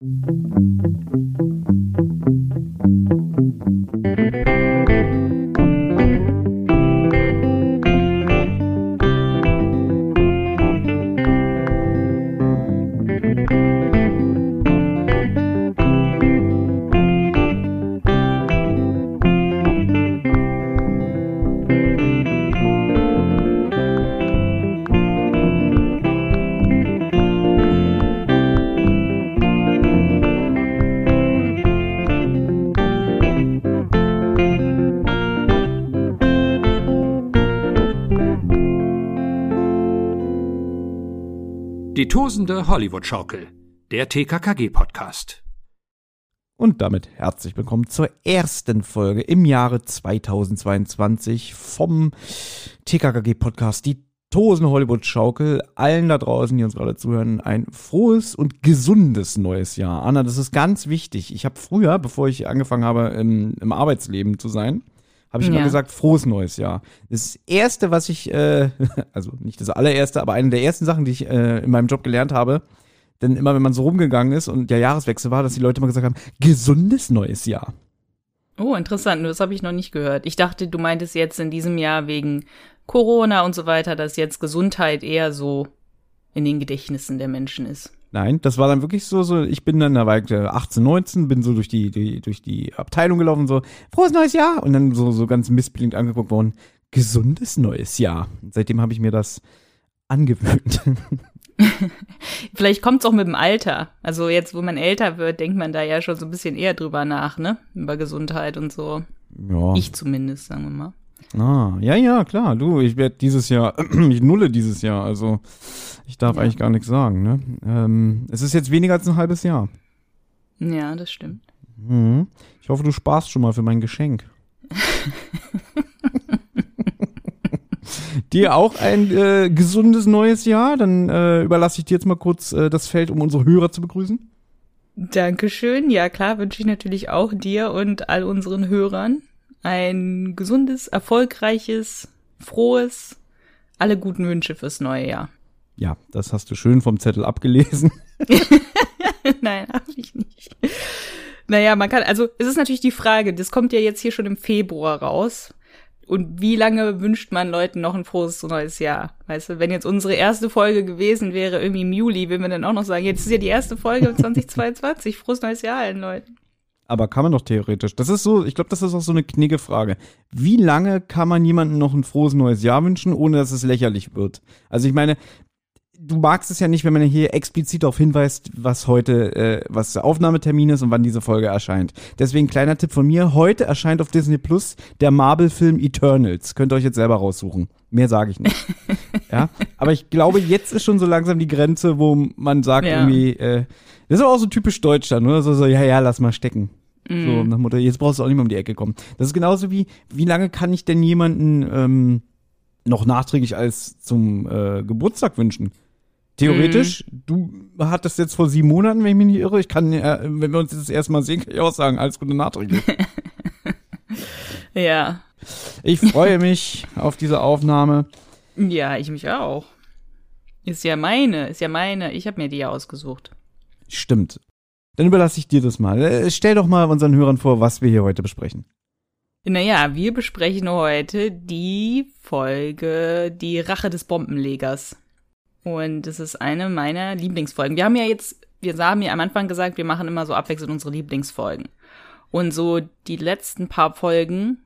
Die Hollywood-Schaukel, der TKKG-Podcast. Und damit herzlich willkommen zur ersten Folge im Jahre 2022 vom TKKG-Podcast, die tosende Hollywood-Schaukel. Allen da draußen, die uns gerade zuhören, ein frohes und gesundes neues Jahr. Anna, das ist ganz wichtig. Ich habe früher, bevor ich angefangen habe, im, im Arbeitsleben zu sein, habe ich Ja. immer gesagt, frohes neues Jahr. Das erste, was ich, äh, also nicht das allererste, aber eine der ersten Sachen, die ich äh, in meinem Job gelernt habe, denn immer wenn man so rumgegangen ist und der Jahreswechsel war, dass die Leute immer gesagt haben, gesundes neues Jahr. Oh, interessant. Das habe ich noch nicht gehört. Ich dachte, du meintest jetzt in diesem Jahr wegen Corona und so weiter, dass jetzt Gesundheit eher so in den Gedächtnissen der Menschen ist. Nein, das war dann wirklich so, so ich bin dann, da war ich äh, 18, 19, bin so durch die, die, durch die Abteilung gelaufen, so, frohes neues Jahr! Und dann so, so ganz missbilligend angeguckt worden, gesundes neues Jahr. Und seitdem habe ich mir das angewöhnt. Vielleicht kommt es auch mit dem Alter. Also jetzt, wo man älter wird, denkt man da ja schon so ein bisschen eher drüber nach, ne? Über Gesundheit und so. ja. Ich zumindest, sagen wir mal. Ah, ja, ja, klar. Du, ich werde dieses Jahr, ich nulle dieses Jahr, also ich darf Ja. eigentlich gar nichts sagen, ne? Ähm, es ist jetzt weniger als ein halbes Jahr. Ja, das stimmt. Mhm. Ich hoffe, du sparst schon mal für mein Geschenk. dir auch ein äh, gesundes neues Jahr. Dann äh, überlasse ich dir jetzt mal kurz äh, das Feld, um unsere Hörer zu begrüßen. Dankeschön. Ja, klar, wünsche ich natürlich auch dir und all unseren Hörern ein gesundes, erfolgreiches, frohes, alle guten Wünsche fürs neue Jahr. Ja, das hast du schön vom Zettel abgelesen. Nein, habe ich nicht. Naja, man kann, also es ist natürlich die Frage, das kommt ja jetzt hier schon im Februar raus. Und wie lange wünscht man Leuten noch ein frohes neues Jahr? Weißt du, wenn jetzt unsere erste Folge gewesen wäre, irgendwie im Juli, würden wir dann auch noch sagen, jetzt ist ja die erste Folge 2022, frohes neues Jahr allen Leuten. Aber kann man doch theoretisch. Das ist so, ich glaube, das ist auch so eine knicke Frage. Wie lange kann man jemandem noch ein frohes neues Jahr wünschen, ohne dass es lächerlich wird? Also ich meine, du magst es ja nicht, wenn man hier explizit darauf hinweist, was heute, äh, was der Aufnahmetermin ist und wann diese Folge erscheint. Deswegen kleiner Tipp von mir. Heute erscheint auf Disney Plus der Marvel-Film Eternals. Könnt ihr euch jetzt selber raussuchen. Mehr sage ich nicht. ja, aber ich glaube, jetzt ist schon so langsam die Grenze, wo man sagt Ja. irgendwie, äh, das ist aber auch so typisch Deutsch dann, oder? So, so, ja, ja, lass mal stecken. Mhm. So, nach Motto, jetzt brauchst du auch nicht mehr um die Ecke kommen. Das ist genauso wie, wie lange kann ich denn jemanden ähm, noch nachträglich als zum äh, Geburtstag wünschen? Theoretisch, du hattest jetzt vor sieben Monaten, wenn ich mich nicht irre, ich kann, äh, wenn wir uns jetzt das erste Mal sehen, kann ich auch sagen, alles Gute nachträglich. Ja. Ich freue mich auf diese Aufnahme. Ja, ich mich auch. Ist ja meine, ist ja meine. Ich habe mir die ja ausgesucht. Stimmt. Dann überlasse ich dir das mal. Äh, Stell doch mal unseren Hörern vor, was wir hier heute besprechen. Naja, wir besprechen heute die Folge Die Rache des Bombenlegers. Und es ist eine meiner Lieblingsfolgen. Wir haben ja jetzt, wir haben ja am Anfang gesagt, wir machen immer so abwechselnd unsere Lieblingsfolgen. Und so die letzten paar Folgen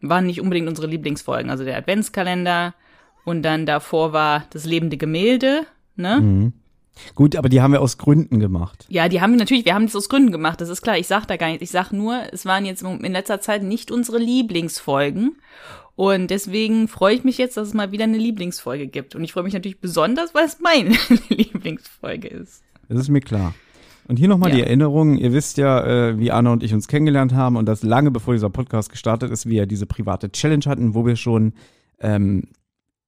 waren nicht unbedingt unsere Lieblingsfolgen. Also der Adventskalender und dann davor war das lebende Gemälde, ne? Mhm. Gut, aber die haben wir aus Gründen gemacht. Ja, die haben wir natürlich, wir haben das aus Gründen gemacht, das ist klar. Ich sag da gar nichts. Ich sag nur, es waren jetzt in letzter Zeit nicht unsere Lieblingsfolgen. Und deswegen freue ich mich jetzt, dass es mal wieder eine Lieblingsfolge gibt. Und ich freue mich natürlich besonders, weil es meine Lieblingsfolge ist. Das ist mir klar. Und hier nochmal Ja. die Erinnerung, ihr wisst ja, äh, wie Anna und ich uns kennengelernt haben und das lange bevor dieser Podcast gestartet ist, wir ja diese private Challenge hatten, wo wir schon ähm,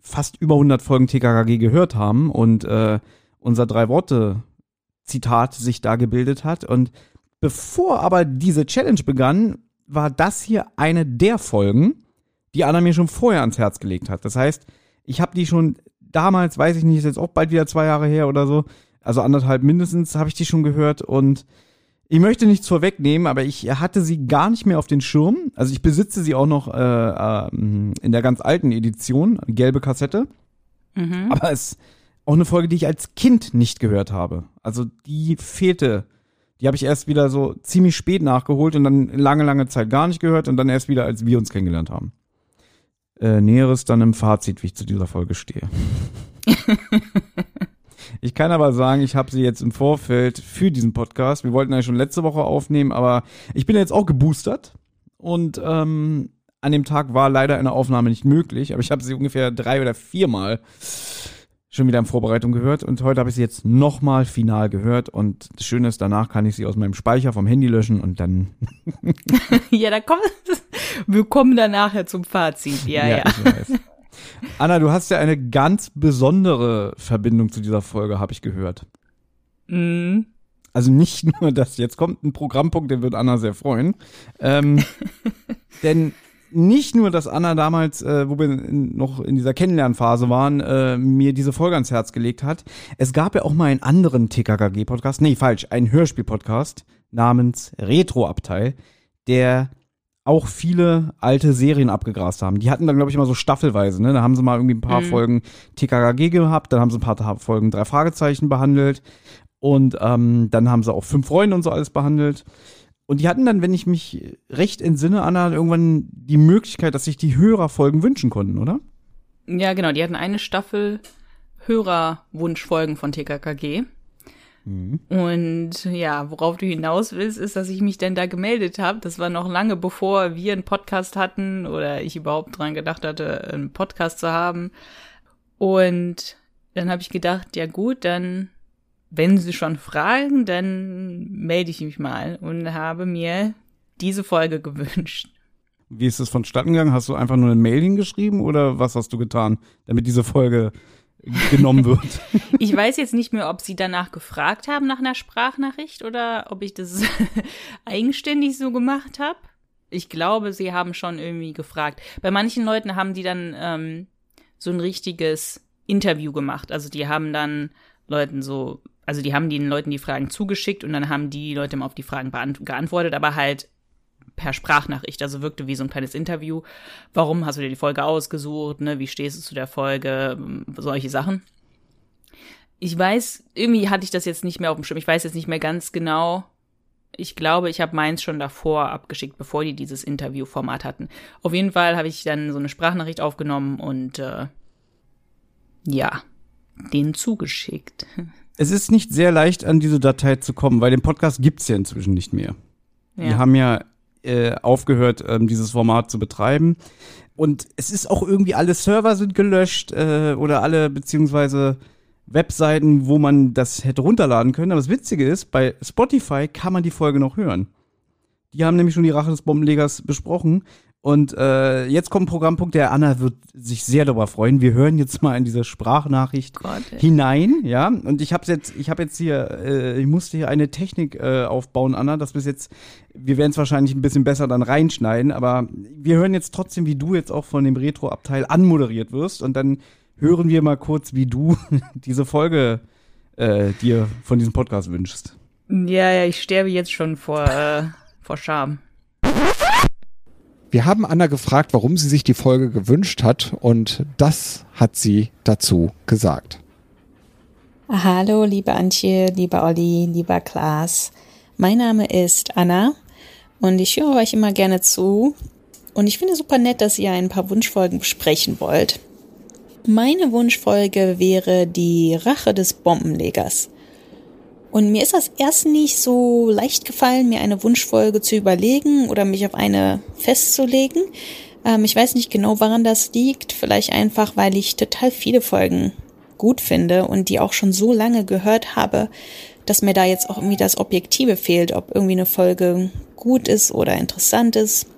fast über 100 Folgen TKKG gehört haben und äh, unser Drei-Worte-Zitat sich da gebildet hat. Und bevor aber diese Challenge begann, war das hier eine der Folgen, die Anna mir schon vorher ans Herz gelegt hat. Das heißt, ich habe die schon damals, weiß ich nicht, ist jetzt auch bald wieder zwei Jahre her oder so, also anderthalb mindestens, habe ich die schon gehört und ich möchte nichts vorwegnehmen, aber ich hatte sie gar nicht mehr auf den Schirm. Also ich besitze sie auch noch äh, äh, in der ganz alten Edition, gelbe Kassette. Mhm. Aber es auch eine Folge, die ich als Kind nicht gehört habe. Also die fehlte. Die habe ich erst wieder so ziemlich spät nachgeholt und dann lange, lange Zeit gar nicht gehört und dann erst wieder, als wir uns kennengelernt haben. Äh, Näheres dann im Fazit, wie ich zu dieser Folge stehe. Ich kann aber sagen, ich habe sie jetzt im Vorfeld für diesen Podcast. Wir wollten ja schon letzte Woche aufnehmen, aber ich bin jetzt auch geboostert und ähm, an dem Tag war leider eine Aufnahme nicht möglich, aber ich habe sie ungefähr drei oder viermal schon wieder in Vorbereitung gehört und heute habe ich sie jetzt nochmal final gehört und das Schöne ist, danach kann ich sie aus meinem Speicher vom Handy löschen und dann. ja, da kommt, wir kommen dann nachher zum Fazit. Ja, ja. ja. Anna, du hast ja eine ganz besondere Verbindung zu dieser Folge, habe ich gehört. Mhm. Also nicht nur das, jetzt kommt ein Programmpunkt, den wird Anna sehr freuen. Ähm, denn nicht nur, dass Anna damals, äh, wo wir in, noch in dieser Kennenlernphase waren, äh, mir diese Folge ans Herz gelegt hat. Es gab ja auch mal einen anderen TKKG-Podcast, nee, falsch, einen Hörspiel-Podcast namens Retro-Abteil, der auch viele alte Serien abgegrast haben. Die hatten dann, glaube ich, immer so staffelweise, ne? Da haben sie mal irgendwie ein paar mhm. Folgen TKKG gehabt, dann haben sie ein paar Folgen drei Fragezeichen behandelt und ähm, dann haben sie auch fünf Freunde und so alles behandelt. Und die hatten dann, wenn ich mich recht entsinne, Anna, irgendwann die Möglichkeit, dass sich die Hörerfolgen wünschen konnten, oder? Ja, genau. Die hatten eine Staffel Hörerwunschfolgen von TKKG. Mhm. Und ja, worauf du hinaus willst, ist, dass ich mich denn da gemeldet habe. Das war noch lange bevor wir einen Podcast hatten oder ich überhaupt dran gedacht hatte, einen Podcast zu haben. Und dann habe ich gedacht, ja gut, dann, wenn sie schon fragen, dann melde ich mich mal und habe mir diese Folge gewünscht. Wie ist es vonstatten gegangen? Hast du einfach nur eine Mail hingeschrieben oder was hast du getan, damit diese Folge genommen wird. Ich weiß jetzt nicht mehr, ob sie danach gefragt haben nach einer Sprachnachricht oder ob ich das eigenständig so gemacht habe. Ich glaube, sie haben schon irgendwie gefragt. Bei manchen Leuten haben die dann ähm, so ein richtiges Interview gemacht. Also die haben dann Leuten so, also die haben den Leuten die Fragen zugeschickt und dann haben die Leute immer auf die Fragen geantwortet, aber halt per Sprachnachricht, also wirkte wie so ein kleines Interview. Warum hast du dir die Folge ausgesucht? Ne? Wie stehst du zu der Folge? Solche Sachen. Ich weiß, irgendwie hatte ich das jetzt nicht mehr auf dem Schirm. Ich weiß jetzt nicht mehr ganz genau. Ich glaube, ich habe meins schon davor abgeschickt, bevor die dieses Interviewformat hatten. Auf jeden Fall habe ich dann so eine Sprachnachricht aufgenommen und äh, ja, den zugeschickt. Es ist nicht sehr leicht, an diese Datei zu kommen, weil den Podcast gibt's ja inzwischen nicht mehr. Ja. Wir haben ja äh, aufgehört, ähm, dieses Format zu betreiben. Und es ist auch irgendwie, alle Server sind gelöscht äh, oder alle beziehungsweise Webseiten, wo man das hätte runterladen können. Aber das Witzige ist, bei Spotify kann man die Folge noch hören. Die haben nämlich schon die Rache des Bombenlegers besprochen. Und äh, jetzt kommt ein Programmpunkt, der Anna wird sich sehr darüber freuen. Wir hören jetzt mal in diese Sprachnachricht Gott, hinein, ja. Und ich habe jetzt, ich habe jetzt hier, äh, ich musste hier eine Technik äh, aufbauen, Anna. Das bis jetzt, wir werden es wahrscheinlich ein bisschen besser dann reinschneiden, aber wir hören jetzt trotzdem, wie du jetzt auch von dem Retro-Abteil anmoderiert wirst. Und dann hören wir mal kurz, wie du diese Folge äh, dir von diesem Podcast wünschst. Ja, ja, ich sterbe jetzt schon vor, äh, vor Scham. Wir haben Anna gefragt, warum sie sich die Folge gewünscht hat und das hat sie dazu gesagt. Hallo, liebe Antje, lieber Olli, lieber Klaas. Mein Name ist Anna und ich höre euch immer gerne zu. Und ich finde super nett, dass ihr ein paar Wunschfolgen besprechen wollt. Meine Wunschfolge wäre die Rache des Bombenlegers. Und mir ist das erst nicht so leicht gefallen, mir eine Wunschfolge zu überlegen oder mich auf eine festzulegen. Ähm, ich weiß nicht genau, woran das liegt. Vielleicht einfach, weil ich total viele Folgen gut finde und die auch schon so lange gehört habe, dass mir da jetzt auch irgendwie das Objektive fehlt, ob irgendwie eine Folge gut ist oder interessant ist.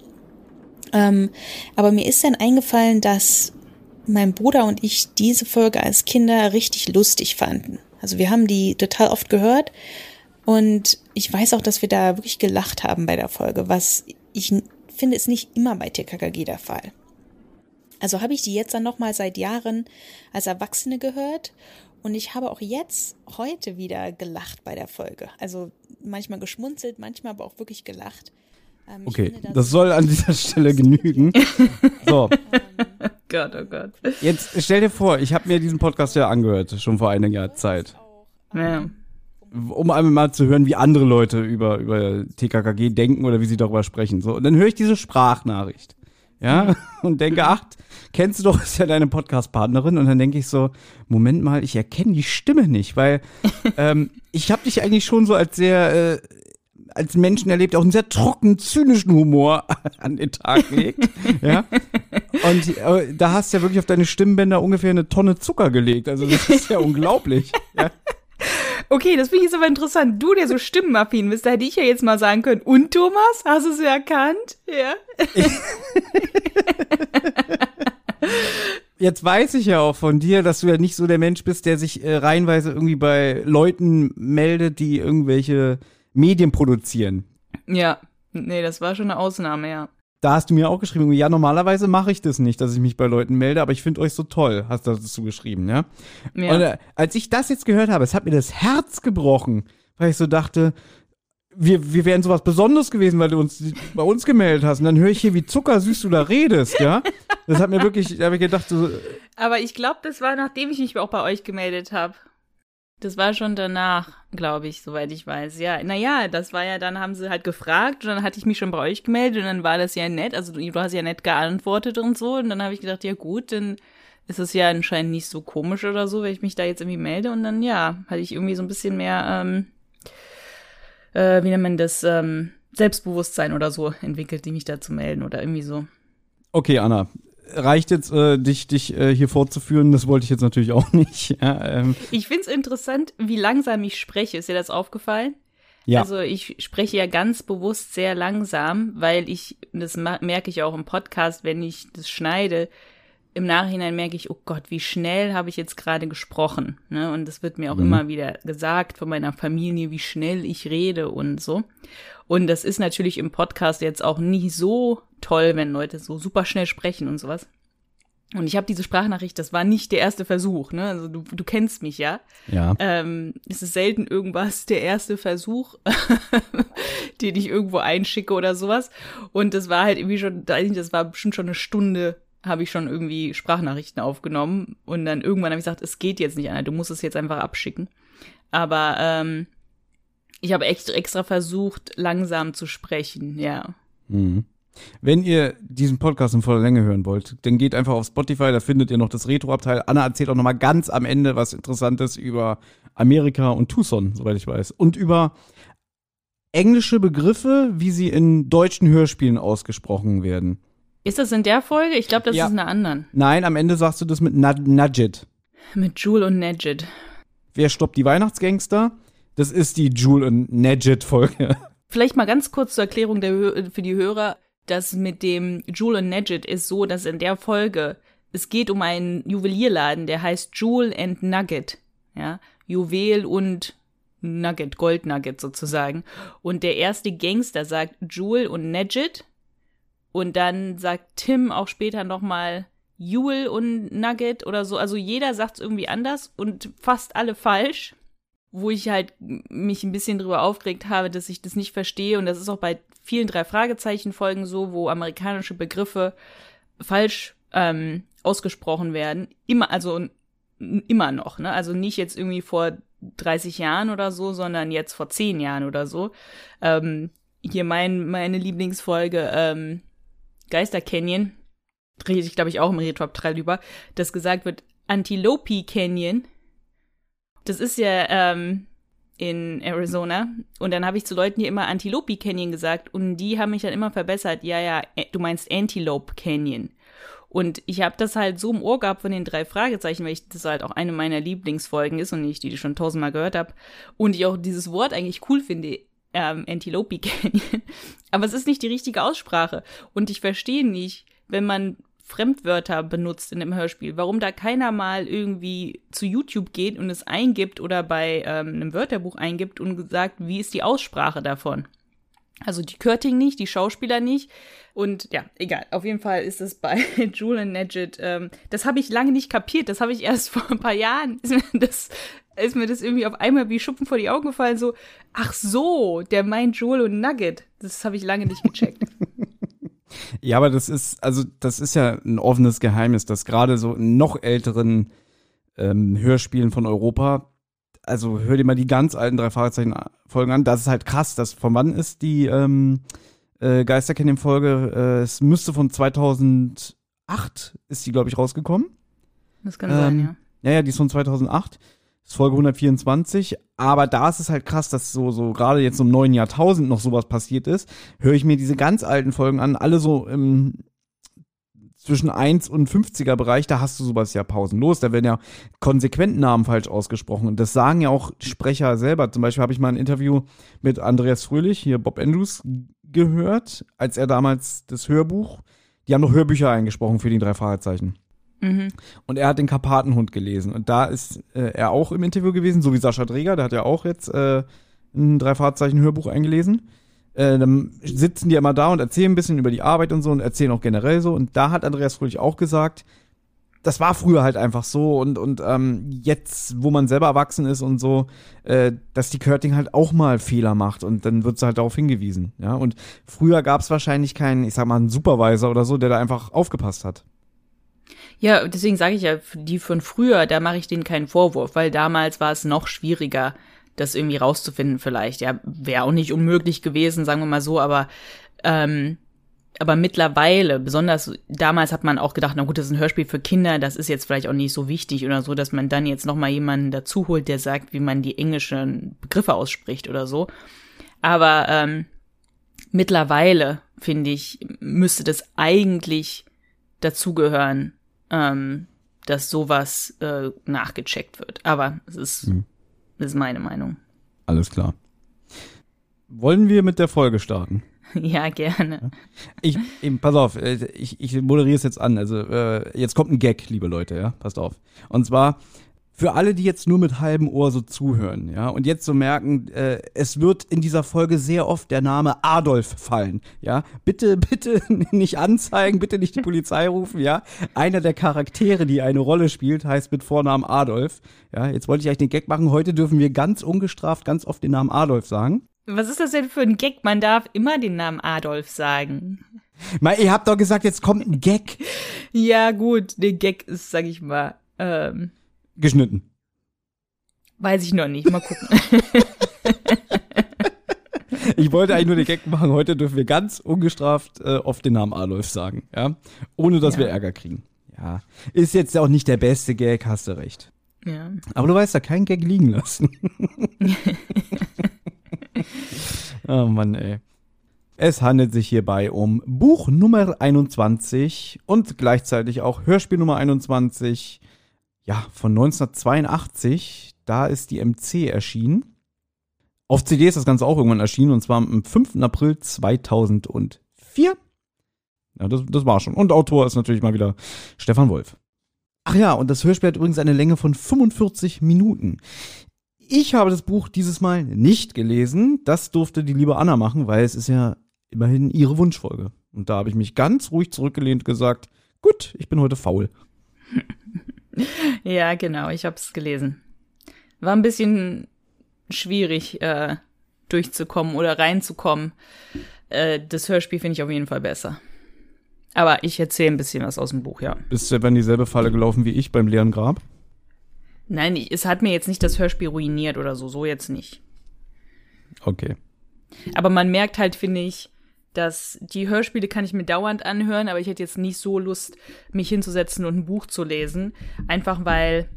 Ähm, aber mir ist dann eingefallen, dass mein Bruder und ich diese Folge als Kinder richtig lustig fanden. Also wir haben die total oft gehört und ich weiß auch, dass wir da wirklich gelacht haben bei der Folge, was ich finde, ist nicht immer bei TKKG der Fall. Also habe ich die jetzt dann nochmal seit Jahren als Erwachsene gehört Und ich habe auch jetzt, heute wieder gelacht bei der Folge. Also manchmal geschmunzelt, manchmal aber auch wirklich gelacht. Ähm, Okay, finde, das soll an dieser Stelle genügen. So, Gott, oh Gott. jetzt stell dir vor, ich habe mir diesen Podcast ja angehört, schon vor einiger Zeit. Ja. um einmal mal zu hören, wie andere Leute über, über TKKG denken oder wie sie darüber sprechen. So, und dann höre ich diese Sprachnachricht. Ja, und denke, ach, kennst du doch, ist ja deine Podcast-Partnerin. Und dann denke ich so, Moment mal, ich erkenne die Stimme nicht, weil ähm, ich habe dich eigentlich schon so als sehr, äh, als Menschen erlebt, auch einen sehr trockenen, zynischen Humor an den Tag legt. ja. Und äh, da hast du ja wirklich auf deine Stimmbänder ungefähr eine Tonne Zucker gelegt. Also das ist ja unglaublich. Ja. Okay, das finde ich jetzt aber interessant. Du, der so stimmenaffin bist, da hätte ich ja jetzt mal sagen können. Und Thomas, hast du es erkannt? Ja. Jetzt weiß ich ja auch von dir, dass du ja nicht so der Mensch bist, der sich äh, reihenweise irgendwie bei Leuten meldet, die irgendwelche Medien produzieren. Ja. Nee, das war schon eine Ausnahme, ja. Da hast du mir auch geschrieben, ja, normalerweise mache ich das nicht, dass ich mich bei Leuten melde, aber ich finde euch so toll, hast du dazu geschrieben, ja? Ja. Und äh, als ich das jetzt gehört habe, es hat mir das Herz gebrochen, weil ich so dachte, wir, wir wären sowas Besonderes gewesen, weil du uns bei uns gemeldet hast. Und dann höre ich hier, wie zuckersüß du da redest, ja? Das hat mir wirklich, da habe ich gedacht, so, Aber ich glaube, das war nachdem ich mich auch bei euch gemeldet habe. Das war schon danach, glaube ich, soweit ich weiß. Ja, naja, das war ja, dann haben sie halt gefragt und dann hatte ich mich schon bei euch gemeldet und dann war das ja nett. Also du, du hast ja nett geantwortet und so. Und dann habe ich gedacht, ja gut, dann ist es ja anscheinend nicht so komisch oder so, wenn ich mich da jetzt irgendwie melde. Und dann, ja, hatte ich irgendwie so ein bisschen mehr, ähm, äh, wie nennt man das, ähm, Selbstbewusstsein oder so entwickelt, die mich da zu melden oder irgendwie so. okay, Anna, reicht jetzt, äh, dich, dich äh, hier vorzuführen, das wollte ich jetzt natürlich auch nicht. Ja, ähm, Ich find's interessant, wie langsam ich spreche. Ist dir das aufgefallen? ja. Also ich spreche ja ganz bewusst sehr langsam, weil ich, das merke ich auch im Podcast, wenn ich das schneide, im Nachhinein merke ich, oh Gott, wie schnell habe ich jetzt gerade gesprochen. Ne? Und das wird mir auch Mhm. immer wieder gesagt von meiner Familie, wie schnell ich rede und so. Und das ist natürlich im Podcast jetzt auch nie so toll, wenn Leute so super schnell sprechen und sowas. Und ich habe diese Sprachnachricht, das war nicht der erste Versuch, ne? Also du, du kennst mich ja. ja. Ähm, es ist selten irgendwas der erste Versuch, den ich irgendwo einschicke oder sowas. Und das war halt irgendwie schon, das war bestimmt schon eine Stunde, habe ich schon irgendwie Sprachnachrichten aufgenommen. Und dann irgendwann habe ich gesagt, es geht jetzt nicht, Anna, du musst es jetzt einfach abschicken. Aber ähm, ich habe echt extra versucht, langsam zu sprechen, ja. Mhm. Wenn ihr diesen Podcast in voller Länge hören wollt, dann geht einfach auf Spotify, da findet ihr noch das Retro-Abteil. Anna erzählt auch nochmal ganz am Ende was Interessantes über Amerika und Tucson, soweit ich weiß. Und über englische Begriffe, wie sie in deutschen Hörspielen ausgesprochen werden. Ist das in der Folge? Ich glaube, das Ja. ist in einer anderen. Nein, am Ende sagst du das mit Nud- Nudget. Mit Jule und Nedjed. Wer stoppt die Weihnachtsgangster? Das ist die Jule und Nedget-Folge. Vielleicht mal ganz kurz zur Erklärung der, für die Hörer. Das mit dem Jewel und Nugget ist so, dass in der Folge es geht um einen Juwelierladen, der heißt Jewel and Nugget. Ja, Juwel und Nugget, Goldnugget sozusagen. Und der erste Gangster sagt Jewel und Nugget. Und dann sagt Tim auch später nochmal Jewel und Nugget oder so. Also jeder sagt es irgendwie anders und fast alle falsch wo ich halt mich ein bisschen drüber aufgeregt habe, dass ich das nicht verstehe. Und das ist auch bei vielen drei Fragezeichen-Folgen so, wo amerikanische Begriffe falsch ähm, ausgesprochen werden. Immer, also immer noch, ne? Also nicht jetzt irgendwie vor 30 Jahren oder so, sondern jetzt vor 10 Jahren oder so. Ähm, hier mein, meine Lieblingsfolge, ähm, Geister Canyon, rede ich, glaube ich, auch im Retro 3 drüber, dass gesagt wird, Antilope Canyon das ist ja ähm, in Arizona. Und dann habe ich zu Leuten hier immer Antilope Canyon gesagt und die haben mich dann immer verbessert. Ja, ja, du meinst Antelope Canyon. Und ich habe das halt so im Ohr gehabt von den drei Fragezeichen, weil ich das halt auch eine meiner Lieblingsfolgen ist und ich die schon tausendmal gehört habe. Und ich auch dieses Wort eigentlich cool finde, ähm, Antelope Canyon. Aber es ist nicht die richtige Aussprache. Und ich verstehe nicht, wenn man Fremdwörter benutzt in dem Hörspiel, warum da keiner mal irgendwie zu YouTube geht und es eingibt oder bei ähm, einem Wörterbuch eingibt und sagt, wie ist die Aussprache davon? Also die Körting nicht, die Schauspieler nicht. Und ja, egal. Auf jeden Fall ist es bei Julian Nedgett, ähm, das habe ich lange nicht kapiert. Das habe ich erst vor ein paar Jahren, ist mir, das, ist mir das irgendwie auf einmal wie Schuppen vor die Augen gefallen. So, ach so, der meint Joel und Nugget. Das habe ich lange nicht gecheckt. ja, aber das ist, also das ist ja ein offenes Geheimnis, dass gerade so in noch älteren ähm, Hörspielen von Europa also hör dir mal die ganz alten drei Fragezeichen-Folgen an. Das ist halt krass. Das von wann ist die ähm, äh, Geisterkennen-Folge? Äh, es müsste von 2008 ist die, glaube ich, rausgekommen. Das kann ähm, sein, ja. Ja, ja, die ist von 2008. Das ist Folge 124. Aber da ist es halt krass, dass so, so gerade jetzt im neuen Jahrtausend noch sowas passiert ist. Höre ich mir diese ganz alten Folgen an, alle so im zwischen 1 und 50er Bereich, da hast du sowas ja pausenlos. Da werden ja konsequent Namen falsch ausgesprochen. Und das sagen ja auch Sprecher selber. Zum Beispiel habe ich mal ein Interview mit Andreas Fröhlich, hier Bob Andrews, gehört, als er damals das Hörbuch, die haben noch Hörbücher eingesprochen für die drei Fragezeichen. Mhm. Und er hat den Karpatenhund gelesen. Und da ist äh, er auch im Interview gewesen, so wie Sascha Dreger, der hat ja auch jetzt äh, ein drei Fragezeichen Hörbuch eingelesen. Äh, dann sitzen die immer da und erzählen ein bisschen über die Arbeit und so und erzählen auch generell so. Und da hat Andreas Fröhlich auch gesagt, das war früher halt einfach so und, und ähm, jetzt, wo man selber erwachsen ist und so, äh, dass die Körting halt auch mal Fehler macht und dann wird sie halt darauf hingewiesen. Ja, und früher gab es wahrscheinlich keinen, ich sag mal, einen Supervisor oder so, der da einfach aufgepasst hat. Ja, deswegen sage ich ja, die von früher, da mache ich denen keinen Vorwurf, weil damals war es noch schwieriger, das irgendwie rauszufinden vielleicht. Ja, wäre auch nicht unmöglich gewesen, sagen wir mal so, aber ähm, aber mittlerweile, besonders damals hat man auch gedacht, na gut, das ist ein Hörspiel für Kinder, das ist jetzt vielleicht auch nicht so wichtig oder so, dass man dann jetzt noch mal jemanden dazu holt, der sagt, wie man die englischen Begriffe ausspricht oder so. Aber ähm, mittlerweile finde ich, müsste das eigentlich dazugehören, ähm, dass sowas äh, nachgecheckt wird. Aber es ist mhm. Das ist meine Meinung. Alles klar. Wollen wir mit der Folge starten? Ja, gerne. Ich, eben, pass auf, äh, ich, ich moderiere es jetzt an. Also, äh, jetzt kommt ein Gag, liebe Leute, ja, passt auf. Und zwar, für alle, die jetzt nur mit halbem Ohr so zuhören, ja, und jetzt so merken, äh, es wird in dieser Folge sehr oft der Name Adolf fallen, ja. Bitte, bitte nicht anzeigen, bitte nicht die Polizei rufen, ja. Einer der Charaktere, die eine Rolle spielt, heißt mit Vornamen Adolf. Ja, jetzt wollte ich eigentlich den Gag machen. Heute dürfen wir ganz ungestraft ganz oft den Namen Adolf sagen. Was ist das denn für ein Gag? Man darf immer den Namen Adolf sagen. Mal, ihr habt doch gesagt, jetzt kommt ein Gag. ja, gut, der Gag ist, sag ich mal, ähm, geschnitten? Weiß ich noch nicht. Mal gucken. ich wollte eigentlich nur den Gag machen. Heute dürfen wir ganz ungestraft äh, oft den Namen Adolf sagen, ja, ohne dass ja. wir Ärger kriegen. Ja, ist jetzt auch nicht der beste Gag, hast du recht. Ja. Aber du weißt ja, kein Gag liegen lassen. oh Mann, ey. Es handelt sich hierbei um Buch Nummer 21 und gleichzeitig auch Hörspiel Nummer 21 ja, von 1982. Da ist die MC erschienen. Auf CD ist das Ganze auch irgendwann erschienen und zwar am 5. April 2004. Ja, das, das war schon. Und Autor ist natürlich mal wieder Stefan Wolf. Ach ja, und das Hörspiel hat übrigens eine Länge von 45 Minuten. Ich habe das Buch dieses Mal nicht gelesen. Das durfte die liebe Anna machen, weil es ist ja immerhin ihre Wunschfolge. Und da habe ich mich ganz ruhig zurückgelehnt und gesagt, gut, ich bin heute faul. ja, genau, ich habe es gelesen. War ein bisschen schwierig, äh, durchzukommen oder reinzukommen. Äh, das Hörspiel finde ich auf jeden Fall besser. Aber ich erzähle ein bisschen was aus dem Buch, ja. Bist du etwa in dieselbe Falle gelaufen wie ich beim leeren Grab? Nein, es hat mir jetzt nicht das Hörspiel ruiniert oder so, so jetzt nicht. Okay. Aber man merkt halt, finde ich, dass die Hörspiele kann ich mir dauernd anhören, aber ich hätte jetzt nicht so Lust, mich hinzusetzen und ein Buch zu lesen. Einfach weil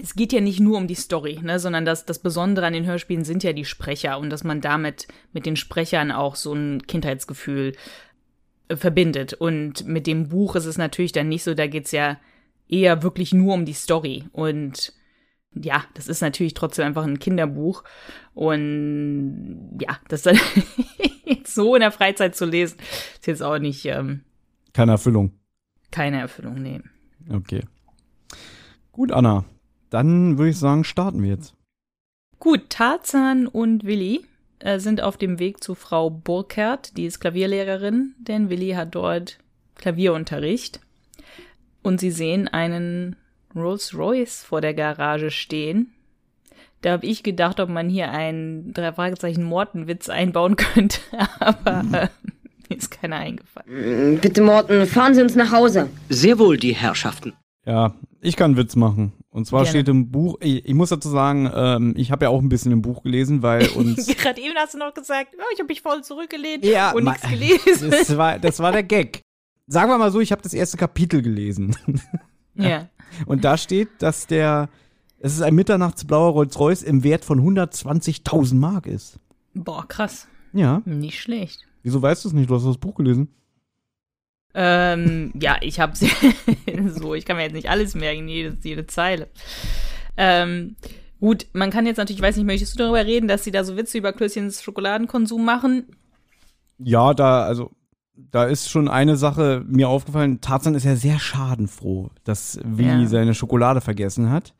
es geht ja nicht nur um die Story, ne, sondern das, das Besondere an den Hörspielen sind ja die Sprecher und dass man damit mit den Sprechern auch so ein Kindheitsgefühl äh, verbindet. Und mit dem Buch ist es natürlich dann nicht so, da geht's ja eher wirklich nur um die Story. Und ja, das ist natürlich trotzdem einfach ein Kinderbuch. Und ja, das dann jetzt so in der Freizeit zu lesen, ist jetzt auch nicht. Ähm, keine Erfüllung. Keine Erfüllung, nee. Okay. Gut, Anna. Dann würde ich sagen, starten wir jetzt. Gut, Tarzan und Willi äh, sind auf dem Weg zu Frau Burkhardt, die ist Klavierlehrerin, denn Willi hat dort Klavierunterricht. Und sie sehen einen Rolls Royce vor der Garage stehen. Da habe ich gedacht, ob man hier einen drei Fragezeichen Mortenwitz einbauen könnte, aber äh, mir ist keiner eingefallen. Bitte, Morten, fahren Sie uns nach Hause. Sehr wohl, die Herrschaften. Ja, ich kann einen Witz machen. Und zwar Gerne. steht im Buch, ich, ich muss dazu sagen, ähm, ich habe ja auch ein bisschen im Buch gelesen, weil uns. Gerade eben hast du noch gesagt, oh, ich habe mich voll zurückgelehnt Ja, und nichts gelesen. das, war, das war der Gag. Sagen wir mal so, ich habe das erste Kapitel gelesen. Ja. Und da steht, dass der, es ist ein mitternachtsblauer Rolls-Royce im Wert von 120.000 Mark ist. Boah, krass. Ja. Nicht schlecht. Wieso weißt du es nicht? Du hast das Buch gelesen. Ähm, ja, ich habe so, ich kann mir jetzt nicht alles merken, jede, jede Zeile. Ähm, gut, man kann jetzt natürlich, ich weiß nicht, möchtest du darüber reden, dass sie da so Witze über Klößchens Schokoladenkonsum machen? Ja, da, also, da ist schon eine Sache mir aufgefallen. Tarzan ist ja sehr schadenfroh, dass Willi Ja. seine Schokolade vergessen hat.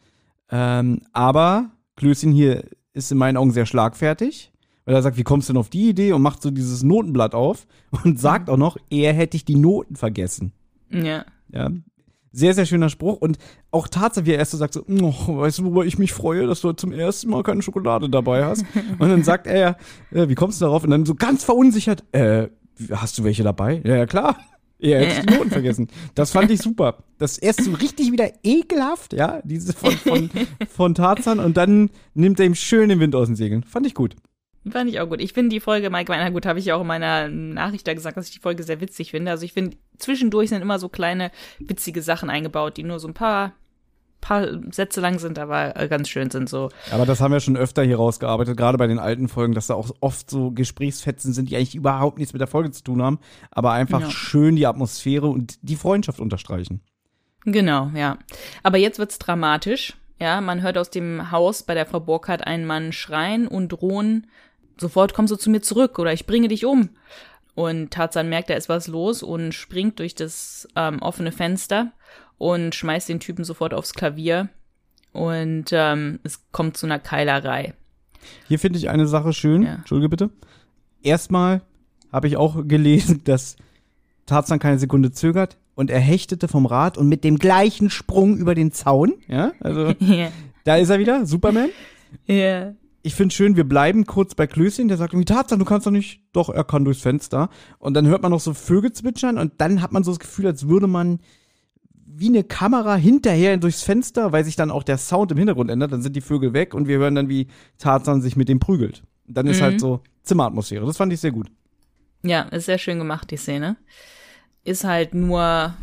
Ähm, aber Klößchen hier ist in meinen Augen sehr schlagfertig, weil er sagt, wie kommst du denn auf die Idee und macht so dieses Notenblatt auf und sagt auch noch, er hätte ich die Noten vergessen. Ja. Ja. Sehr, sehr schöner Spruch. Und auch Tarzan, wie er erst so sagt, so, oh, weißt du, worüber ich mich freue, dass du zum ersten Mal keine Schokolade dabei hast. Und dann sagt er, äh, wie kommst du darauf? Und dann so ganz verunsichert, äh, hast du welche dabei? Ja, ja, klar. Er hätte die Noten vergessen. Das fand ich super. Das erst so richtig wieder ekelhaft, ja, diese von, von, von Tarzan. Und dann nimmt er ihm schön den Wind aus den Segeln. Fand ich gut. Fand ich auch gut. Ich finde die Folge, Mike, na gut, habe ich ja auch in meiner Nachricht da gesagt, dass ich die Folge sehr witzig finde. Also ich finde, zwischendurch sind immer so kleine, witzige Sachen eingebaut, die nur so ein paar, paar Sätze lang sind, aber äh, ganz schön sind so. Aber das haben wir schon öfter hier rausgearbeitet, gerade bei den alten Folgen, dass da auch oft so Gesprächsfetzen sind, die eigentlich überhaupt nichts mit der Folge zu tun haben, aber einfach Ja. schön die Atmosphäre und die Freundschaft unterstreichen. Genau, ja. Aber jetzt wird's dramatisch. Ja, man hört aus dem Haus bei der Frau Burkhardt einen Mann schreien und drohen, sofort kommst du zu mir zurück oder ich bringe dich um. Und Tarzan merkt, da ist was los und springt durch das ähm, offene Fenster und schmeißt den Typen sofort aufs Klavier. Und ähm, es kommt zu einer Keilerei. Hier finde ich eine Sache schön, Ja. Entschuldige bitte. Erstmal habe ich auch gelesen, dass Tarzan keine Sekunde zögert und er hechtete vom Rad und mit dem gleichen Sprung über den Zaun, ja, also Ja. da ist er wieder, Superman. ja. ich finde schön, wir bleiben kurz bei Klößchen, der sagt irgendwie, Tarzan, du kannst doch nicht. Doch, er kann durchs Fenster. Und dann hört man noch so Vögel zwitschern und dann hat man so das Gefühl, als würde man wie eine Kamera hinterher durchs Fenster, weil sich dann auch der Sound im Hintergrund ändert, dann sind die Vögel weg und wir hören dann, wie Tarzan sich mit dem prügelt. Dann ist Mhm. halt so Zimmeratmosphäre. Das fand ich sehr gut. Ja, ist sehr schön gemacht, die Szene. Ist halt nur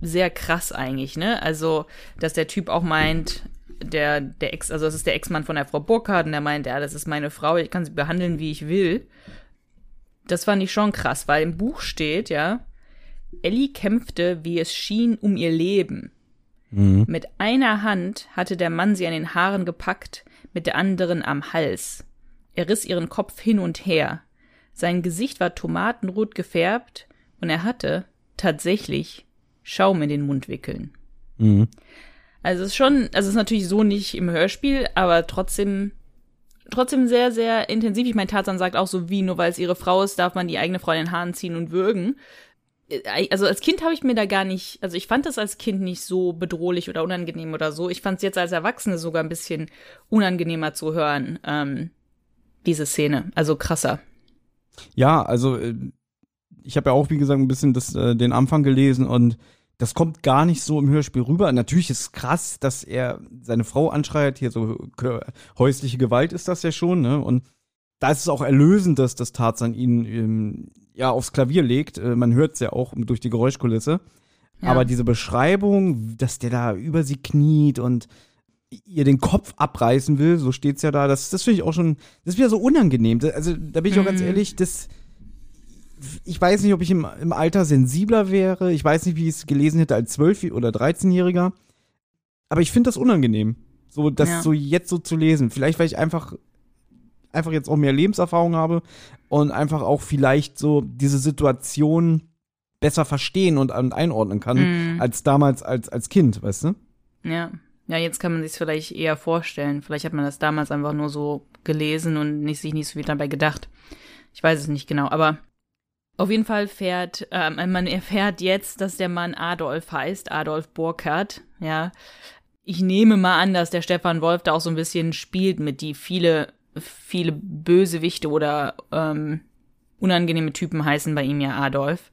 sehr krass eigentlich, ne? Also, dass der Typ auch meint, der, der Ex, also das ist der Ex-Mann von der Frau Burkhardt und der meint, ja, das ist meine Frau, ich kann sie behandeln, wie ich will. Das fand ich schon krass, weil im Buch steht, ja, Ellie kämpfte, wie es schien, um ihr Leben. Mit einer Hand hatte der Mann sie an den Haaren gepackt, mit der anderen am Hals. Er riss ihren Kopf hin und her. Sein Gesicht war tomatenrot gefärbt und er hatte tatsächlich Schaum in den Mundwickeln. Mhm. Also es ist schon, also es ist natürlich so nicht im Hörspiel, aber trotzdem, trotzdem sehr, sehr intensiv. Ich meine, Tarzan sagt auch so, wie nur weil es ihre Frau ist, darf man die eigene Frau in den Haaren ziehen und würgen. Äh, Also als Kind habe ich mir da gar nicht, also ich fand das als Kind nicht so bedrohlich oder unangenehm oder so. Ich fand es jetzt als Erwachsene sogar ein bisschen unangenehmer zu hören, ähm, diese Szene. Also krasser. Ja, also äh, ich habe ja auch, wie gesagt, ein bisschen das, äh, den Anfang gelesen und das kommt gar nicht so im Hörspiel rüber. Natürlich ist es krass, dass er seine Frau anschreit, hier so kö- häusliche Gewalt ist das ja schon, ne? Und da ist es auch erlösend, dass das Tarzan ihn ähm, ja aufs Klavier legt. Äh, man hört es ja auch durch die Geräuschkulisse. Ja. Aber diese Beschreibung, dass der da über sie kniet und ihr den Kopf abreißen will, so steht's ja da, das, das finde ich auch schon, das ist wieder so unangenehm. Also da bin ich auch ganz Mhm. ehrlich, das, ich weiß nicht, ob ich im, im Alter sensibler wäre, ich weiß nicht, wie ich es gelesen hätte als 12- oder 13-Jähriger, aber ich finde das unangenehm, so das Ja. so jetzt so zu lesen. Vielleicht, weil ich einfach, einfach jetzt auch mehr Lebenserfahrung habe und einfach auch vielleicht so diese Situation besser verstehen und, und einordnen kann, Mhm. als damals als, als Kind, weißt du? Ja. Ja, jetzt kann man sich vielleicht eher vorstellen. Vielleicht hat man das damals einfach nur so gelesen und nicht, sich nicht so viel dabei gedacht. Ich weiß es nicht genau, aber auf jeden Fall fährt, äh, man erfährt jetzt, dass der Mann Adolf heißt, Adolf Burkhardt, ja. Ich nehme mal an, dass der Stefan Wolf da auch so ein bisschen spielt mit die viele, viele Bösewichte oder ähm, unangenehme Typen heißen bei ihm ja Adolf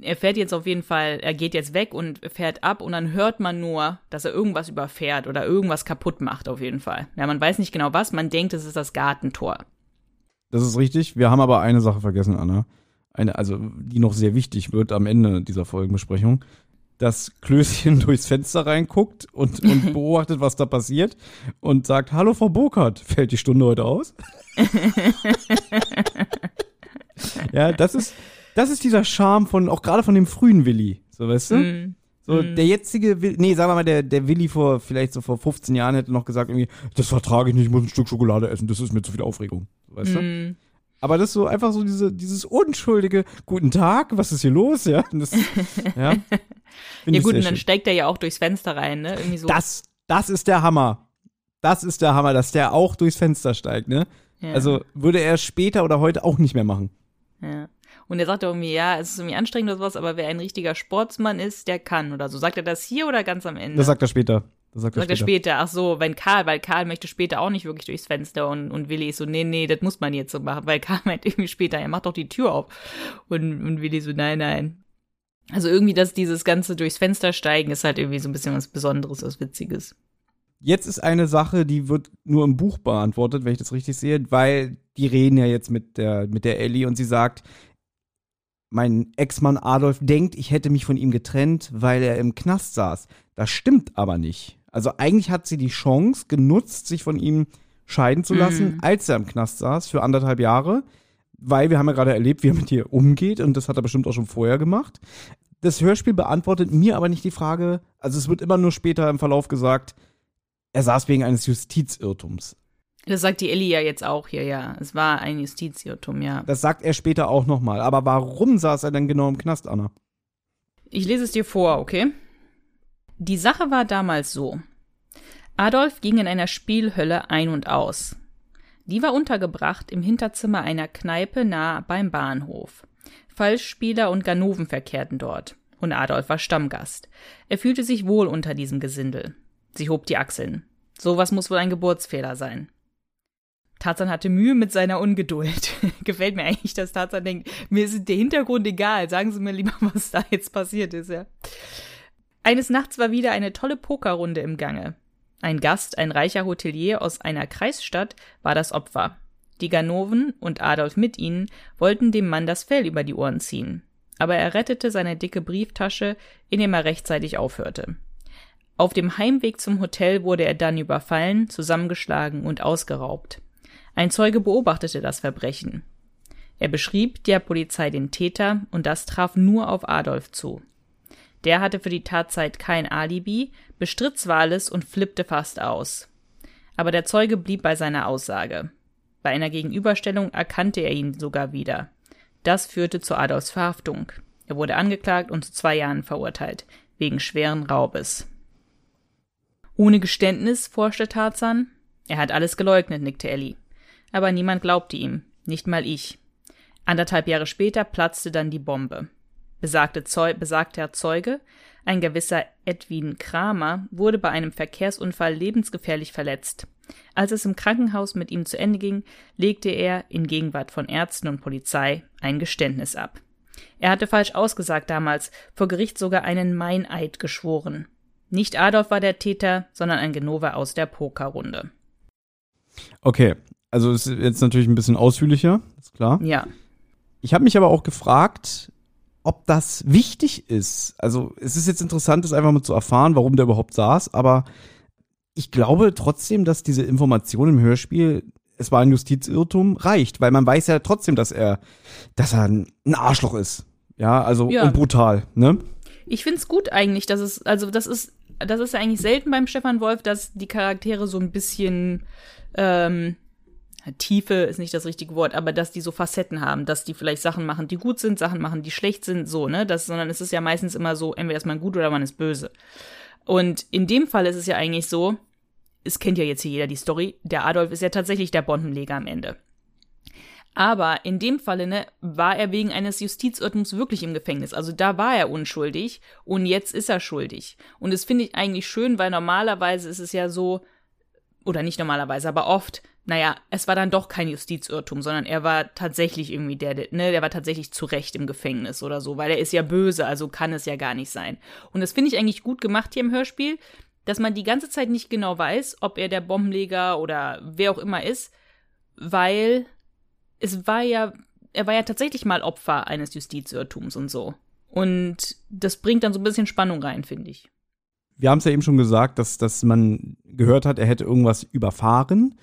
er fährt jetzt auf jeden Fall, er geht jetzt weg und fährt ab und dann hört man nur, dass er irgendwas überfährt oder irgendwas kaputt macht auf jeden Fall. Ja, man weiß nicht genau was, man denkt, es ist das Gartentor. Das ist richtig. Wir haben aber eine Sache vergessen, Anna. Eine, also, die noch sehr wichtig wird am Ende dieser Folgenbesprechung. Dass Klößchen durchs Fenster reinguckt und, und beobachtet, was da passiert und sagt, hallo Frau Burkhardt, fällt die Stunde heute aus? ja, das ist, das ist dieser Charme von, auch gerade von dem frühen Willi, so weißt du? Mm. So, mm. der jetzige, Willi, nee, sagen wir mal, der, der Willi vor, vielleicht so vor 15 Jahren hätte noch gesagt irgendwie, das vertrage ich nicht, ich muss ein Stück Schokolade essen, das ist mir zu viel Aufregung, weißt mm. du? Aber das ist so einfach so diese, dieses unschuldige, guten Tag, was ist hier los, ja? Das, ja, ja gut, und dann steigt er ja auch durchs Fenster rein, ne? Irgendwie so. Das, das ist der Hammer. Das ist der Hammer, dass der auch durchs Fenster steigt, ne? Ja. Also würde er später oder heute auch nicht mehr machen. Ja. Und er sagt irgendwie, ja, es ist irgendwie anstrengend oder sowas, aber wer ein richtiger Sportsmann ist, der kann oder so. Sagt er das hier oder ganz am Ende? Das sagt er später. Das sagt, sagt er später. später. Ach so, wenn Karl, weil Karl möchte später auch nicht wirklich durchs Fenster und, und Willi ist so, nee, nee, das muss man jetzt so machen, weil Karl meint irgendwie später, er macht doch die Tür auf. Und, und Willi so, nein, nein. Also irgendwie, dass dieses ganze durchs Fenster steigen ist halt irgendwie so ein bisschen was Besonderes, was Witziges. Jetzt ist eine Sache, die wird nur im Buch beantwortet, wenn ich das richtig sehe, weil die reden ja jetzt mit der, mit der Ellie und sie sagt, mein Ex-Mann Adolf denkt, ich hätte mich von ihm getrennt, weil er im Knast saß. Das stimmt aber nicht. Also eigentlich hat sie die Chance genutzt, sich von ihm scheiden zu lassen, mhm. als er im Knast saß, für anderthalb Jahre. Weil wir haben ja gerade erlebt, wie er mit ihr umgeht und das hat er bestimmt auch schon vorher gemacht. Das Hörspiel beantwortet mir aber nicht die Frage, also es wird immer nur später im Verlauf gesagt, er saß wegen eines Justizirrtums. Das sagt die Ellie ja jetzt auch hier, ja. Es war ein Justizirrtum, ja. Das sagt er später auch nochmal. Aber warum saß er denn genau im Knast, Anna? Ich lese es dir vor, okay? Die Sache war damals so. Adolf ging in einer Spielhölle ein und aus. Die war untergebracht im Hinterzimmer einer Kneipe nahe beim Bahnhof. Falschspieler und Ganoven verkehrten dort. Und Adolf war Stammgast. Er fühlte sich wohl unter diesem Gesindel. Sie hob die Achseln. Sowas muss wohl ein Geburtsfehler sein. Tarzan hatte Mühe mit seiner Ungeduld. Gefällt mir eigentlich, dass Tarzan denkt, mir ist der Hintergrund egal, sagen Sie mir lieber, was da jetzt passiert ist, ja. Eines Nachts war wieder eine tolle Pokerrunde im Gange. Ein Gast, ein reicher Hotelier aus einer Kreisstadt, war das Opfer. Die Ganoven und Adolf mit ihnen wollten dem Mann das Fell über die Ohren ziehen. Aber er rettete seine dicke Brieftasche, indem er rechtzeitig aufhörte. Auf dem Heimweg zum Hotel wurde er dann überfallen, zusammengeschlagen und ausgeraubt. Ein Zeuge beobachtete das Verbrechen. Er beschrieb der Polizei den Täter und das traf nur auf Adolf zu. Der hatte für die Tatzeit kein Alibi, bestritt zwar alles und flippte fast aus. Aber der Zeuge blieb bei seiner Aussage. Bei einer Gegenüberstellung erkannte er ihn sogar wieder. Das führte zu Adolfs Verhaftung. Er wurde angeklagt und zu zwei Jahren verurteilt, wegen schweren Raubes. Ohne Geständnis, forschte Tarzan. Er hat alles geleugnet, nickte Ellie aber niemand glaubte ihm, nicht mal ich. Anderthalb Jahre später platzte dann die Bombe. Besagte Zeu besagter Zeuge, ein gewisser Edwin Kramer, wurde bei einem Verkehrsunfall lebensgefährlich verletzt. Als es im Krankenhaus mit ihm zu Ende ging, legte er in Gegenwart von Ärzten und Polizei ein Geständnis ab. Er hatte falsch ausgesagt damals, vor Gericht sogar einen Meineid geschworen. Nicht Adolf war der Täter, sondern ein Genova aus der Pokerrunde. Okay, also ist jetzt natürlich ein bisschen ausführlicher, ist klar. Ja. Ich habe mich aber auch gefragt, ob das wichtig ist. Also es ist jetzt interessant, das einfach mal zu erfahren, warum der überhaupt saß, aber ich glaube trotzdem, dass diese Information im Hörspiel, es war ein Justizirrtum, reicht, weil man weiß ja trotzdem, dass er, dass er ein Arschloch ist. Ja, also ja. und brutal, ne? Ich find's gut eigentlich, dass es, also das ist, das ist ja eigentlich selten beim Stefan Wolf, dass die Charaktere so ein bisschen ähm, Tiefe ist nicht das richtige Wort, aber dass die so Facetten haben, dass die vielleicht Sachen machen, die gut sind, Sachen machen, die schlecht sind, so, ne? Das, sondern es ist ja meistens immer so, entweder ist man gut oder man ist böse. Und in dem Fall ist es ja eigentlich so, es kennt ja jetzt hier jeder die Story, der Adolf ist ja tatsächlich der Bombenleger am Ende. Aber in dem Falle ne, war er wegen eines Justizirrtums wirklich im Gefängnis. Also da war er unschuldig und jetzt ist er schuldig. Und das finde ich eigentlich schön, weil normalerweise ist es ja so, oder nicht normalerweise, aber oft, naja, es war dann doch kein Justizirrtum, sondern er war tatsächlich irgendwie der, ne, der war tatsächlich zu Recht im Gefängnis oder so, weil er ist ja böse, also kann es ja gar nicht sein. Und das finde ich eigentlich gut gemacht hier im Hörspiel, dass man die ganze Zeit nicht genau weiß, ob er der Bombenleger oder wer auch immer ist, weil es war ja, er war ja tatsächlich mal Opfer eines Justizirrtums und so. Und das bringt dann so ein bisschen Spannung rein, finde ich. Wir haben es ja eben schon gesagt, dass, dass man gehört hat, er hätte irgendwas überfahren.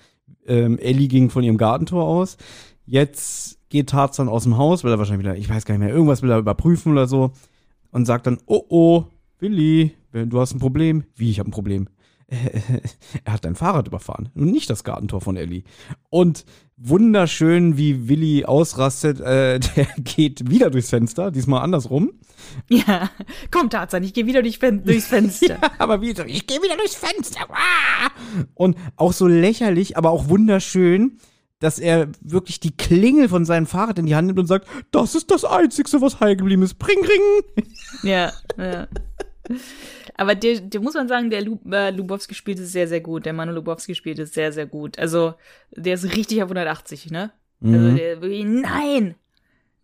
Ähm, Ellie ging von ihrem Gartentor aus. Jetzt geht Tarzan aus dem Haus, will er wahrscheinlich wieder, ich weiß gar nicht mehr, irgendwas will er überprüfen oder so. Und sagt dann, oh oh, Willi, du hast ein Problem. Wie, ich habe ein Problem? er hat ein Fahrrad überfahren und nicht das Gartentor von Ellie. Und wunderschön, wie Willi ausrastet, äh, der geht wieder durchs Fenster, diesmal andersrum. Ja, komm Tarzan, ich gehe wieder durch Fen durchs Fenster. ja, aber wieder, ich gehe wieder durchs Fenster. Und auch so lächerlich, aber auch wunderschön, dass er wirklich die Klingel von seinem Fahrrad in die Hand nimmt und sagt, das ist das Einzige, was heil geblieben ist. Bring, ring. Ja, ja. Aber der, der muss man sagen, der Lu äh, Lubowski spielt es sehr, sehr gut. Der Manu Lubowski spielt es sehr, sehr gut. Also, der ist richtig auf 180, ne? Also, mhm. Also, der wirklich, nein!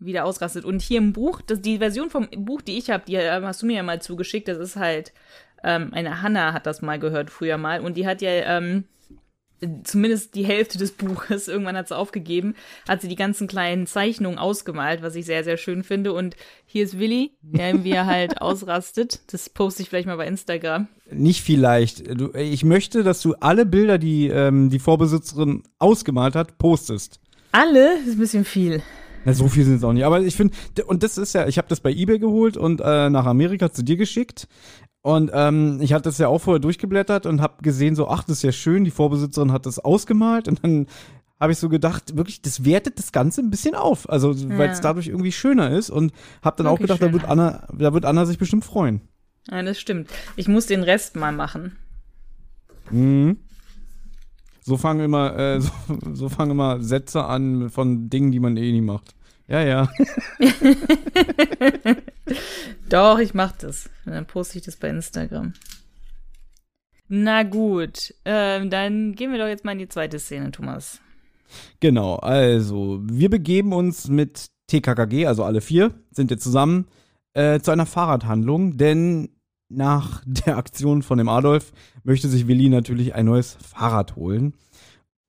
Wieder ausrastet. Und hier im Buch, das, die Version vom Buch, die ich habe, die äh, hast du mir ja mal zugeschickt, das ist halt, ähm, eine Hanna hat das mal gehört früher mal. Und die hat ja, ähm, zumindest die Hälfte des Buches, irgendwann hat sie aufgegeben, hat sie die ganzen kleinen Zeichnungen ausgemalt, was ich sehr, sehr schön finde. Und hier ist Willi, der wie er halt ausrastet. Das poste ich vielleicht mal bei Instagram. Nicht vielleicht. Du, ich möchte, dass du alle Bilder, die ähm, die Vorbesitzerin ausgemalt hat, postest. Alle? Das ist ein bisschen viel. Na, so viel sind es auch nicht. Aber ich finde, und das ist ja, ich habe das bei eBay geholt und äh, nach Amerika zu dir geschickt. Und ähm, ich hatte das ja auch vorher durchgeblättert und habe gesehen, so, ach, das ist ja schön, die Vorbesitzerin hat das ausgemalt. Und dann habe ich so gedacht, wirklich, das wertet das Ganze ein bisschen auf. Also, ja. weil es dadurch irgendwie schöner ist. Und habe dann wirklich auch gedacht, da wird, Anna, da wird Anna sich bestimmt freuen. Ja, das stimmt. Ich muss den Rest mal machen. Mhm. So fangen immer, äh, so, so fangen immer Sätze an von Dingen, die man eh nie macht. Ja, ja. Doch, ich mach das. Dann poste ich das bei Instagram. Na gut, ähm, dann gehen wir doch jetzt mal in die zweite Szene, Thomas. Genau, also wir begeben uns mit TKKG, also alle vier sind jetzt zusammen, äh, zu einer Fahrradhandlung, denn nach der Aktion von dem Adolf möchte sich Willi natürlich ein neues Fahrrad holen.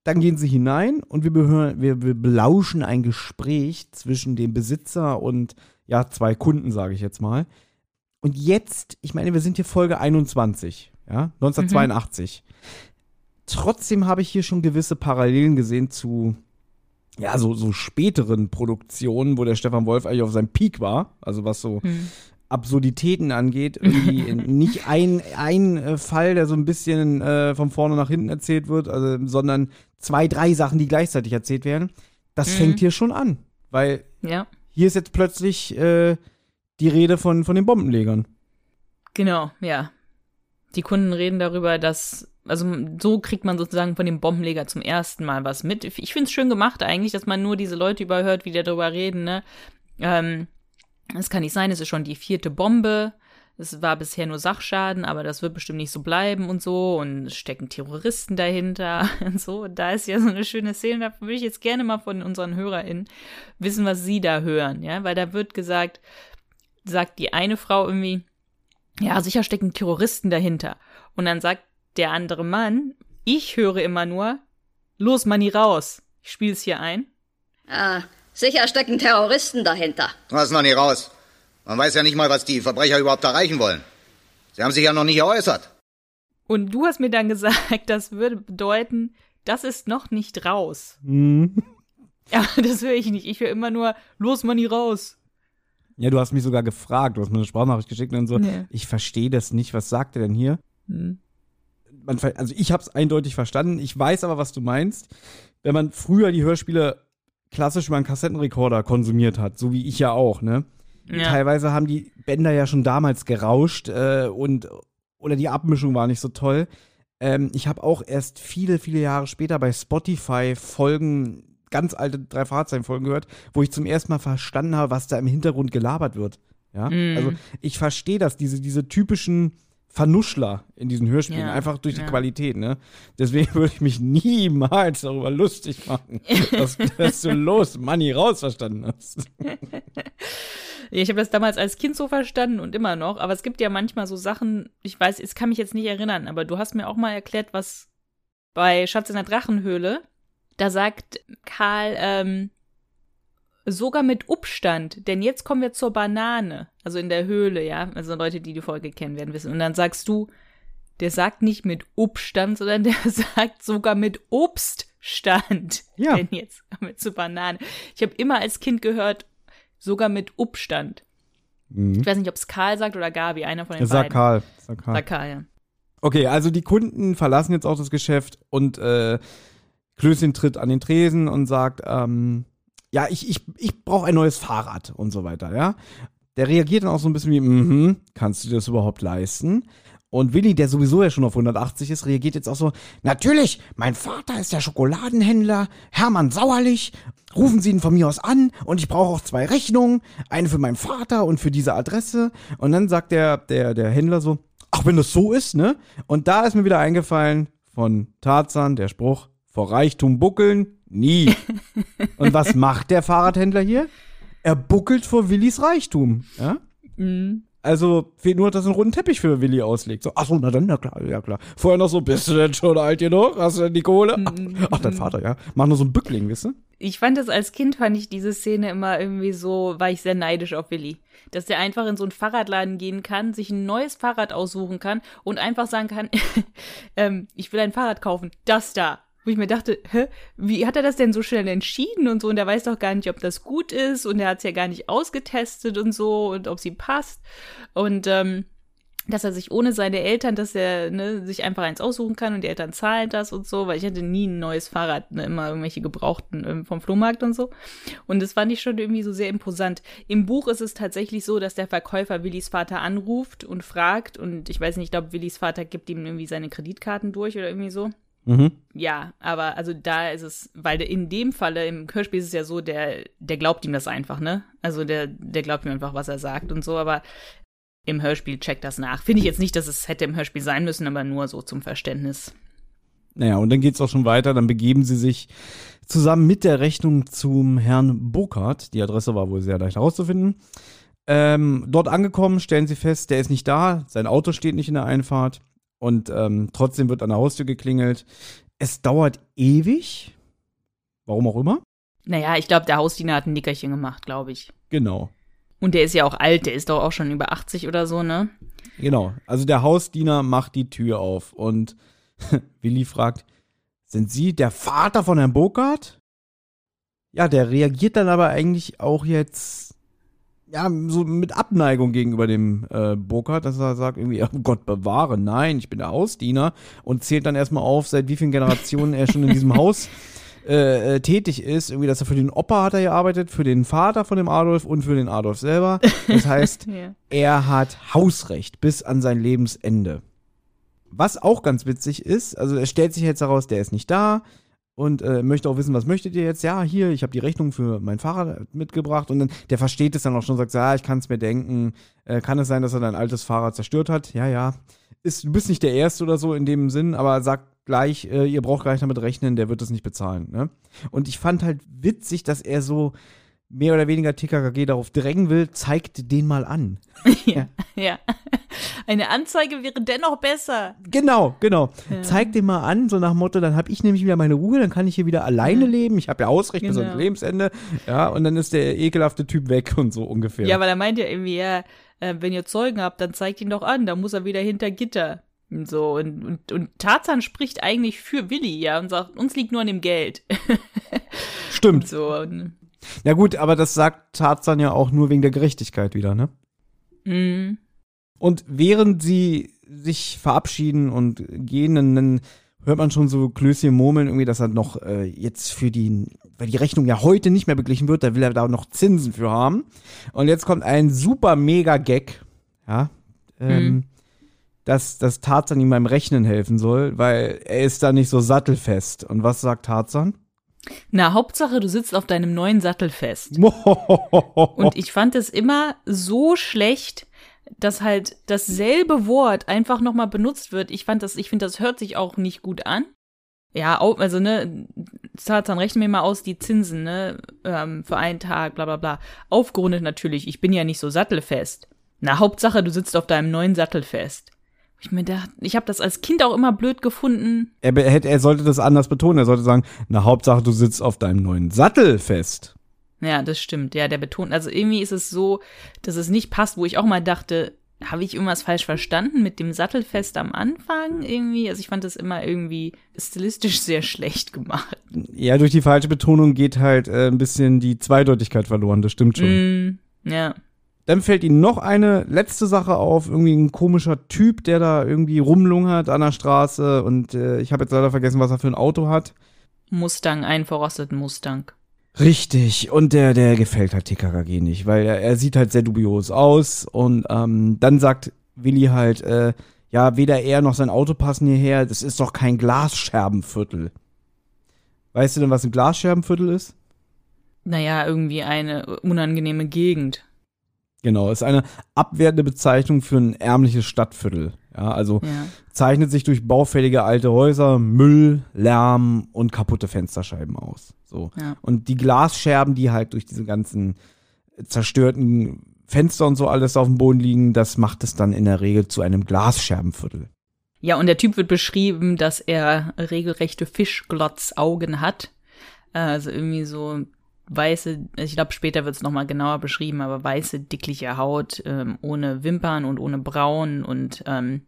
Dann gehen sie hinein und wir, behören, wir, wir belauschen ein Gespräch zwischen dem Besitzer und ja, zwei Kunden, sage ich jetzt mal. Und jetzt, ich meine, wir sind hier Folge 21, ja, 1982. Mhm. Trotzdem habe ich hier schon gewisse Parallelen gesehen zu, ja, so, so späteren Produktionen, wo der Stefan Wolf eigentlich auf seinem Peak war. Also was so mhm. Absurditäten angeht. Irgendwie nicht ein, ein äh, Fall, der so ein bisschen äh, von vorne nach hinten erzählt wird, also, sondern zwei, drei Sachen, die gleichzeitig erzählt werden. Das mhm. fängt hier schon an. Weil ja. hier ist jetzt plötzlich äh, die Rede von, von den Bombenlegern. Genau, ja. Die Kunden reden darüber, dass, also so kriegt man sozusagen von dem Bombenleger zum ersten Mal was mit. Ich finde es schön gemacht eigentlich, dass man nur diese Leute überhört, wie die darüber reden, ne? Ähm, es kann nicht sein, es ist schon die vierte Bombe. Es war bisher nur Sachschaden, aber das wird bestimmt nicht so bleiben und so. Und es stecken Terroristen dahinter und so. Da ist ja so eine schöne Szene. Da würde ich jetzt gerne mal von unseren HörerInnen wissen, was sie da hören, ja. Weil da wird gesagt, sagt die eine Frau irgendwie, ja, sicher stecken Terroristen dahinter. Und dann sagt der andere Mann, ich höre immer nur, los, Manni, raus. Ich spiele es hier ein. Ah, Sicher stecken Terroristen dahinter. Was noch nicht raus. Man weiß ja nicht mal, was die Verbrecher überhaupt erreichen wollen. Sie haben sich ja noch nicht geäußert. Und du hast mir dann gesagt, das würde bedeuten, das ist noch nicht raus. Mhm. Ja, das höre ich nicht. Ich höre immer nur, los, Manni, raus. Ja, du hast mich sogar gefragt, du hast mir eine Sprachnachricht geschickt und so. Nee. Ich verstehe das nicht. Was sagt er denn hier? Mhm. Man, also ich habe es eindeutig verstanden. Ich weiß aber, was du meinst. Wenn man früher die Hörspiele klassisch über einen Kassettenrekorder konsumiert hat, so wie ich ja auch, ne? Ja. Teilweise haben die Bänder ja schon damals gerauscht äh, und oder die Abmischung war nicht so toll. Ähm, ich habe auch erst viele, viele Jahre später bei Spotify Folgen, ganz alte drei Fahrzeichen-Folgen gehört, wo ich zum ersten Mal verstanden habe, was da im Hintergrund gelabert wird. Ja, Mhm. also ich verstehe das, diese, diese typischen Vernuschler in diesen Hörspielen, Ja, einfach durch die ja. Qualität, ne? Deswegen würde ich mich niemals darüber lustig machen, dass, dass du los Money raus verstanden hast. Ja, ich habe das damals als Kind so verstanden und immer noch, aber es gibt ja manchmal so Sachen, ich weiß, es kann mich jetzt nicht erinnern, aber du hast mir auch mal erklärt, was bei Schatz in der Drachenhöhle, da sagt Karl, ähm, sogar mit Upstand, denn jetzt kommen wir zur Banane, also in der Höhle, ja, also Leute, die die Folge kennen, werden wissen. Und dann sagst du, der sagt nicht mit Upstand, sondern der sagt sogar mit Obststand. Ja. Denn jetzt kommen wir zur Banane. Ich habe immer als Kind gehört, sogar mit Upstand. Ich weiß nicht, ob es Karl sagt oder Gabi, einer von den Sag beiden. Karl. Sag Karl. Sag Karl, ja. Okay, also die Kunden verlassen jetzt auch das Geschäft und äh, Klößchen tritt an den Tresen und sagt, ähm, ja, ich, ich, ich brauche ein neues Fahrrad und so weiter, ja. Der reagiert dann auch so ein bisschen wie, mhm, kannst du dir das überhaupt leisten? Und Willi, der sowieso ja schon auf 180 ist, reagiert jetzt auch so, natürlich, mein Vater ist der Schokoladenhändler, Hermann Sauerlich, rufen Sie ihn von mir aus an und ich brauche auch zwei Rechnungen, eine für meinen Vater und für diese Adresse. Und dann sagt der, der, der Händler so, ach, wenn das so ist, ne? Und da ist mir wieder eingefallen von Tarzan der Spruch, vor Reichtum buckeln, nie. und was macht der Fahrradhändler hier? Er buckelt vor Willis Reichtum, ja? Mhm. Also fehlt nur, dass er einen roten Teppich für Willi auslegt. So, ach so, na dann, na klar, ja klar. Vorher noch so, bist du denn schon alt genug? Hast du denn die Kohle? Ach, ach dein Vater, ja. Mach nur so einen Bückling, weißt du? Ich fand das als Kind, fand ich diese Szene immer irgendwie so, war ich sehr neidisch auf Willi. Dass der einfach in so einen Fahrradladen gehen kann, sich ein neues Fahrrad aussuchen kann und einfach sagen kann, ähm, ich will ein Fahrrad kaufen, das da. Wo ich mir dachte, hä, wie hat er das denn so schnell entschieden und so? Und er weiß doch gar nicht, ob das gut ist und er hat es ja gar nicht ausgetestet und so und ob sie passt. Und ähm, dass er sich ohne seine Eltern, dass er ne, sich einfach eins aussuchen kann und die Eltern zahlen das und so, weil ich hatte nie ein neues Fahrrad, ne, immer irgendwelche gebrauchten ähm, vom Flohmarkt und so. Und das fand ich schon irgendwie so sehr imposant. Im Buch ist es tatsächlich so, dass der Verkäufer Willis Vater anruft und fragt und ich weiß nicht, ich glaube, Willis Vater gibt ihm irgendwie seine Kreditkarten durch oder irgendwie so. Mhm. Ja, aber also da ist es, weil in dem Falle, im Hörspiel ist es ja so, der, der glaubt ihm das einfach, ne? Also der, der glaubt ihm einfach, was er sagt und so, aber im Hörspiel checkt das nach. Finde ich jetzt nicht, dass es hätte im Hörspiel sein müssen, aber nur so zum Verständnis. Naja, und dann geht's auch schon weiter. Dann begeben sie sich zusammen mit der Rechnung zum Herrn Burkhardt. Die Adresse war wohl sehr leicht herauszufinden. Ähm, dort angekommen, stellen sie fest, der ist nicht da, sein Auto steht nicht in der Einfahrt und ähm, trotzdem wird an der Haustür geklingelt. Es dauert ewig, warum auch immer. Naja, ich glaube, der Hausdiener hat ein Nickerchen gemacht, glaube ich. Genau, Und der ist ja auch alt, der ist doch auch schon über 80 oder so, ne? genau. Also der Hausdiener macht die Tür auf und Willi fragt, sind Sie der Vater von Herrn Burkhardt? Ja, der reagiert dann aber eigentlich auch jetzt ja, so mit Abneigung gegenüber dem äh, Burkhardt, dass er sagt irgendwie, oh Gott bewahre, nein, ich bin der Hausdiener und zählt dann erstmal auf, seit wie vielen Generationen er schon in diesem Haus äh, äh, tätig ist. Irgendwie, dass er für den Opa hat er gearbeitet, für den Vater von dem Adolf und für den Adolf selber. Das heißt, Ja. er hat Hausrecht bis an sein Lebensende. Was auch ganz witzig ist, also es stellt sich jetzt heraus, der ist nicht da und äh, möchte auch wissen, was möchtet ihr jetzt? Ja, hier, ich habe die Rechnung für mein Fahrrad mitgebracht und dann der versteht es dann auch schon, sagt, ja, ich kann es mir denken. Äh, kann es sein, dass er dein altes Fahrrad zerstört hat? Ja, ja. Ist, du bist nicht der Erste oder so in dem Sinn, aber sagt gleich, äh, ihr braucht gleich damit rechnen, der wird es nicht bezahlen. Ne? Und ich fand halt witzig, dass er so mehr oder weniger TKKG darauf drängen will, zeigt den mal an. ja. ja. Eine Anzeige wäre dennoch besser. Genau, genau. Zeig den mal an, so nach Motto, dann habe ich nämlich wieder meine Ruhe, dann kann ich hier wieder alleine leben. Ich habe ja Ausrecht bis Genau. ans Lebensende. Ja, und dann ist der ekelhafte Typ weg und so ungefähr. Ja, weil er meint ja irgendwie, ja, äh, wenn ihr Zeugen habt, dann zeigt ihn doch an, dann muss er wieder hinter Gitter. Und so, und, und, und Tarzan spricht eigentlich für Willi, ja, und sagt, uns liegt nur an dem Geld. Stimmt. so, und, Ja gut, aber das sagt Tarzan ja auch nur wegen der Gerechtigkeit wieder, ne? mm, Und während sie sich verabschieden und gehen, dann, hört man schon so Klößchen murmeln, irgendwie, dass er noch äh, jetzt für die, weil die Rechnung ja heute nicht mehr beglichen wird, da will er da noch Zinsen für haben. Und jetzt kommt ein super mega Gag, ja. Ähm, dass, dass Tarzan ihm beim Rechnen helfen soll, weil er ist da nicht so sattelfest. Und was sagt Tarzan? Na, Hauptsache, du sitzt auf deinem neuen Sattel fest. Und ich fand es immer so schlecht, dass halt dasselbe Wort einfach nochmal benutzt wird. Ich fand das, ich finde, das hört sich auch nicht gut an. Ja, also ne, Tarzan, rechne mir mal aus die Zinsen, ne, ähm, für einen Tag, bla bla bla. Aufgerundet natürlich, ich bin ja nicht so sattelfest. Na, Hauptsache, du sitzt auf deinem neuen Sattel fest. Ich mir dachte, ich habe das als Kind auch immer blöd gefunden. er, hätte- er sollte das anders betonen. Er sollte sagen, na Hauptsache du sitzt auf deinem neuen Sattel fest. Ja, das stimmt. Ja, der betont, also irgendwie ist es so, dass es nicht passt, wo ich auch mal dachte, habe ich irgendwas falsch verstanden mit dem Sattelfest am Anfang irgendwie? Also ich fand das immer irgendwie stilistisch sehr schlecht gemacht. Ja, durch die falsche Betonung geht halt äh, ein bisschen die Zweideutigkeit verloren, das stimmt schon. Mm, ja. Dann fällt ihnen noch eine letzte Sache auf, irgendwie ein komischer Typ, der da irgendwie rumlungert an der Straße und äh, ich habe jetzt leider vergessen, was er für ein Auto hat. Mustang, einen verrosteten Mustang. Richtig, und der, der gefällt halt TKKG nicht, weil er, er sieht halt sehr dubios aus und ähm, dann sagt Willi halt, äh, ja, weder er noch sein Auto passen hierher, das ist doch kein Glasscherbenviertel. Weißt du denn, was ein Glasscherbenviertel ist? Naja, irgendwie eine unangenehme Gegend. Genau, ist eine abwertende Bezeichnung für ein ärmliches Stadtviertel. Ja, also Ja. zeichnet sich durch baufällige alte Häuser, Müll, Lärm und kaputte Fensterscheiben aus. So. Ja. Und die Glasscherben, die halt durch diese ganzen zerstörten Fenster und so alles auf dem Boden liegen, das macht es dann in der Regel zu einem Glasscherbenviertel. Ja, und der Typ wird beschrieben, dass er regelrechte Fischglotzaugen hat. Äh, Also irgendwie so weiße, ich glaube später wird es nochmal genauer beschrieben, aber weiße, dickliche Haut, ähm, ohne Wimpern und ohne Brauen und ähm,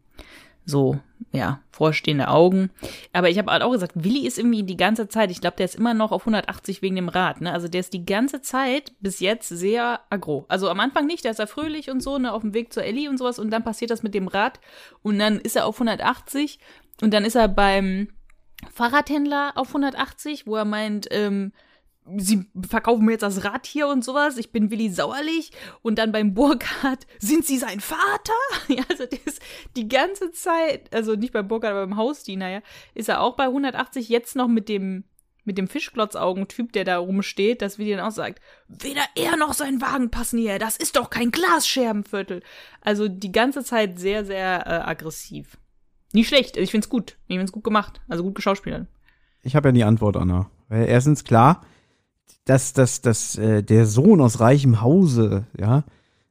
so, ja, vorstehende Augen. Aber ich habe halt auch gesagt, Willi ist irgendwie die ganze Zeit, ich glaube, der ist immer noch auf 180 wegen dem Rad, ne? Also der ist die ganze Zeit bis jetzt sehr aggro. Also am Anfang nicht, da ist er fröhlich und so, ne, auf dem Weg zur Ellie und sowas und dann passiert das mit dem Rad und dann ist er auf 180 und dann ist er beim Fahrradhändler auf 180, wo er meint, ähm, sie verkaufen mir jetzt das Rad hier und sowas, ich bin Willi Sauerlich und dann beim Burkhardt, sind sie sein Vater? Ja, also ist die ganze Zeit, also nicht beim Burkhardt, aber beim Hausdiener, ja, ist er auch bei 180 jetzt noch mit dem mit dem Fischglotzaugen-Typ, der da rumsteht, dass Willi dann auch sagt, weder er noch sein Wagen passen hierher, das ist doch kein Glasscherbenviertel. Also die ganze Zeit sehr, sehr äh, aggressiv. Nicht schlecht, ich find's gut. Ich find's gut gemacht, also gut geschauspielert. Ich habe ja die Antwort, Anna. Weil erstens klar, dass, dass, dass äh, der Sohn aus reichem Hause, ja,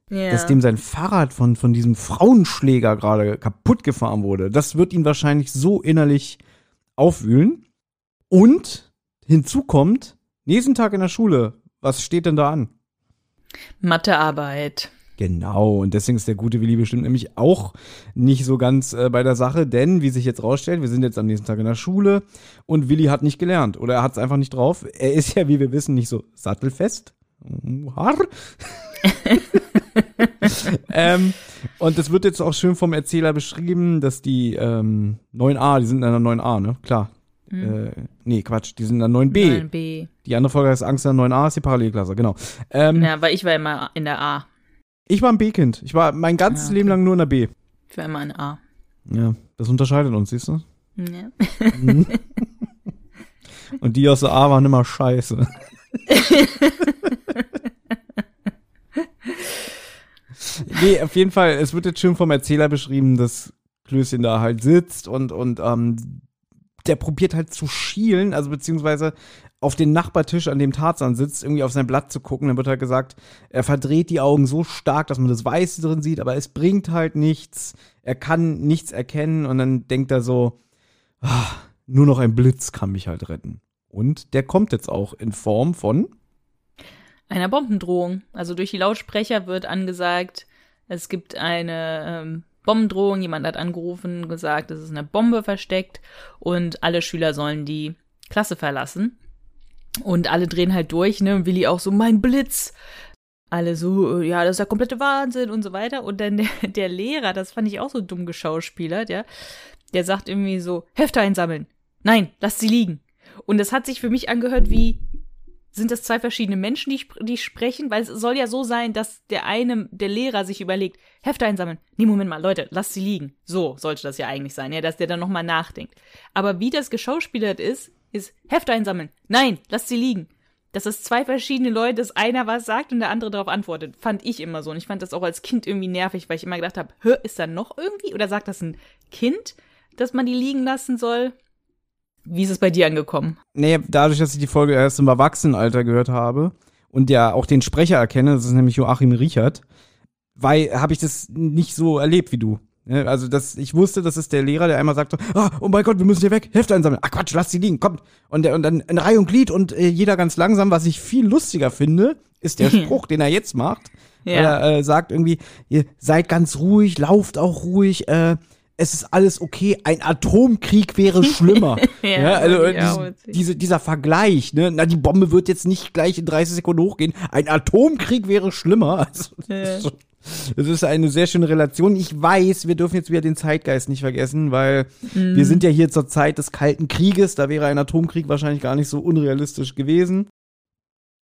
Ja. dass dem sein Fahrrad von, von diesem Frauenschläger gerade kaputt gefahren wurde. Das wird ihn wahrscheinlich so innerlich aufwühlen. Und hinzu kommt, nächsten Tag in der Schule, was steht denn da an? Mathearbeit. Genau, und deswegen ist der gute Willi bestimmt nämlich auch nicht so ganz äh, bei der Sache, denn wie sich jetzt rausstellt, wir sind jetzt am nächsten Tag in der Schule und Willi hat nicht gelernt oder er hat es einfach nicht drauf. Er ist ja, wie wir wissen, nicht so sattelfest. Ähm, und es wird jetzt auch schön vom Erzähler beschrieben, dass die ähm, 9a, die sind in einer 9a, ne? Klar. Äh, nee, Quatsch, die sind in einer 9b. 9b. Die andere Folge heißt Angst in der 9a, ist die Parallelklasse, genau. Ähm, Ja, weil ich war immer in der A. Ich war ein B-Kind. Ich war mein ganzes Ja, okay. Leben lang nur in der B. Ich war immer in A. Ja, das unterscheidet uns, siehst du? Ja. Und die aus der A waren immer scheiße. nee, auf jeden Fall, es wird jetzt schön vom Erzähler beschrieben, dass Klößchen da halt sitzt und, und ähm, der probiert halt zu schielen, also beziehungsweise auf den Nachbartisch, an dem Tarzan sitzt, irgendwie auf sein Blatt zu gucken. Dann wird halt gesagt, er verdreht die Augen so stark, dass man das Weiße drin sieht, aber es bringt halt nichts. Er kann nichts erkennen und dann denkt er so, ah, nur noch ein Blitz kann mich halt retten. Und der kommt jetzt auch in Form von Einer Bombendrohung. Also durch die Lautsprecher wird angesagt, es gibt eine ähm, Bombendrohung. Jemand hat angerufen, gesagt, es ist eine Bombe versteckt und alle Schüler sollen die Klasse verlassen. Und alle drehen halt durch, ne? Und Willi auch so, mein Blitz. Alle so, äh, ja, das ist der komplette Wahnsinn und so weiter. Und dann der, der Lehrer, das fand ich auch so dumm geschauspielert, ja. Der sagt irgendwie so, Hefte einsammeln. Nein, lasst sie liegen. Und das hat sich für mich angehört wie, sind das zwei verschiedene Menschen, die, die sprechen? Weil es soll ja so sein, dass der eine, der Lehrer sich überlegt, Hefte einsammeln. Nee, Moment mal, Leute, lasst sie liegen. So sollte das ja eigentlich sein, ja, dass der dann nochmal nachdenkt. Aber wie das geschauspielert ist, ist Hefte einsammeln. Nein, lasst sie liegen. Dass es zwei verschiedene Leute, dass einer was sagt und der andere darauf antwortet, fand ich immer so. Und ich fand das auch als Kind irgendwie nervig, weil ich immer gedacht habe, hör, ist da noch irgendwie? Oder sagt das ein Kind, dass man die liegen lassen soll? Wie ist es bei dir angekommen? Nee, dadurch, dass ich die Folge erst im Erwachsenenalter gehört habe und ja auch den Sprecher erkenne, das ist nämlich Joachim Richard, weil habe ich das nicht so erlebt wie du. Ne, Also das, ich wusste, das ist der Lehrer, der einmal sagt, oh, oh mein Gott, wir müssen hier weg, Hefte einsammeln. Ach Quatsch, lass sie liegen, kommt. Und, der, und dann in Reihe und Glied und äh, jeder ganz langsam. Was ich viel lustiger finde, ist der Spruch, den er jetzt macht. Ja. Er äh, sagt irgendwie, ihr seid ganz ruhig, lauft auch ruhig, äh, es ist alles okay, ein Atomkrieg wäre schlimmer. Ja, also fand äh, auch diese, dieser Vergleich, ne? Na, die Bombe wird jetzt nicht gleich in 30 Sekunden hochgehen. Ein Atomkrieg wäre schlimmer. Also, das, ist schon, das ist eine sehr schöne Relation. Ich weiß, wir dürfen jetzt wieder den Zeitgeist nicht vergessen, weil Mhm. wir sind ja hier zur Zeit des Kalten Krieges. Da wäre ein Atomkrieg wahrscheinlich gar nicht so unrealistisch gewesen.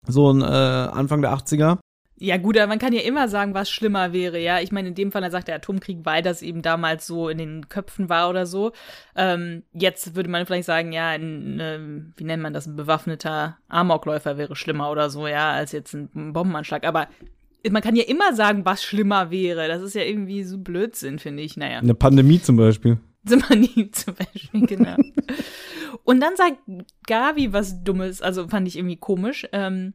So ein äh, Anfang der 80er. Ja, gut, aber man kann ja immer sagen, was schlimmer wäre, ja. Ich meine, in dem Fall, er sagt der Atomkrieg, weil das eben damals so in den Köpfen war oder so. Ähm, jetzt würde man vielleicht sagen, ja, ein, ähm, wie nennt man das, ein bewaffneter Amokläufer wäre schlimmer oder so, ja, als jetzt ein Bombenanschlag. Aber man kann ja immer sagen, was schlimmer wäre. Das ist ja irgendwie so Blödsinn, finde ich. Naja. Eine Pandemie zum Beispiel. Sind wir nie zum Beispiel, genau. und dann sagt Gabi was Dummes, also fand ich irgendwie komisch. Ähm,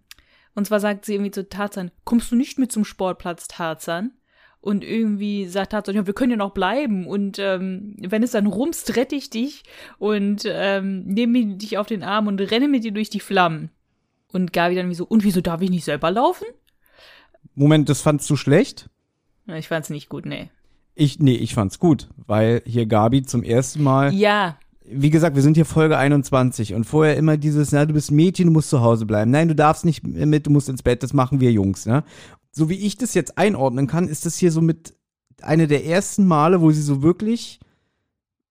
und zwar sagt sie irgendwie zu Tarzan, kommst du nicht mit zum Sportplatz, Tarzan? Und irgendwie sagt Tarzan, ja, wir können ja noch bleiben. Und ähm, wenn es dann rumst, rette ich dich und ähm, nehme dich auf den Arm und renne mit dir durch die Flammen. Und Gabi dann wie so, und wieso darf ich nicht selber laufen? Moment, das fandst du schlecht? Ich fand's nicht gut, nee. Ich, nee, ich fand's gut, weil hier Gabi zum ersten Mal Ja, wie gesagt, wir sind hier Folge 21 und vorher immer dieses, na, du bist Mädchen, du musst zu Hause bleiben. Nein, du darfst nicht mit, du musst ins Bett, das machen wir Jungs, ne? So wie ich das jetzt einordnen kann, ist das hier so mit eine der ersten Male, wo sie so wirklich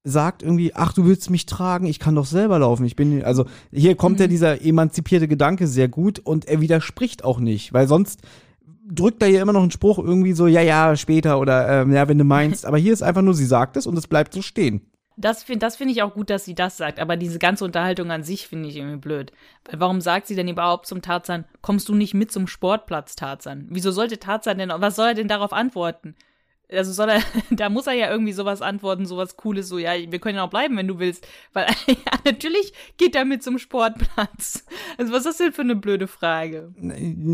sagt irgendwie, ach, du willst mich tragen, ich kann doch selber laufen. Ich bin, also hier kommt ja dieser emanzipierte Gedanke sehr gut und er widerspricht auch nicht, weil sonst drückt er hier immer noch einen Spruch irgendwie so, ja, ja, später oder ähm, ja, wenn du meinst. Aber hier ist einfach nur, sie sagt es und es bleibt so stehen. Das finde das find ich auch gut, dass sie das sagt, aber diese ganze Unterhaltung an sich finde ich irgendwie blöd. Weil warum sagt sie denn überhaupt zum Tarzan, kommst du nicht mit zum Sportplatz, Tarzan? Wieso sollte Tarzan denn, was soll er denn darauf antworten? Also soll er, da muss er ja irgendwie sowas antworten, sowas Cooles, so, ja, wir können ja auch bleiben, wenn du willst. Weil, ja, natürlich geht er mit zum Sportplatz. Also was ist das denn für eine blöde Frage?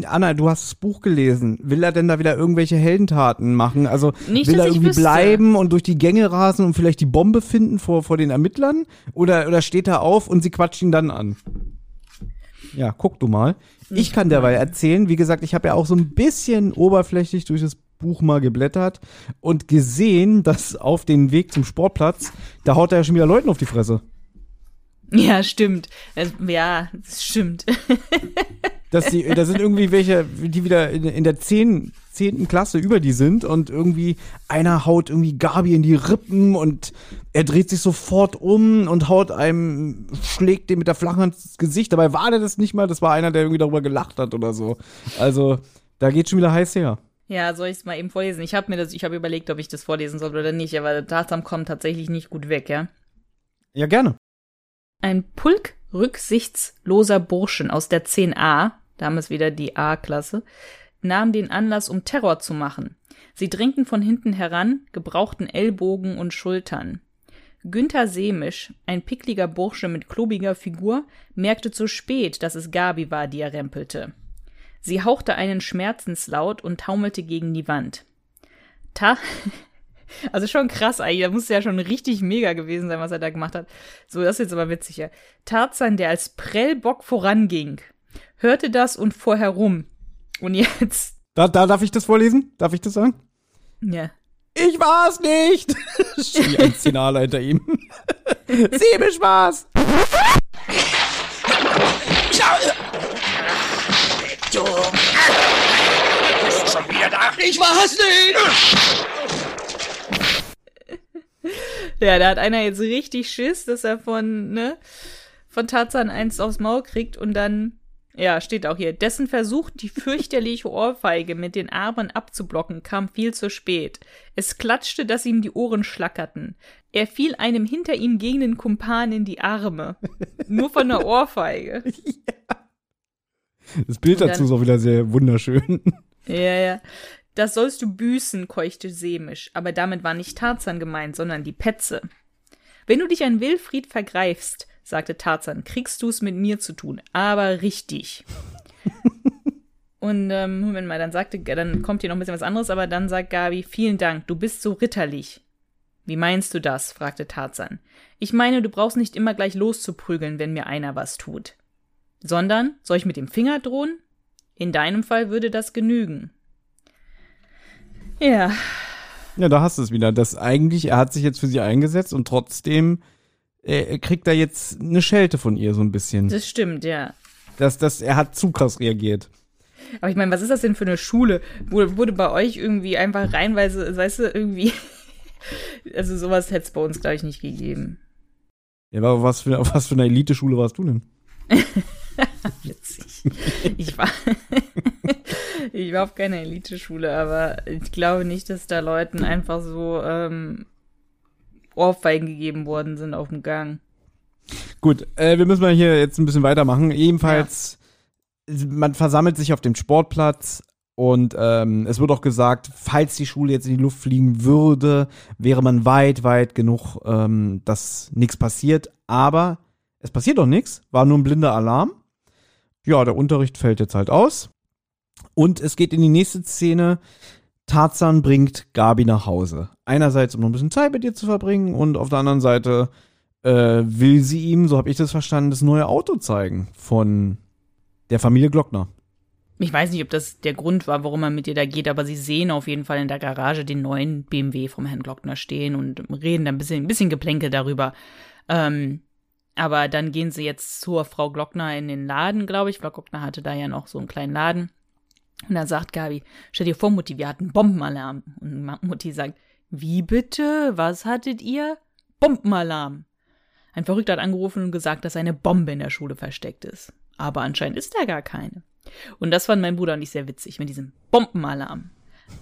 Anna, du hast das Buch gelesen. Will er denn da wieder irgendwelche Heldentaten machen? Also Nicht, will er irgendwie bleiben und durch die Gänge rasen und vielleicht die Bombe finden vor, vor den Ermittlern? Oder, oder steht er auf und sie quatscht ihn dann an? Ja, guck du mal. Ich kann derweil erzählen, wie gesagt, ich habe ja auch so ein bisschen oberflächlich durch das Buch mal geblättert und gesehen, dass auf dem Weg zum Sportplatz, da haut er ja schon wieder Leuten auf die Fresse. Ja, stimmt. Ja, stimmt. dass die, da sind irgendwie welche, die wieder in, in der zehn, zehnten Klasse über die sind und irgendwie einer haut irgendwie Gabi in die Rippen und er dreht sich sofort um und haut einem, schlägt dem mit der flachen Hand ins Gesicht. Dabei war der das nicht mal, das war einer, der irgendwie darüber gelacht hat oder so. Also, da geht schon wieder heiß her. Ja, soll ich es mal eben vorlesen? Ich habe mir das, ich habe überlegt, ob ich das vorlesen soll oder nicht, aber Tarzan kommt tatsächlich nicht gut weg, ja. Ja, gerne. Ein Pulk rücksichtsloser Burschen aus der 10a, damals wieder die A-Klasse, nahm den Anlass, um Terror zu machen. Sie drängten von hinten heran, gebrauchten Ellbogen und Schultern. Günther Semisch, ein pickliger Bursche mit klobiger Figur, merkte zu spät, dass es Gabi war, die er rempelte. Sie hauchte einen Schmerzenslaut und taumelte gegen die Wand. Ta also schon krass eigentlich, da muss ja schon richtig mega gewesen sein, was er da gemacht hat. So, das ist jetzt aber witzig, ja. Tarzan, der als Prellbock voranging, hörte das und fuhr herum. Und jetzt, Da, da darf ich das vorlesen? Darf ich das sagen? ja. Ich war's nicht! Schrie ein Szenaler hinter ihm. Semisch war's! Ja, da hat einer jetzt richtig Schiss, dass er von, ne, von Tarzan eins aufs Maul kriegt und dann Ja, steht auch hier. Dessen Versuch, die fürchterliche Ohrfeige mit den Armen abzublocken, kam viel zu spät. Es klatschte, dass ihm die Ohren schlackerten. Er fiel einem hinter ihm gehenden Kumpan in die Arme. Nur von der Ohrfeige. Das Bild dann- dazu ist auch wieder sehr wunderschön. Ja, ja. Das sollst du büßen, keuchte Semisch. Aber damit war nicht Tarzan gemeint, sondern die Petze. Wenn du dich an Wilfried vergreifst, sagte Tarzan, kriegst du's mit mir zu tun. Aber richtig. Und ähm, Moment mal, dann sagte, dann kommt hier noch ein bisschen was anderes, aber dann sagt Gabi, vielen Dank, du bist so ritterlich. Wie meinst du das? fragte Tarzan. Ich meine, du brauchst nicht immer gleich loszuprügeln, wenn mir einer was tut. Sondern, soll ich mit dem Finger drohen? In deinem Fall würde das genügen. Ja, Ja, da hast du es wieder. Das eigentlich, er hat sich jetzt für sie eingesetzt und trotzdem äh, kriegt er jetzt eine Schelte von ihr so ein bisschen. das stimmt, ja. Das, das, er hat zu krass reagiert. Aber ich meine, was ist das denn für eine Schule? Wurde, wurde bei euch irgendwie einfach reinweise, weißt du, irgendwie. Also sowas hätte es bei uns, glaube ich, nicht gegeben. Ja, aber was für, auf was für eine Eliteschule warst du denn? Witzig. Ich war, ich war auf keiner Eliteschule, aber ich glaube nicht, dass da Leuten einfach so ähm, Ohrfeigen gegeben worden sind auf dem Gang. Gut, äh, wir müssen mal hier jetzt ein bisschen weitermachen. Ebenfalls, man versammelt sich auf dem Sportplatz und ähm, es wird auch gesagt, falls die Schule jetzt in die Luft fliegen würde, wäre man weit, weit genug, ähm, dass nichts passiert. Aber es passiert doch nichts, war nur ein blinder Alarm. Ja, der Unterricht fällt jetzt halt aus. Und es geht in die nächste Szene. Tarzan bringt Gabi nach Hause. Einerseits, um noch ein bisschen Zeit mit ihr zu verbringen und auf der anderen Seite äh, will sie ihm, so habe ich das verstanden, das neue Auto zeigen von der Familie Glockner. Ich weiß nicht, ob das der Grund war, warum er mit ihr da geht, aber sie sehen auf jeden Fall in der Garage den neuen BMW vom Herrn Glockner stehen und reden da ein bisschen, ein bisschen Geplänkel darüber. Ähm, aber dann gehen sie jetzt zur Frau Glockner in den Laden, glaube ich. Frau Glockner hatte da ja noch so einen kleinen Laden. Und dann sagt Gabi, stell dir vor, Mutti, wir hatten Bombenalarm. Und Mutti sagt, wie bitte? Was hattet ihr? Bombenalarm. Ein Verrückter hat angerufen und gesagt, dass eine Bombe in der Schule versteckt ist. Aber anscheinend ist da gar keine. Und das fand mein Bruder und ich sehr witzig mit diesem Bombenalarm.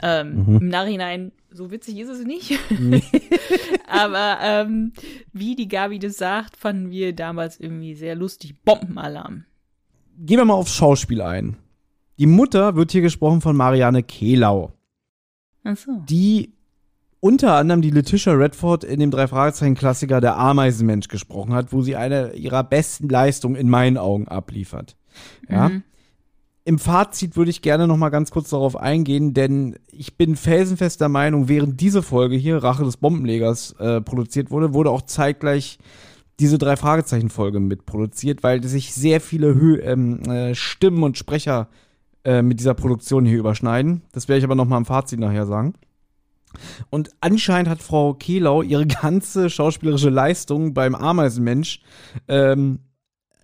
Ähm, Im Nachhinein, so witzig ist es nicht. Aber ähm, wie die Gabi das sagt, fanden wir damals irgendwie sehr lustig. Bombenalarm. Gehen wir mal aufs Schauspiel ein. Die Mutter wird hier gesprochen von Marianne Kehlau, Ach so. die unter anderem die Letitia Redford in dem Drei-Fragezeichen-Klassiker Der Ameisenmensch gesprochen hat, wo sie eine ihrer besten Leistungen in meinen Augen abliefert. Ja. Mhm. Im Fazit würde ich gerne noch mal ganz kurz darauf eingehen, denn ich bin felsenfest der Meinung, während diese Folge hier, Rache des Bombenlegers, äh, produziert wurde, wurde auch zeitgleich diese drei Fragezeichen-Folge mitproduziert, weil sich sehr viele Hö ähm, äh, Stimmen und Sprecher äh, mit dieser Produktion hier überschneiden. Das werde ich aber noch mal im Fazit nachher sagen. Und anscheinend hat Frau Kehlau ihre ganze schauspielerische Leistung beim Ameisenmensch ähm,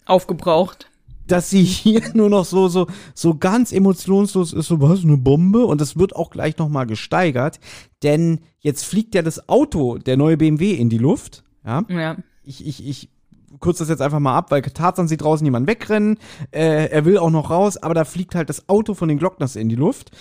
Aufgebraucht. Dass sie hier nur noch so so so ganz emotionslos ist so was eine Bombe und das wird auch gleich noch mal gesteigert, denn jetzt fliegt ja das Auto der neue BMW in die Luft, ja? Ja. Ich ich ich kurz das jetzt einfach mal ab, weil Tarzan sieht draußen jemand wegrennen, äh, er will auch noch raus, aber da fliegt halt das Auto von den Glockners in die Luft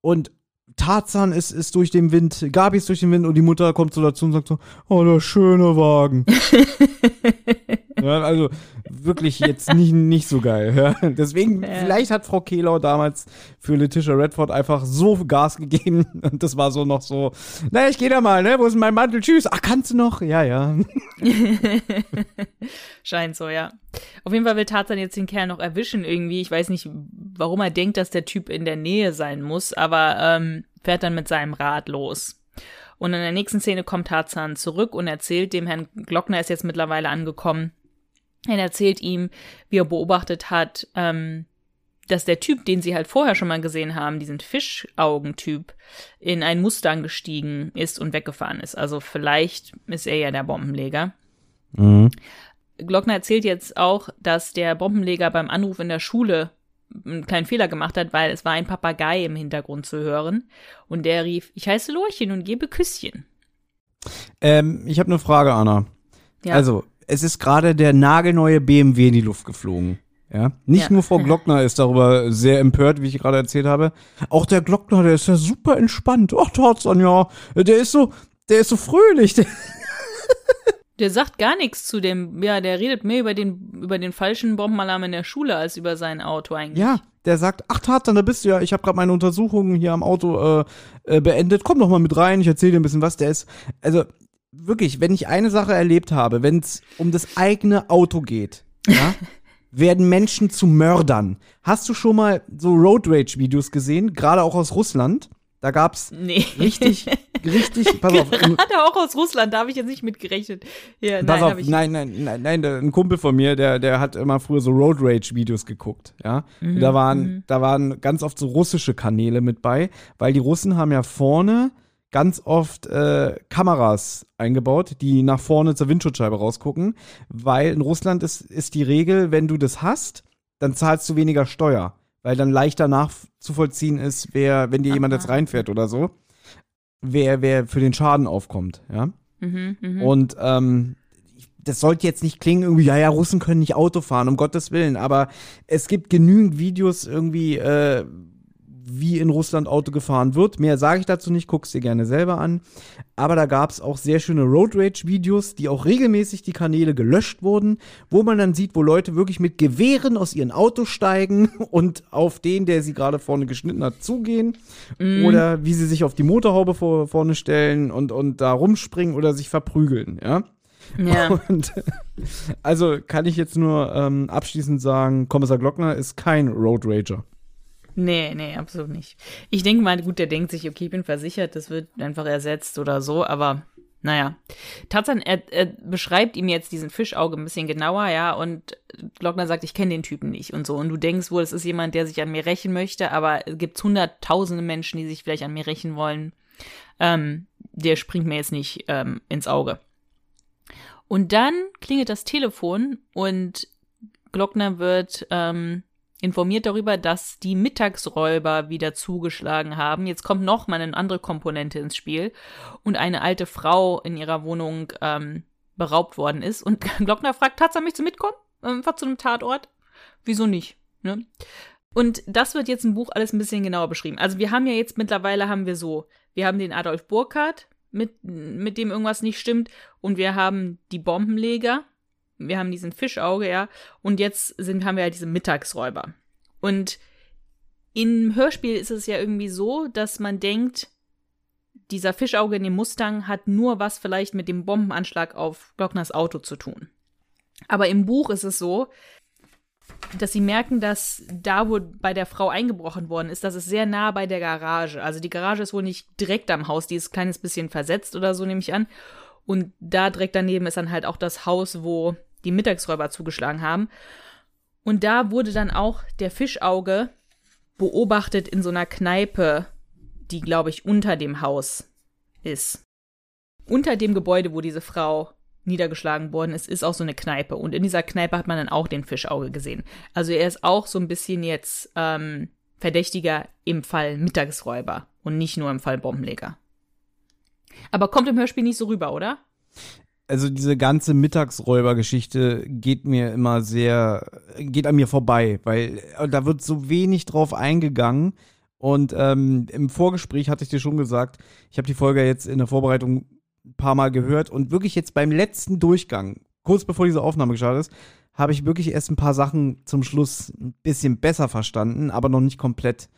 und Tarzan ist, ist durch den Wind, Gabi ist durch den Wind und die Mutter kommt so dazu und sagt so, oh, der schöne Wagen. ja, also wirklich jetzt nicht, nicht so geil. Ja. Deswegen, Ja. vielleicht hat Frau Kehlau damals für Letitia Redford einfach so Gas gegeben und das war so noch so, na, ich geh da mal, ne, wo ist mein Mantel? Tschüss. Ach, kannst du noch? Ja, ja. Scheint so, ja. Auf jeden Fall will Tarzan jetzt den Kerl noch erwischen irgendwie. Ich weiß nicht, warum er denkt, dass der Typ in der Nähe sein muss, aber ähm, fährt dann mit seinem Rad los. Und in der nächsten Szene kommt Tarzan zurück und erzählt dem Herrn Glockner ist jetzt mittlerweile angekommen. Er erzählt ihm, wie er beobachtet hat, ähm, dass der Typ, den sie halt vorher schon mal gesehen haben, diesen Fischaugentyp, in einen Mustang gestiegen ist und weggefahren ist. Also vielleicht ist er ja der Bombenleger. Glockner erzählt jetzt auch, dass der Bombenleger beim Anruf in der Schule einen kleinen Fehler gemacht hat, weil es war ein Papagei im Hintergrund zu hören. Und der rief, ich heiße Lorchen und gebe Küsschen. Ähm, ich habe eine Frage, Anna. Ja. Also, es ist gerade der nagelneue BMW in die Luft geflogen. Ja, nicht Ja. nur Frau Glockner ist darüber sehr empört, wie ich gerade erzählt habe. Auch der Glockner, der ist ja super entspannt. Ach, Tarzan, ja, der ist so, der ist so fröhlich. Der, Der sagt gar nichts zu dem, ja, der redet mehr über den, über den falschen Bombenalarm in der Schule als über sein Auto eigentlich. ja, der sagt, ach Tarzan, da bist du ja. Ich habe gerade meine Untersuchungen hier am Auto äh, äh, beendet. Komm doch mal mit rein, ich erzähle dir ein bisschen was. Der ist, also wirklich, wenn ich eine Sache erlebt habe, wenn es um das eigene Auto geht, ja, werden Menschen zu Mördern. Hast du schon mal so Road Rage Videos gesehen, gerade auch aus Russland? Da gab's Nee. richtig, richtig, pass auf, Gerade auch aus Russland, da habe ich jetzt nicht mit gerechnet. Ja, Pass nein, auf, nein, nein, nein, nein, der, ein Kumpel von mir, der, der hat immer früher so Road Rage Videos geguckt, ja. Mhm, da waren, da waren ganz oft so russische Kanäle mit bei, weil die Russen haben ja vorne ganz oft äh, Kameras eingebaut, die nach vorne zur Windschutzscheibe rausgucken, weil in Russland ist, ist die Regel, wenn du das hast, dann zahlst du weniger Steuer, weil dann leichter nachzuvollziehen ist, wer, wenn dir jemand jetzt reinfährt oder so, wer, wer für den Schaden aufkommt, ja. Mhm, mhm. Und ähm, das sollte jetzt nicht klingen, irgendwie, ja, ja, Russen können nicht Auto fahren, um Gottes Willen, aber es gibt genügend Videos irgendwie, äh, wie in Russland Auto gefahren wird. Mehr sage ich dazu nicht, guck's dir gerne selber an. Aber da gab's auch sehr schöne Road Rage-Videos, die auch regelmäßig die Kanäle gelöscht wurden, wo man dann sieht, wo Leute wirklich mit Gewehren aus ihren Autos steigen und auf den, der sie gerade vorne geschnitten hat, zugehen. Oder wie sie sich auf die Motorhaube vor, vorne stellen und, und da rumspringen oder sich verprügeln, ja. ja. Und also kann ich jetzt nur ähm, abschließend sagen, Kommissar Glockner ist kein Road Rager. Nee, nee, absolut nicht. Ich denke mal, gut, der denkt sich, okay, ich bin versichert, das wird einfach ersetzt oder so, aber naja. Tarzan, er, er beschreibt ihm jetzt diesen Fischauge ein bisschen genauer, ja, und Glockner sagt, ich kenne den Typen nicht und so. Und du denkst wohl, es ist jemand, der sich an mir rächen möchte, aber es gibt hunderttausende Menschen, die sich vielleicht an mir rächen wollen. Ähm, der springt mir jetzt nicht ähm, ins Auge. Und dann klingelt das Telefon und Glockner wird ähm, informiert darüber, dass die Mittagsräuber wieder zugeschlagen haben. Jetzt kommt noch mal eine andere Komponente ins Spiel und eine alte Frau in ihrer Wohnung ähm, beraubt worden ist. Und Glockner fragt, Tatsache, möchtest du mitkommen? Ähm, fahr zu einem Tatort? Wieso nicht? Ne? Und das wird jetzt im Buch alles ein bisschen genauer beschrieben. Also wir haben ja jetzt mittlerweile haben wir so, wir haben den Adolf Burkhardt, mit, mit dem irgendwas nicht stimmt, und wir haben die Bombenleger, wir haben diesen Fischauge, ja, und jetzt sind, haben wir halt diese Mittagsräuber. Und im Hörspiel ist es ja irgendwie so, dass man denkt, dieser Fischauge in dem Mustang hat nur was vielleicht mit dem Bombenanschlag auf Glockners Auto zu tun. Aber im Buch ist es so, dass sie merken, dass da, wo bei der Frau eingebrochen worden ist, das ist sehr nah bei der Garage. Also die Garage ist wohl nicht direkt am Haus, die ist ein kleines bisschen versetzt oder so, nehme ich an. Und da direkt daneben ist dann halt auch das Haus, wo die Mittagsräuber zugeschlagen haben. Und da wurde dann auch der Fischauge beobachtet in so einer Kneipe, die, glaube ich, unter dem Haus ist. Unter dem Gebäude, wo diese Frau niedergeschlagen worden ist, ist auch so eine Kneipe. Und in dieser Kneipe hat man dann auch den Fischauge gesehen. Also er ist auch so ein bisschen jetzt ähm, Verdächtiger im Fall Mittagsräuber und nicht nur im Fall Bombenleger. Aber kommt im Hörspiel nicht so rüber, oder? Also diese ganze Mittagsräubergeschichte geht mir immer sehr, geht an mir vorbei, weil äh, da wird so wenig drauf eingegangen. Und ähm, im Vorgespräch hatte ich dir schon gesagt, ich habe die Folge jetzt in der Vorbereitung ein paar Mal gehört und wirklich jetzt beim letzten Durchgang, kurz bevor diese Aufnahme gestartet ist, habe ich wirklich erst ein paar Sachen zum Schluss ein bisschen besser verstanden, aber noch nicht komplett.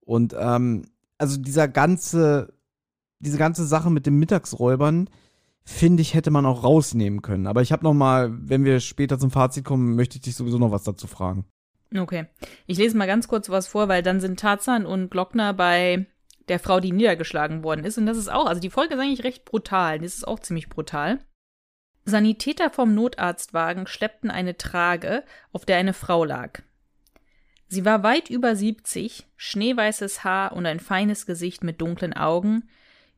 Und ähm, also dieser ganze, diese ganze Sache mit den Mittagsräubern, finde ich, hätte man auch rausnehmen können. Aber ich habe noch mal, wenn wir später zum Fazit kommen, möchte ich dich sowieso noch was dazu fragen. Okay. Ich lese mal ganz kurz was vor, weil dann sind Tarzan und Glockner bei der Frau, die niedergeschlagen worden ist. Und das ist auch, also die Folge ist eigentlich recht brutal. Das ist auch ziemlich brutal. Sanitäter vom Notarztwagen schleppten eine Trage, auf der eine Frau lag. Sie war weit über 70, schneeweißes Haar und ein feines Gesicht mit dunklen Augen,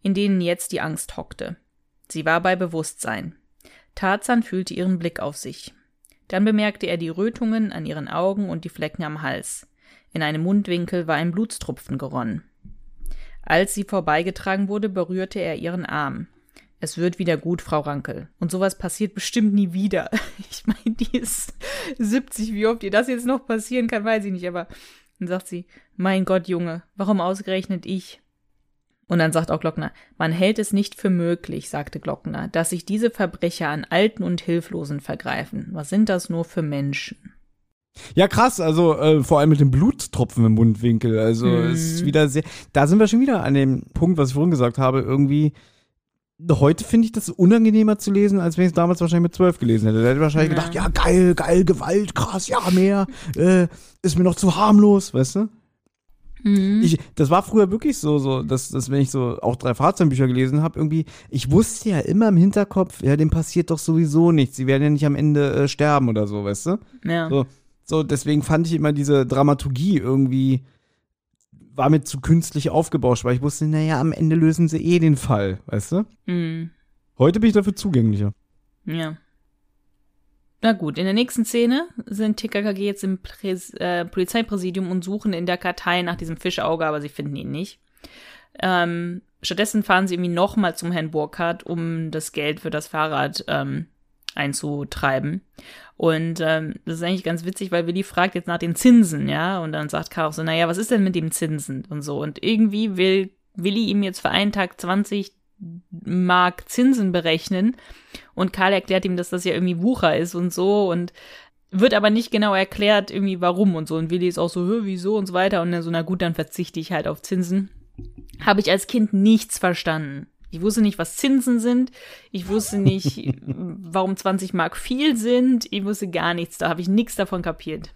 in denen jetzt die Angst hockte. Sie war bei Bewusstsein. Tarzan fühlte ihren Blick auf sich. Dann bemerkte er die Rötungen an ihren Augen und die Flecken am Hals. In einem Mundwinkel war ein Blutstropfen geronnen. Als sie vorbeigetragen wurde, berührte er ihren Arm. es wird wieder gut, Frau Rankel. Und sowas passiert bestimmt nie wieder. Ich meine, die ist 70, wie oft ihr das jetzt noch passieren kann, weiß ich nicht, aber dann sagt sie, mein Gott, Junge, warum ausgerechnet ich? Und dann sagt auch Glockner, man hält es nicht für möglich, sagte Glockner, dass sich diese Verbrecher an Alten und Hilflosen vergreifen. Was sind das nur für Menschen? Ja, krass, also äh, vor allem mit dem Bluttropfen im Mundwinkel. Also Mhm. es ist wieder sehr. Da sind wir schon wieder an dem Punkt, was ich vorhin gesagt habe, irgendwie. Heute finde ich das unangenehmer zu lesen, als wenn ich es damals wahrscheinlich mit zwölf gelesen hätte. Da hätte ich wahrscheinlich Ja. gedacht, ja, geil, geil, Gewalt, krass, ja, mehr, äh, ist mir noch zu harmlos, weißt du? Mhm. Ich, das war früher wirklich so, so dass, dass wenn ich so auch drei Fahrzeitenbücher gelesen habe, irgendwie, ich wusste ja immer im Hinterkopf, ja, dem passiert doch sowieso nichts. Sie werden ja nicht am Ende äh, sterben oder so, weißt du? Ja. So, so, deswegen fand ich immer diese Dramaturgie irgendwie, war mir zu künstlich aufgebauscht, weil ich wusste, naja, am Ende lösen sie eh den Fall, weißt du? Mhm. Heute bin ich dafür zugänglicher. Ja. Na gut, in der nächsten Szene sind TKKG jetzt im Präs äh, Polizeipräsidium und suchen in der Kartei nach diesem Fischauge, aber sie finden ihn nicht. Ähm, stattdessen fahren sie irgendwie nochmal zum Herrn Burkhardt, um das Geld für das Fahrrad ähm, einzutreiben. Und ähm, das ist eigentlich ganz witzig, weil Willi fragt jetzt nach den Zinsen, ja, und dann sagt Karl auch so, naja, was ist denn mit dem Zinsen und so. Und irgendwie will Willi ihm jetzt für einen Tag 20 Mark Zinsen berechnen und Karl erklärt ihm, dass das ja irgendwie Wucher ist und so und wird aber nicht genau erklärt irgendwie warum und so und Willi ist auch so, "Hä, wieso und so weiter und dann so, na gut, dann verzichte ich halt auf Zinsen. Habe ich als Kind nichts verstanden. Ich wusste nicht, was Zinsen sind. Ich wusste nicht, warum 20 Mark viel sind. Ich wusste gar nichts. Da habe ich nichts davon kapiert.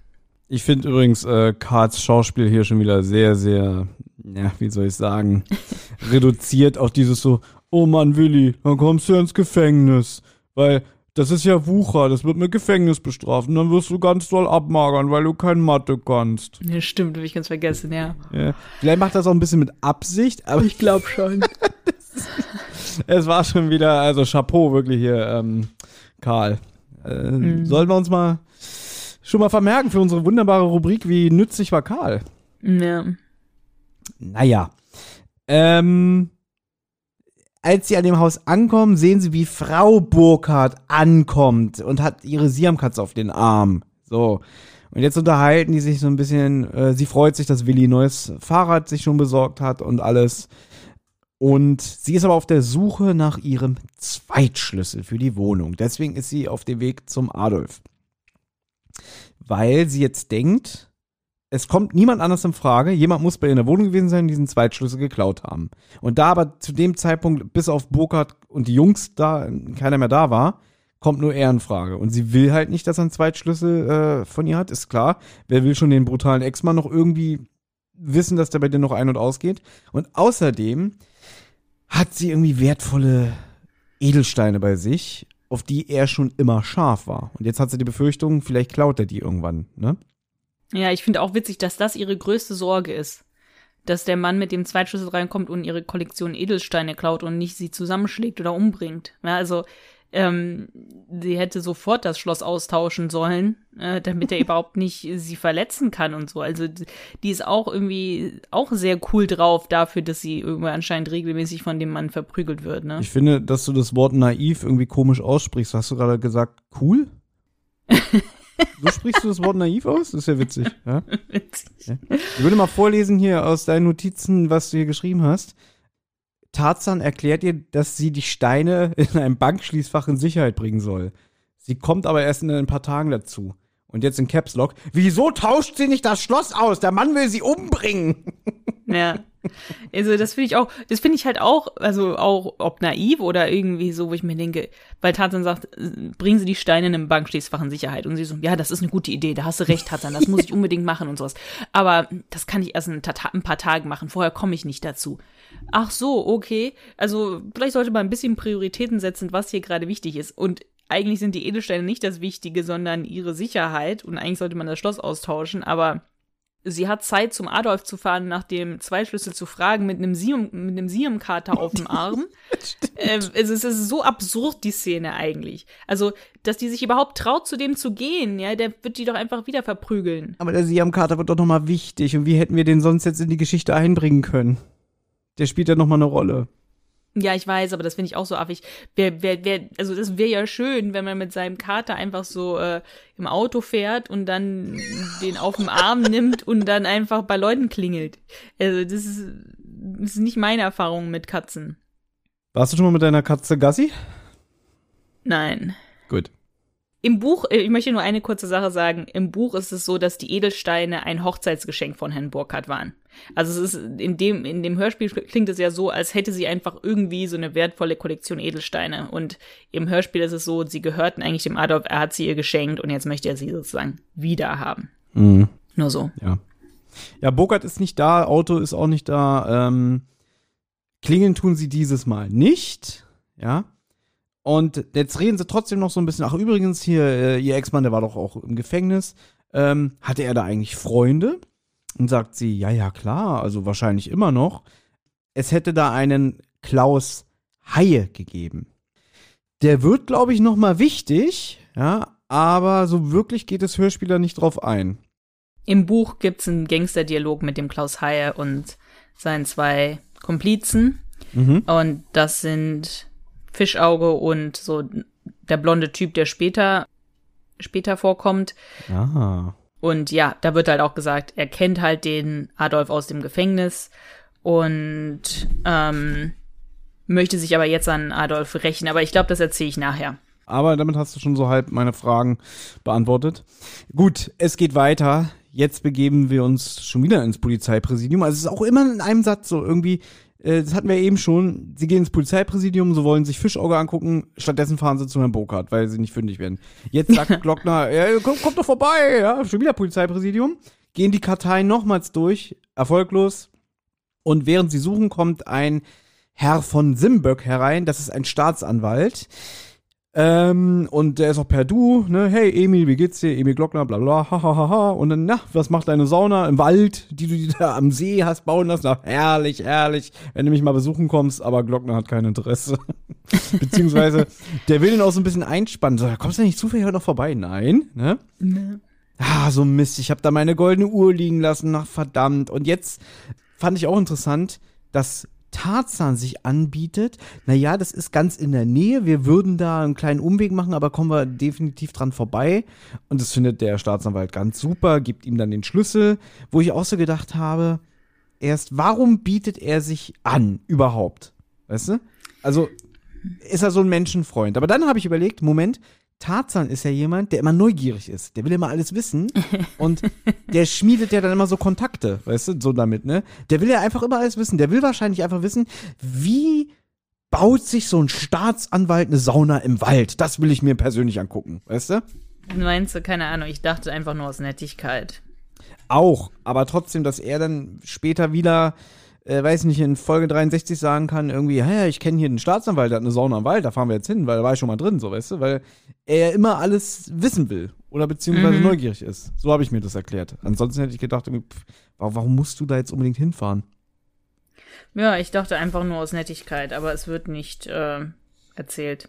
Ich finde übrigens äh, Karls Schauspiel hier schon wieder sehr, sehr, ja, wie soll ich sagen, reduziert auf dieses so, oh Mann, Willi, dann kommst du ins Gefängnis. Weil das ist ja Wucher, das wird mit Gefängnis bestraft. Und dann wirst du ganz doll abmagern, weil du kein Mathe kannst. Ja, stimmt, habe ich ganz vergessen, ja. Ja. Vielleicht macht das auch ein bisschen mit Absicht, aber ich glaube schon. es war schon wieder, also Chapeau wirklich hier, ähm, Karl. Äh, Sollen wir uns mal schon mal vermerken für unsere wunderbare Rubrik, wie nützlich war Karl? Ja. Naja. Ähm, als sie an dem Haus ankommen, sehen sie, wie Frau Burkhardt ankommt und hat ihre Siamkatze auf den Arm. So. Und jetzt unterhalten die sich so ein bisschen. Äh, sie freut sich, dass Willi ein neues Fahrrad sich schon besorgt hat und alles. Und sie ist aber auf der Suche nach ihrem Zweitschlüssel für die Wohnung. Deswegen ist sie auf dem Weg zum Adolf. Weil sie jetzt denkt, es kommt niemand anders in Frage. Jemand muss bei ihr in der Wohnung gewesen sein und diesen Zweitschlüssel geklaut haben. Und da aber zu dem Zeitpunkt bis auf Burkhardt und die Jungs da keiner mehr da war, kommt nur er in Frage. Und sie will halt nicht, dass er einen Zweitschlüssel äh, von ihr hat, ist klar. Wer will schon den brutalen Ex-Mann noch irgendwie wissen, dass der bei dir noch ein- und ausgeht? Und außerdem hat sie irgendwie wertvolle Edelsteine bei sich, auf die er schon immer scharf war. Und jetzt hat sie die Befürchtung, vielleicht klaut er die irgendwann, ne? Ja, ich finde auch witzig, dass das ihre größte Sorge ist. Dass der Mann mit dem Zweitschlüssel reinkommt und ihre Kollektion Edelsteine klaut und nicht sie zusammenschlägt oder umbringt. Ja, also, ähm, sie hätte sofort das Schloss austauschen sollen, äh, damit er überhaupt nicht sie verletzen kann und so. Also, die ist auch irgendwie auch sehr cool drauf dafür, dass sie irgendwie anscheinend regelmäßig von dem Mann verprügelt wird, ne? Ich finde, dass du das Wort naiv irgendwie komisch aussprichst. Hast du gerade gesagt, cool? so sprichst du das Wort naiv aus? Das ist ja witzig. Ja? Witzig. Ich würde mal vorlesen hier aus deinen Notizen, was du hier geschrieben hast. Tarzan erklärt ihr, dass sie die Steine in einem Bankschließfach in Sicherheit bringen soll. Sie kommt aber erst in ein paar Tagen dazu. Und jetzt in Caps Lock. Wieso tauscht sie nicht das Schloss aus? Der Mann will sie umbringen. Ja. Also das finde ich auch, das finde ich halt auch, also auch ob naiv oder irgendwie so, wo ich mir denke, weil Tarzan sagt, bringen Sie die Steine in einem Bankschließfach in Sicherheit. Und sie so, ja, das ist eine gute Idee, da hast du recht, Tarzan, das muss ich unbedingt machen und sowas. Aber das kann ich erst in ein paar Tagen machen, vorher komme ich nicht dazu. Ach so, okay. Also vielleicht sollte man ein bisschen Prioritäten setzen, was hier gerade wichtig ist. Und eigentlich sind die Edelsteine nicht das Wichtige, sondern ihre Sicherheit. Und eigentlich sollte man das Schloss austauschen, aber sie hat Zeit, zum Adolf zu fahren, nach dem Zweischlüssel zu fragen, mit einem Sium, mit einem Siumkater auf dem Arm. äh, es, ist, es ist so absurd, die Szene eigentlich. Also, dass die sich überhaupt traut, zu dem zu gehen, ja, der wird die doch einfach wieder verprügeln. Aber der Siam-Kater wird doch nochmal wichtig. Und wie hätten wir den sonst jetzt in die Geschichte einbringen können? Der spielt ja nochmal eine Rolle. Ja, ich weiß, aber das finde ich auch so affig. Wer, wer, wer, also das wäre ja schön, wenn man mit seinem Kater einfach so äh, im Auto fährt und dann den auf dem Arm nimmt und dann einfach bei Leuten klingelt. Also das ist, das ist nicht meine Erfahrung mit Katzen. Warst du schon mal mit deiner Katze Gassi? Nein. Gut. Im Buch, äh, ich möchte nur eine kurze Sache sagen. Im Buch ist es so, dass die Edelsteine ein Hochzeitsgeschenk von Herrn Burkhardt waren. Also es ist in dem, in dem Hörspiel klingt es ja so, als hätte sie einfach irgendwie so eine wertvolle Kollektion Edelsteine. Und im Hörspiel ist es so, sie gehörten eigentlich dem Adolf, er hat sie ihr geschenkt und jetzt möchte er sie sozusagen wieder haben. Mhm. Nur so. Ja. Ja, Burkhardt ist nicht da, Auto ist auch nicht da. Ähm, klingeln tun sie dieses Mal nicht. Ja. Und jetzt reden sie trotzdem noch so ein bisschen. Ach, übrigens, hier, äh, ihr Ex-Mann, der war doch auch im Gefängnis. Ähm, hatte er da eigentlich Freunde? Und sagt sie, ja, ja, klar, also wahrscheinlich immer noch. Es hätte da einen Klaus Haie gegeben. Der wird, glaube ich, noch mal wichtig, ja, aber so wirklich geht das Hörspiel da nicht drauf ein. Im Buch gibt's einen Gangsterdialog mit dem Klaus Haie und seinen zwei Komplizen. Mhm. Und das sind Fischauge und so der blonde Typ, der später, später vorkommt. Aha. Und ja, da wird halt auch gesagt, er kennt halt den Adolf aus dem Gefängnis und ähm, möchte sich aber jetzt an Adolf rächen. Aber ich glaube, das erzähle ich nachher. Aber damit hast du schon so halb meine Fragen beantwortet. Gut, es geht weiter. Jetzt begeben wir uns schon wieder ins Polizeipräsidium. Also es ist auch immer in einem Satz so irgendwie, äh, das hatten wir eben schon, sie gehen ins Polizeipräsidium, so wollen sich Fischauge angucken, stattdessen fahren sie zu Herrn Burkhardt, weil sie nicht fündig werden. Jetzt sagt Glockner, ja, komm, kommt doch vorbei, ja, schon wieder Polizeipräsidium. Gehen die Karteien nochmals durch, erfolglos. Und während sie suchen, kommt ein Herr von Simböck herein, das ist ein Staatsanwalt. Ähm, und der ist auch per Du, ne? Hey Emil, wie geht's dir? Emil Glockner, bla bla, ha ha ha ha. Und dann, na, was macht deine Sauna im Wald, die du dir da am See hast bauen lassen? Na, herrlich, herrlich, wenn du mich mal besuchen kommst, aber Glockner hat kein Interesse. Beziehungsweise, der will ihn auch so ein bisschen einspannen. So, kommst du nicht zufällig heute noch vorbei? Nein, ne? Ah, so Mist, ich habe da meine goldene Uhr liegen lassen, ach verdammt. Und jetzt fand ich auch interessant, dass Tarzan sich anbietet. Naja, das ist ganz in der Nähe. Wir würden da einen kleinen Umweg machen, aber kommen wir definitiv dran vorbei. Und das findet der Staatsanwalt ganz super, gibt ihm dann den Schlüssel, wo ich auch so gedacht habe, erst, warum bietet er sich an überhaupt? Weißt du? Also, ist er so ein Menschenfreund. Aber dann habe ich überlegt, Moment, Tarzan ist ja jemand, der immer neugierig ist. Der will immer alles wissen. Und der schmiedet ja dann immer so Kontakte, weißt du, so damit, ne? Der will ja einfach immer alles wissen. Der will wahrscheinlich einfach wissen, wie baut sich so ein Staatsanwalt eine Sauna im Wald? Das will ich mir persönlich angucken, weißt du? Meinst du, keine Ahnung, ich dachte einfach nur aus Nettigkeit. Auch, aber trotzdem, dass er dann später wieder, äh, weiß nicht, in Folge 63 sagen kann, irgendwie, ja, ja, ich kenne hier den Staatsanwalt, der hat eine Sauna im Wald, da fahren wir jetzt hin, weil da war ich schon mal drin, so, weißt du, weil er immer alles wissen will oder beziehungsweise Mhm. neugierig ist. So habe ich mir das erklärt. Ansonsten hätte ich gedacht, pff, wa- warum musst du da jetzt unbedingt hinfahren? Ja, ich dachte einfach nur aus Nettigkeit, aber es wird nicht äh, erzählt.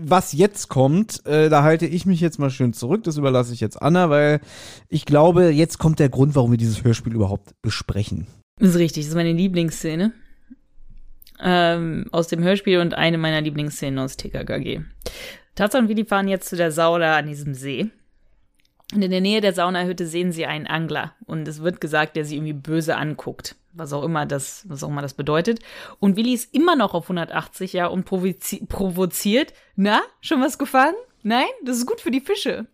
Was jetzt kommt, äh, da halte ich mich jetzt mal schön zurück, das überlasse ich jetzt Anna, weil ich glaube, jetzt kommt der Grund, warum wir dieses Hörspiel überhaupt besprechen. Das ist richtig, das ist meine Lieblingsszene ähm, aus dem Hörspiel und eine meiner Lieblingsszenen aus TKKG. Tarzan und Willi fahren jetzt zu der Sauna an diesem See. Und in der Nähe der Saunahütte sehen sie einen Angler. Und es wird gesagt, der sie irgendwie böse anguckt. Was auch immer das, was auch immer das bedeutet. Und Willi ist immer noch auf 180, ja, und provozi provoziert. Na, schon was gefangen? Nein? Das ist gut für die Fische.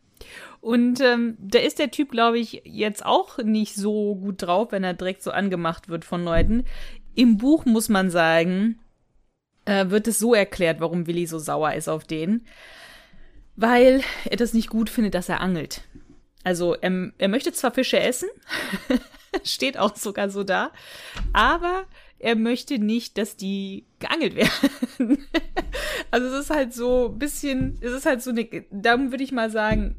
Und ähm, da ist der Typ, glaube ich, jetzt auch nicht so gut drauf, wenn er direkt so angemacht wird von Leuten. Im Buch muss man sagen, äh, wird es so erklärt, warum Willi so sauer ist auf den. Weil er das nicht gut findet, dass er angelt. Also er, er möchte zwar Fische essen, steht auch sogar so da, aber er möchte nicht, dass die geangelt werden. also es ist halt so ein bisschen, es ist halt so eine, darum würde ich mal sagen,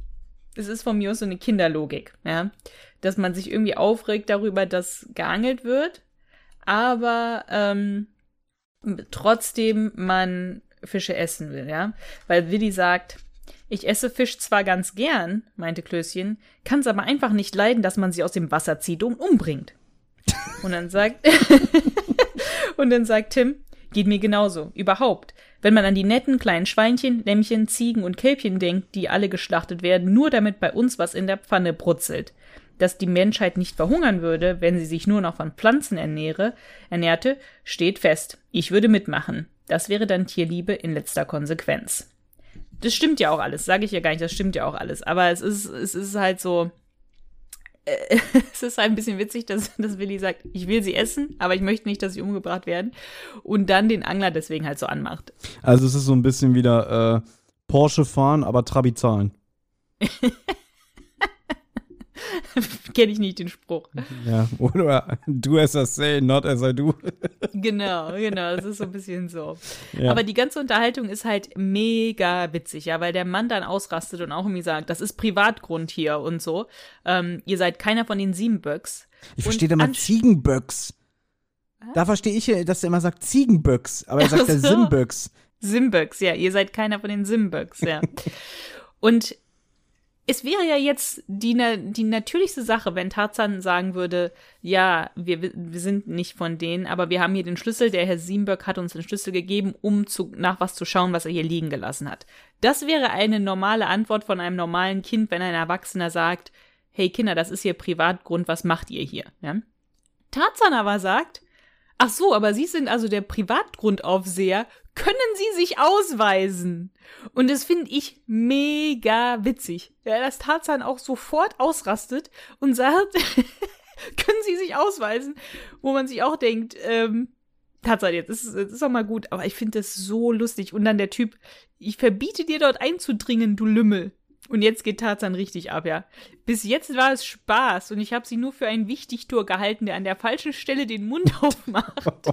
es ist von mir aus so eine Kinderlogik, ja. Dass man sich irgendwie aufregt darüber, dass geangelt wird, aber ähm, trotzdem man Fische essen will, ja. Weil Willi sagt, ich esse Fisch zwar ganz gern, meinte Klößchen, kann es aber einfach nicht leiden, dass man sie aus dem Wasser zieht und umbringt. Und dann sagt, und dann sagt Tim, Geht mir genauso. Überhaupt. Wenn man an die netten kleinen Schweinchen, Lämmchen, Ziegen und Kälbchen denkt, die alle geschlachtet werden, nur damit bei uns was in der Pfanne brutzelt. Dass die Menschheit nicht verhungern würde, wenn sie sich nur noch von Pflanzen ernähre, ernährte, steht fest. Ich würde mitmachen. Das wäre dann Tierliebe in letzter Konsequenz. Das stimmt ja auch alles, sage ich ja gar nicht, das stimmt ja auch alles. Aber es ist, es ist halt so, äh, es ist ein bisschen witzig, dass, dass Willi sagt, ich will sie essen, aber ich möchte nicht, dass sie umgebracht werden. Und dann den Angler deswegen halt so anmacht. Also es ist so ein bisschen wieder äh, Porsche fahren, aber Trabi zahlen. Kenne ich nicht den Spruch. Ja, oder do as I say, not as I do. Genau, genau, das ist so ein bisschen so. Ja. Aber die ganze Unterhaltung ist halt mega witzig, ja, weil der Mann dann ausrastet und auch irgendwie sagt, das ist Privatgrund hier und so. Ähm, ihr seid keiner von den Siebenböcks. Ich verstehe da mal Ziegenböcks. Da verstehe ich, dass er immer sagt Ziegenböcks, aber er sagt ja Ach so. Simböcks. Simböcks, ja, ihr seid keiner von den Simböcks, ja. und es wäre ja jetzt die, die natürlichste Sache, wenn Tarzan sagen würde, ja, wir, wir sind nicht von denen, aber wir haben hier den Schlüssel, der Herr Siemböck hat uns den Schlüssel gegeben, um zu, nach was zu schauen, was er hier liegen gelassen hat. Das wäre eine normale Antwort von einem normalen Kind, wenn ein Erwachsener sagt, hey Kinder, das ist hier Privatgrund, was macht ihr hier? Ja? Tarzan aber sagt, ach so, aber Sie sind also der Privatgrundaufseher, können Sie sich ausweisen? Und das finde ich mega witzig. Ja, dass Tarzan auch sofort ausrastet und sagt, können Sie sich ausweisen? Wo man sich auch denkt, ähm, Tarzan, jetzt ist, jetzt ist doch mal gut, aber ich finde das so lustig. Und dann der Typ, ich verbiete dir dort einzudringen, du Lümmel. Und jetzt geht Tarzan richtig ab, ja. Bis jetzt war es Spaß und ich habe sie nur für einen Wichtigtour gehalten, der an der falschen Stelle den Mund aufmacht.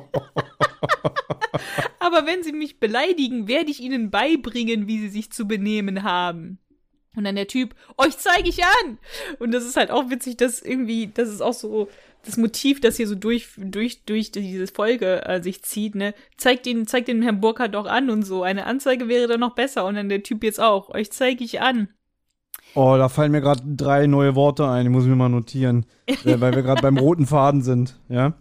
Aber wenn sie mich beleidigen, werde ich ihnen beibringen, wie sie sich zu benehmen haben. Und dann der Typ, euch zeige ich an! Und das ist halt auch witzig, dass irgendwie, das ist auch so das Motiv, das hier so durch, durch, durch diese Folge äh, sich zieht, ne? Zeigt den, zeigt den Herrn Burkhardt doch an und so. Eine Anzeige wäre dann noch besser. Und dann der Typ jetzt auch, euch zeige ich an. Oh, da fallen mir gerade drei neue Worte ein, die muss ich mir mal notieren, weil wir gerade beim roten Faden sind, ja.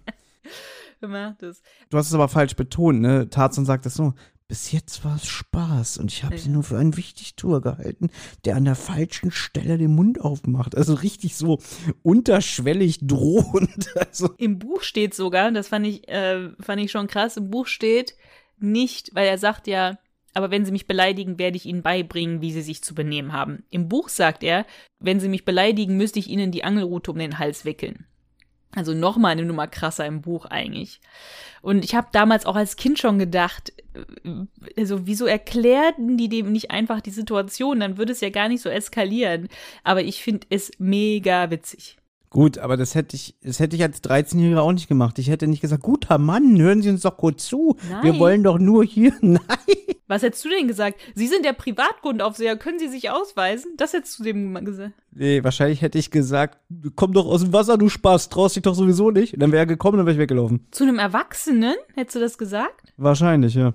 Macht das. Du hast es aber falsch betont, ne? Tarzan sagt das so. Bis jetzt war es Spaß und ich habe sie Ja. nur für einen Wichtigtour gehalten, der an der falschen Stelle den Mund aufmacht. Also richtig so unterschwellig drohend. Also Im Buch steht sogar, das fand ich, äh, fand ich schon krass, im Buch steht nicht, weil er sagt ja, aber wenn sie mich beleidigen, werde ich ihnen beibringen, wie sie sich zu benehmen haben. Im Buch sagt er, wenn sie mich beleidigen, müsste ich ihnen die Angelrute um den Hals wickeln. Also nochmal eine Nummer krasser im Buch eigentlich. Und ich habe damals auch als Kind schon gedacht, äh, also wieso erklärten die dem nicht einfach die Situation? Dann würde es ja gar nicht so eskalieren. Aber ich finde es mega witzig. Gut, aber das hätte ich, das hätte ich als 13-Jähriger auch nicht gemacht. Ich hätte nicht gesagt, guter Mann, hören Sie uns doch kurz zu. Wir Nein. wollen doch nur hier. Nein. Was hättest du denn gesagt? Sie sind der Privatgrundaufseher, können Sie sich ausweisen? Das hättest du dem gesagt. Nee, wahrscheinlich hätte ich gesagt, komm doch aus dem Wasser, du Spaß, traust dich doch sowieso nicht. Und dann wäre er gekommen, dann wäre ich weggelaufen. Zu einem Erwachsenen hättest du das gesagt? Wahrscheinlich, ja.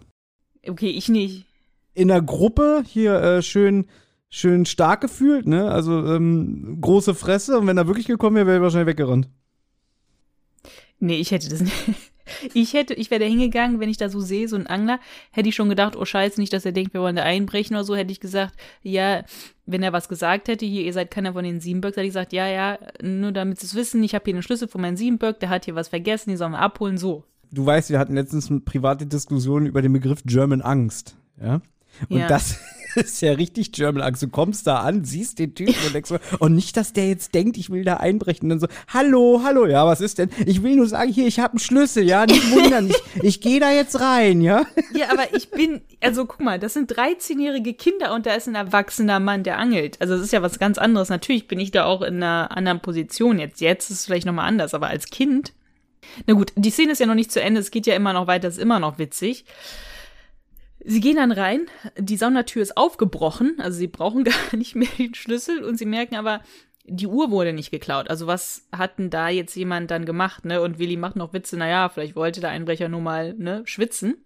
Okay, ich nicht. In der Gruppe hier äh, schön, schön stark gefühlt, ne? Also ähm, große Fresse und wenn er wirklich gekommen wäre, wäre er wahrscheinlich weggerannt. Nee, ich hätte das nicht. Ich hätte, ich wäre da hingegangen, wenn ich da so sehe, so ein Angler, hätte ich schon gedacht, oh scheiße, nicht, dass er denkt, wir wollen da einbrechen oder so, hätte ich gesagt, ja, wenn er was gesagt hätte, hier, ihr seid keiner von den Siebenböcks, hätte ich gesagt, ja, ja, nur damit sie es wissen, ich habe hier einen Schlüssel von meinem Siebenböck, der hat hier was vergessen, die sollen wir abholen, so. Du weißt, wir hatten letztens eine private Diskussion über den Begriff German Angst, ja? Und Ja. das ist ja richtig German Angst. Du kommst da an, siehst den Typen und denkst so, und nicht, dass der jetzt denkt, ich will da einbrechen. Und dann so, hallo, hallo, ja, was ist denn? Ich will nur sagen, hier, ich habe einen Schlüssel, ja, nicht wundern, ich, ich gehe da jetzt rein, ja? Ja, aber ich bin, also guck mal, das sind 13-jährige Kinder und da ist ein erwachsener Mann, der angelt. Also das ist ja was ganz anderes. Natürlich bin ich da auch in einer anderen Position jetzt. Jetzt ist es vielleicht nochmal anders, aber als Kind. Na gut, die Szene ist ja noch nicht zu Ende, es geht ja immer noch weiter, ist immer noch witzig. Sie gehen dann rein, die Saunatür ist aufgebrochen, also sie brauchen gar nicht mehr den Schlüssel und sie merken aber, die Uhr wurde nicht geklaut. Also was hat denn da jetzt jemand dann gemacht, ne? Und Willi macht noch Witze, naja, vielleicht wollte der Einbrecher nur mal, ne, schwitzen.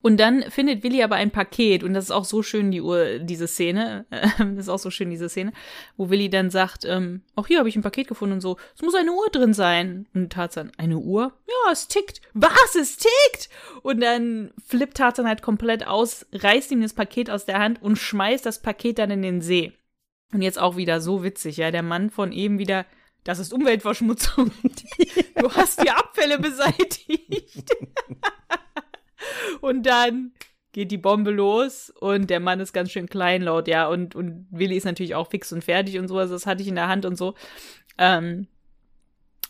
Und dann findet Willi aber ein Paket und das ist auch so schön, die Uhr, diese Szene, äh, das ist auch so schön, diese Szene, wo Willi dann sagt, ähm, auch hier habe ich ein Paket gefunden und so, es muss eine Uhr drin sein. Und Tarzan, eine Uhr? Ja, es tickt. Was, es tickt? Und dann flippt Tarzan halt komplett aus, reißt ihm das Paket aus der Hand und schmeißt das Paket dann in den See. Und jetzt auch wieder so witzig, ja, der Mann von eben wieder, das ist Umweltverschmutzung. Du hast die Abfälle beseitigt. Und dann geht die Bombe los und der Mann ist ganz schön kleinlaut, ja, und, und Willi ist natürlich auch fix und fertig und so, also das hatte ich in der Hand und so. Ähm,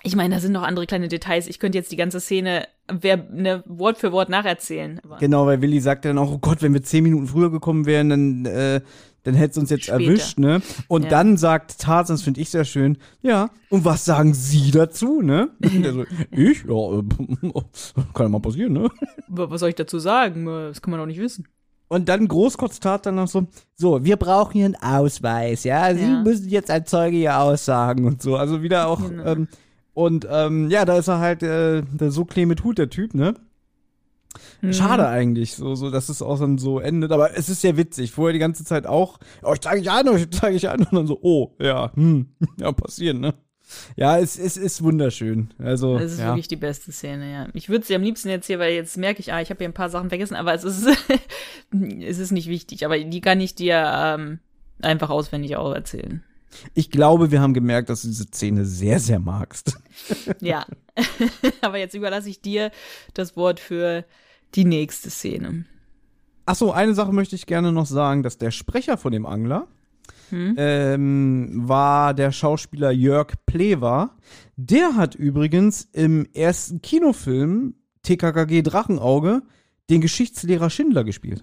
ich meine, da sind noch andere kleine Details. Ich könnte jetzt die ganze Szene wer, ne, Wort für Wort nacherzählen. Genau, weil Willi sagt dann auch, oh Gott, wenn wir zehn Minuten früher gekommen wären, dann, äh, dann hätte es uns jetzt Später. erwischt, ne? Und Ja. dann sagt Tarzan, das finde ich sehr schön, ja, und was sagen Sie dazu, ne? So, ich? Ja, kann ja mal passieren, ne? wa- was soll ich dazu sagen? Das kann man doch nicht wissen. Und dann großkotzt Tarzan noch so, so, wir brauchen hier einen Ausweis, ja? Sie Ja. müssen jetzt als Zeuge hier aussagen und so. Also wieder auch, Genau. ähm, und ähm, ja, da ist er halt äh, der so mit Hut, der Typ, ne? Mhm. Schade eigentlich, so, so, dass es auch dann so endet. Aber es ist sehr witzig. Vorher die ganze Zeit auch, oh, ich zeige ich an, ich zeige ich an. Und dann so, oh, ja, hm, ja, passieren, ne? Ja, es, es ist wunderschön. Also, Das ist ja. wirklich die beste Szene, ja. Ich würde sie am liebsten jetzt hier, weil jetzt merke ich, ah, ich habe hier ein paar Sachen vergessen, aber es ist, es ist nicht wichtig. Aber die kann ich dir ähm, einfach auswendig auch erzählen. Ich glaube, wir haben gemerkt, dass du diese Szene sehr, sehr magst. Ja. aber jetzt überlasse ich dir das Wort für die nächste Szene. Ach so, eine Sache möchte ich gerne noch sagen, dass der Sprecher von dem Angler Hm? ähm, war der Schauspieler Jörg Plewa. Der hat übrigens im ersten Kinofilm TKKG Drachenauge den Geschichtslehrer Schindler gespielt.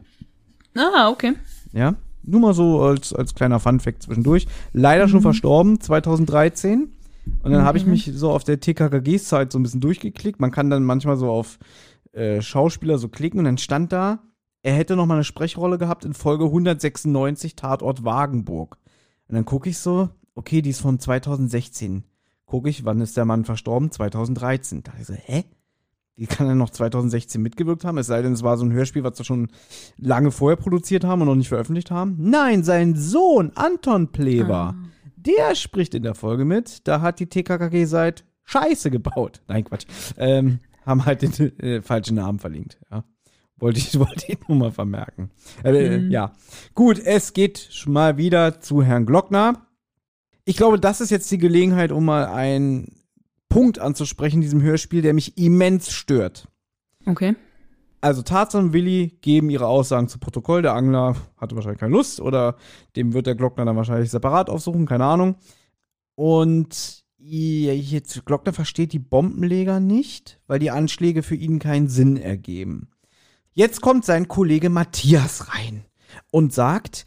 Ah, okay. Ja, nur mal so als, als kleiner Funfact zwischendurch. Leider schon verstorben, 2013. Und dann habe ich mich so auf der TKKG-Zeit so ein bisschen durchgeklickt. Man kann dann manchmal so auf äh, Schauspieler so klicken und dann stand da, er hätte noch mal eine Sprechrolle gehabt in Folge 196 Tatort Wagenburg. Und dann gucke ich so, okay, die ist von 2016. Gucke ich, wann ist der Mann verstorben? 2013. Da dachte ich so, hä? Die kann er noch 2016 mitgewirkt haben, es sei denn, es war so ein Hörspiel, was wir schon lange vorher produziert haben und noch nicht veröffentlicht haben. Nein, sein Sohn Anton Plewa, der spricht in der Folge mit. Da hat die TKKG seit Scheiße gebaut. Nein, Quatsch. Ähm, haben halt den äh, falschen Namen verlinkt. Ja. Wollte ich, wollte ich nur mal vermerken. Äh, Ja. Gut, es geht schon mal wieder zu Herrn Glockner. Ich glaube, das ist jetzt die Gelegenheit, um mal einen Punkt anzusprechen in diesem Hörspiel, der mich immens stört. Okay. Also Tarzan und Willi geben ihre Aussagen zu Protokoll. Der Angler hatte wahrscheinlich keine Lust oder dem wird der Glockner dann wahrscheinlich separat aufsuchen, keine Ahnung. Und jetzt Glockner versteht die Bombenleger nicht, weil die Anschläge für ihn keinen Sinn ergeben. Jetzt kommt sein Kollege Matthias rein und sagt,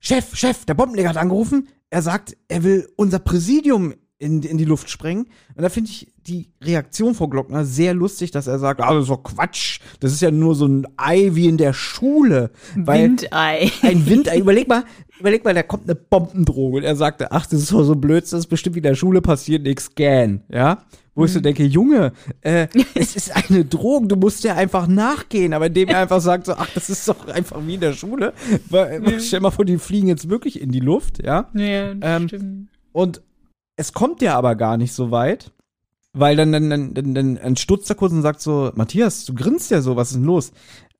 Chef, Chef, der Bombenleger hat angerufen. Er sagt, er will unser Präsidium in, in die Luft sprengen. Und da finde ich die Reaktion von Glockner sehr lustig, dass er sagt, ah, das ist doch Quatsch. Das ist ja nur so ein Ei wie in der Schule. Weil Windei. ein Windei, überleg mal, überleg mal, da kommt eine Bombendrohung und er sagte, ach, das ist doch so blöd, das ist bestimmt wie in der Schule passiert, nix gern, ja? Wo ich so denke, Junge, äh, es ist eine Drohung, du musst ja einfach nachgehen, aber indem er einfach sagt, so, ach, das ist doch einfach wie in der Schule, weil, stell mal vor, die fliegen jetzt wirklich in die Luft, ja? Ja, Ähm, stimmt. Und es kommt ja aber gar nicht so weit, weil dann, dann, dann, dann, dann, dann stutzt er kurz und sagt so, Matthias, du grinst ja so, was ist denn los?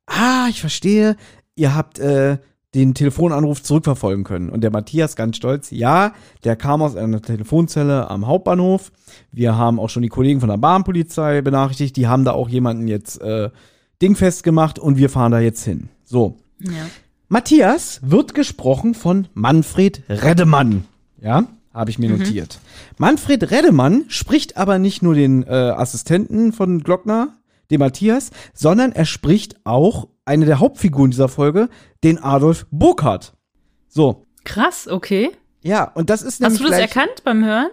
Ah, ich verstehe, ihr habt äh, den Telefonanruf zurückverfolgen können. Und der Matthias ganz stolz, ja, der kam aus einer Telefonzelle am Hauptbahnhof. Wir haben auch schon die Kollegen von der Bahnpolizei benachrichtigt, die haben da auch jemanden jetzt äh, dingfest gemacht und wir fahren da jetzt hin. So, Ja. Matthias wird gesprochen von Manfred Reddemann. Ja, habe ich mir notiert. Manfred Reddemann spricht aber nicht nur den äh, Assistenten von Glockner, den Matthias, sondern er spricht auch eine der Hauptfiguren dieser Folge, den Adolf Burkhardt. So, Krass, okay. ja, und das ist Hast nämlich du das gleich, erkannt beim Hören?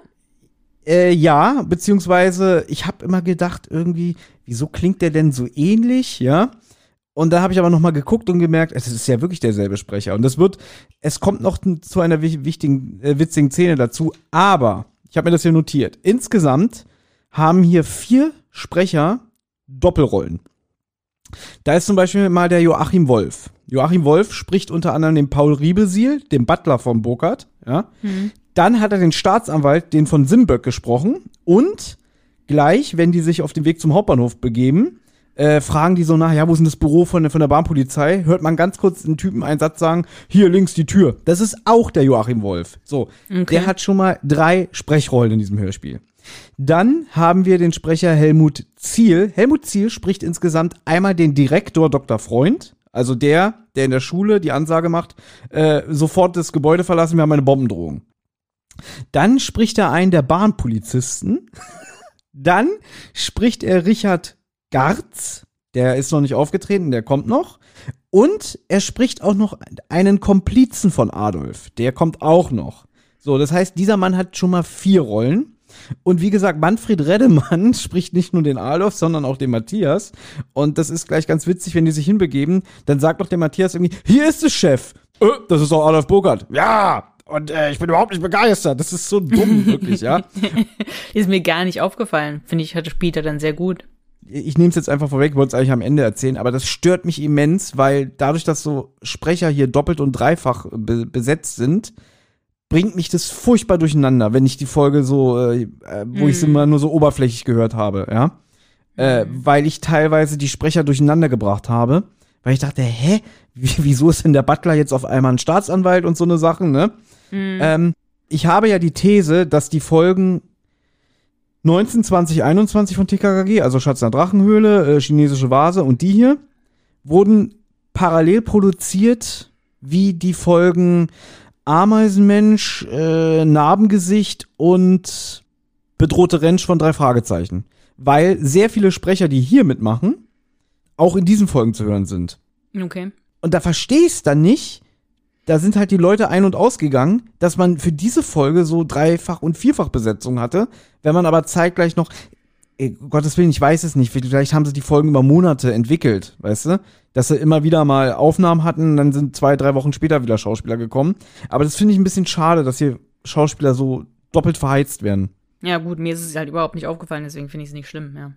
Äh, ja, beziehungsweise ich habe immer gedacht, irgendwie, wieso klingt der denn so ähnlich, ja? Und da habe ich aber noch mal geguckt und gemerkt, es ist ja wirklich derselbe Sprecher. Und das wird, es kommt noch zu einer wich- wichtigen, äh, witzigen Szene dazu. Aber ich habe mir das hier notiert. Insgesamt haben hier vier Sprecher Doppelrollen. Da ist zum Beispiel mal der Joachim Wolf. Joachim Wolf spricht unter anderem den Paul Riebesiel, den Butler von Burkhardt, ja. Dann hat er den Staatsanwalt, den von Simböck gesprochen und gleich, wenn die sich auf den Weg zum Hauptbahnhof begeben, äh, fragen die so nach, ja, wo ist denn das Büro von, der- von der Bahnpolizei? Hört man ganz kurz einen Typen einen Satz sagen, hier links die Tür. Das ist auch der Joachim Wolf. So, der hat schon mal drei Sprechrollen in diesem Hörspiel. Dann haben wir den Sprecher Helmut Ziel. Helmut Ziel spricht insgesamt einmal den Direktor Dr. Freund, also der, der in der Schule die Ansage macht, äh, sofort das Gebäude verlassen, wir haben eine Bombendrohung. Dann spricht er einen der Bahnpolizisten. Dann spricht er Richard Garz, der ist noch nicht aufgetreten, der kommt noch. Und er spricht auch noch einen Komplizen von Adolf, der kommt auch noch. So, das heißt, dieser Mann hat schon mal vier Rollen. Und wie gesagt, Manfred Reddemann spricht nicht nur den Adolf, sondern auch den Matthias. Und das ist gleich ganz witzig, wenn die sich hinbegeben. Dann sagt doch der Matthias irgendwie, hier ist es, Chef. Äh, das ist doch Adolf Burkhardt. Ja, und äh, ich bin überhaupt nicht begeistert. Das ist so dumm, wirklich, ja. Ist mir gar nicht aufgefallen. Finde ich, hatte spielt er dann sehr gut. Ich nehme es jetzt einfach vorweg, wollte es eigentlich am Ende erzählen, aber das stört mich immens, weil dadurch, dass so Sprecher hier doppelt und dreifach be besetzt sind, bringt mich das furchtbar durcheinander, wenn ich die Folge so, äh, äh, wo ich sie immer nur so oberflächlich gehört habe, ja. Äh, weil ich teilweise die Sprecher durcheinander gebracht habe, weil ich dachte, hä, Wie- wieso ist denn der Butler jetzt auf einmal ein Staatsanwalt und so eine Sachen, ne? Ähm, ich habe ja die These, dass die Folgen 19, 20, 21 von TKKG, also Schatz der Drachenhöhle, äh, chinesische Vase und die hier, wurden parallel produziert wie die Folgen Ameisenmensch, äh, Narbengesicht und bedrohte Rentsch von drei Fragezeichen. Weil sehr viele Sprecher, die hier mitmachen, auch in diesen Folgen zu hören sind. Okay. Und da verstehe ich dann nicht, da sind halt die Leute ein- und ausgegangen, dass man für diese Folge so Dreifach- und Vierfachbesetzung hatte, wenn man aber zeitgleich noch, ey, Gottes Willen, ich weiß es nicht, vielleicht haben sie die Folgen über Monate entwickelt, weißt du? Dass sie immer wieder mal Aufnahmen hatten, dann sind zwei, drei Wochen später wieder Schauspieler gekommen. Aber das finde ich ein bisschen schade, dass hier Schauspieler so doppelt verheizt werden. Ja, gut, mir ist es halt überhaupt nicht aufgefallen, deswegen finde ich es nicht schlimm, ja.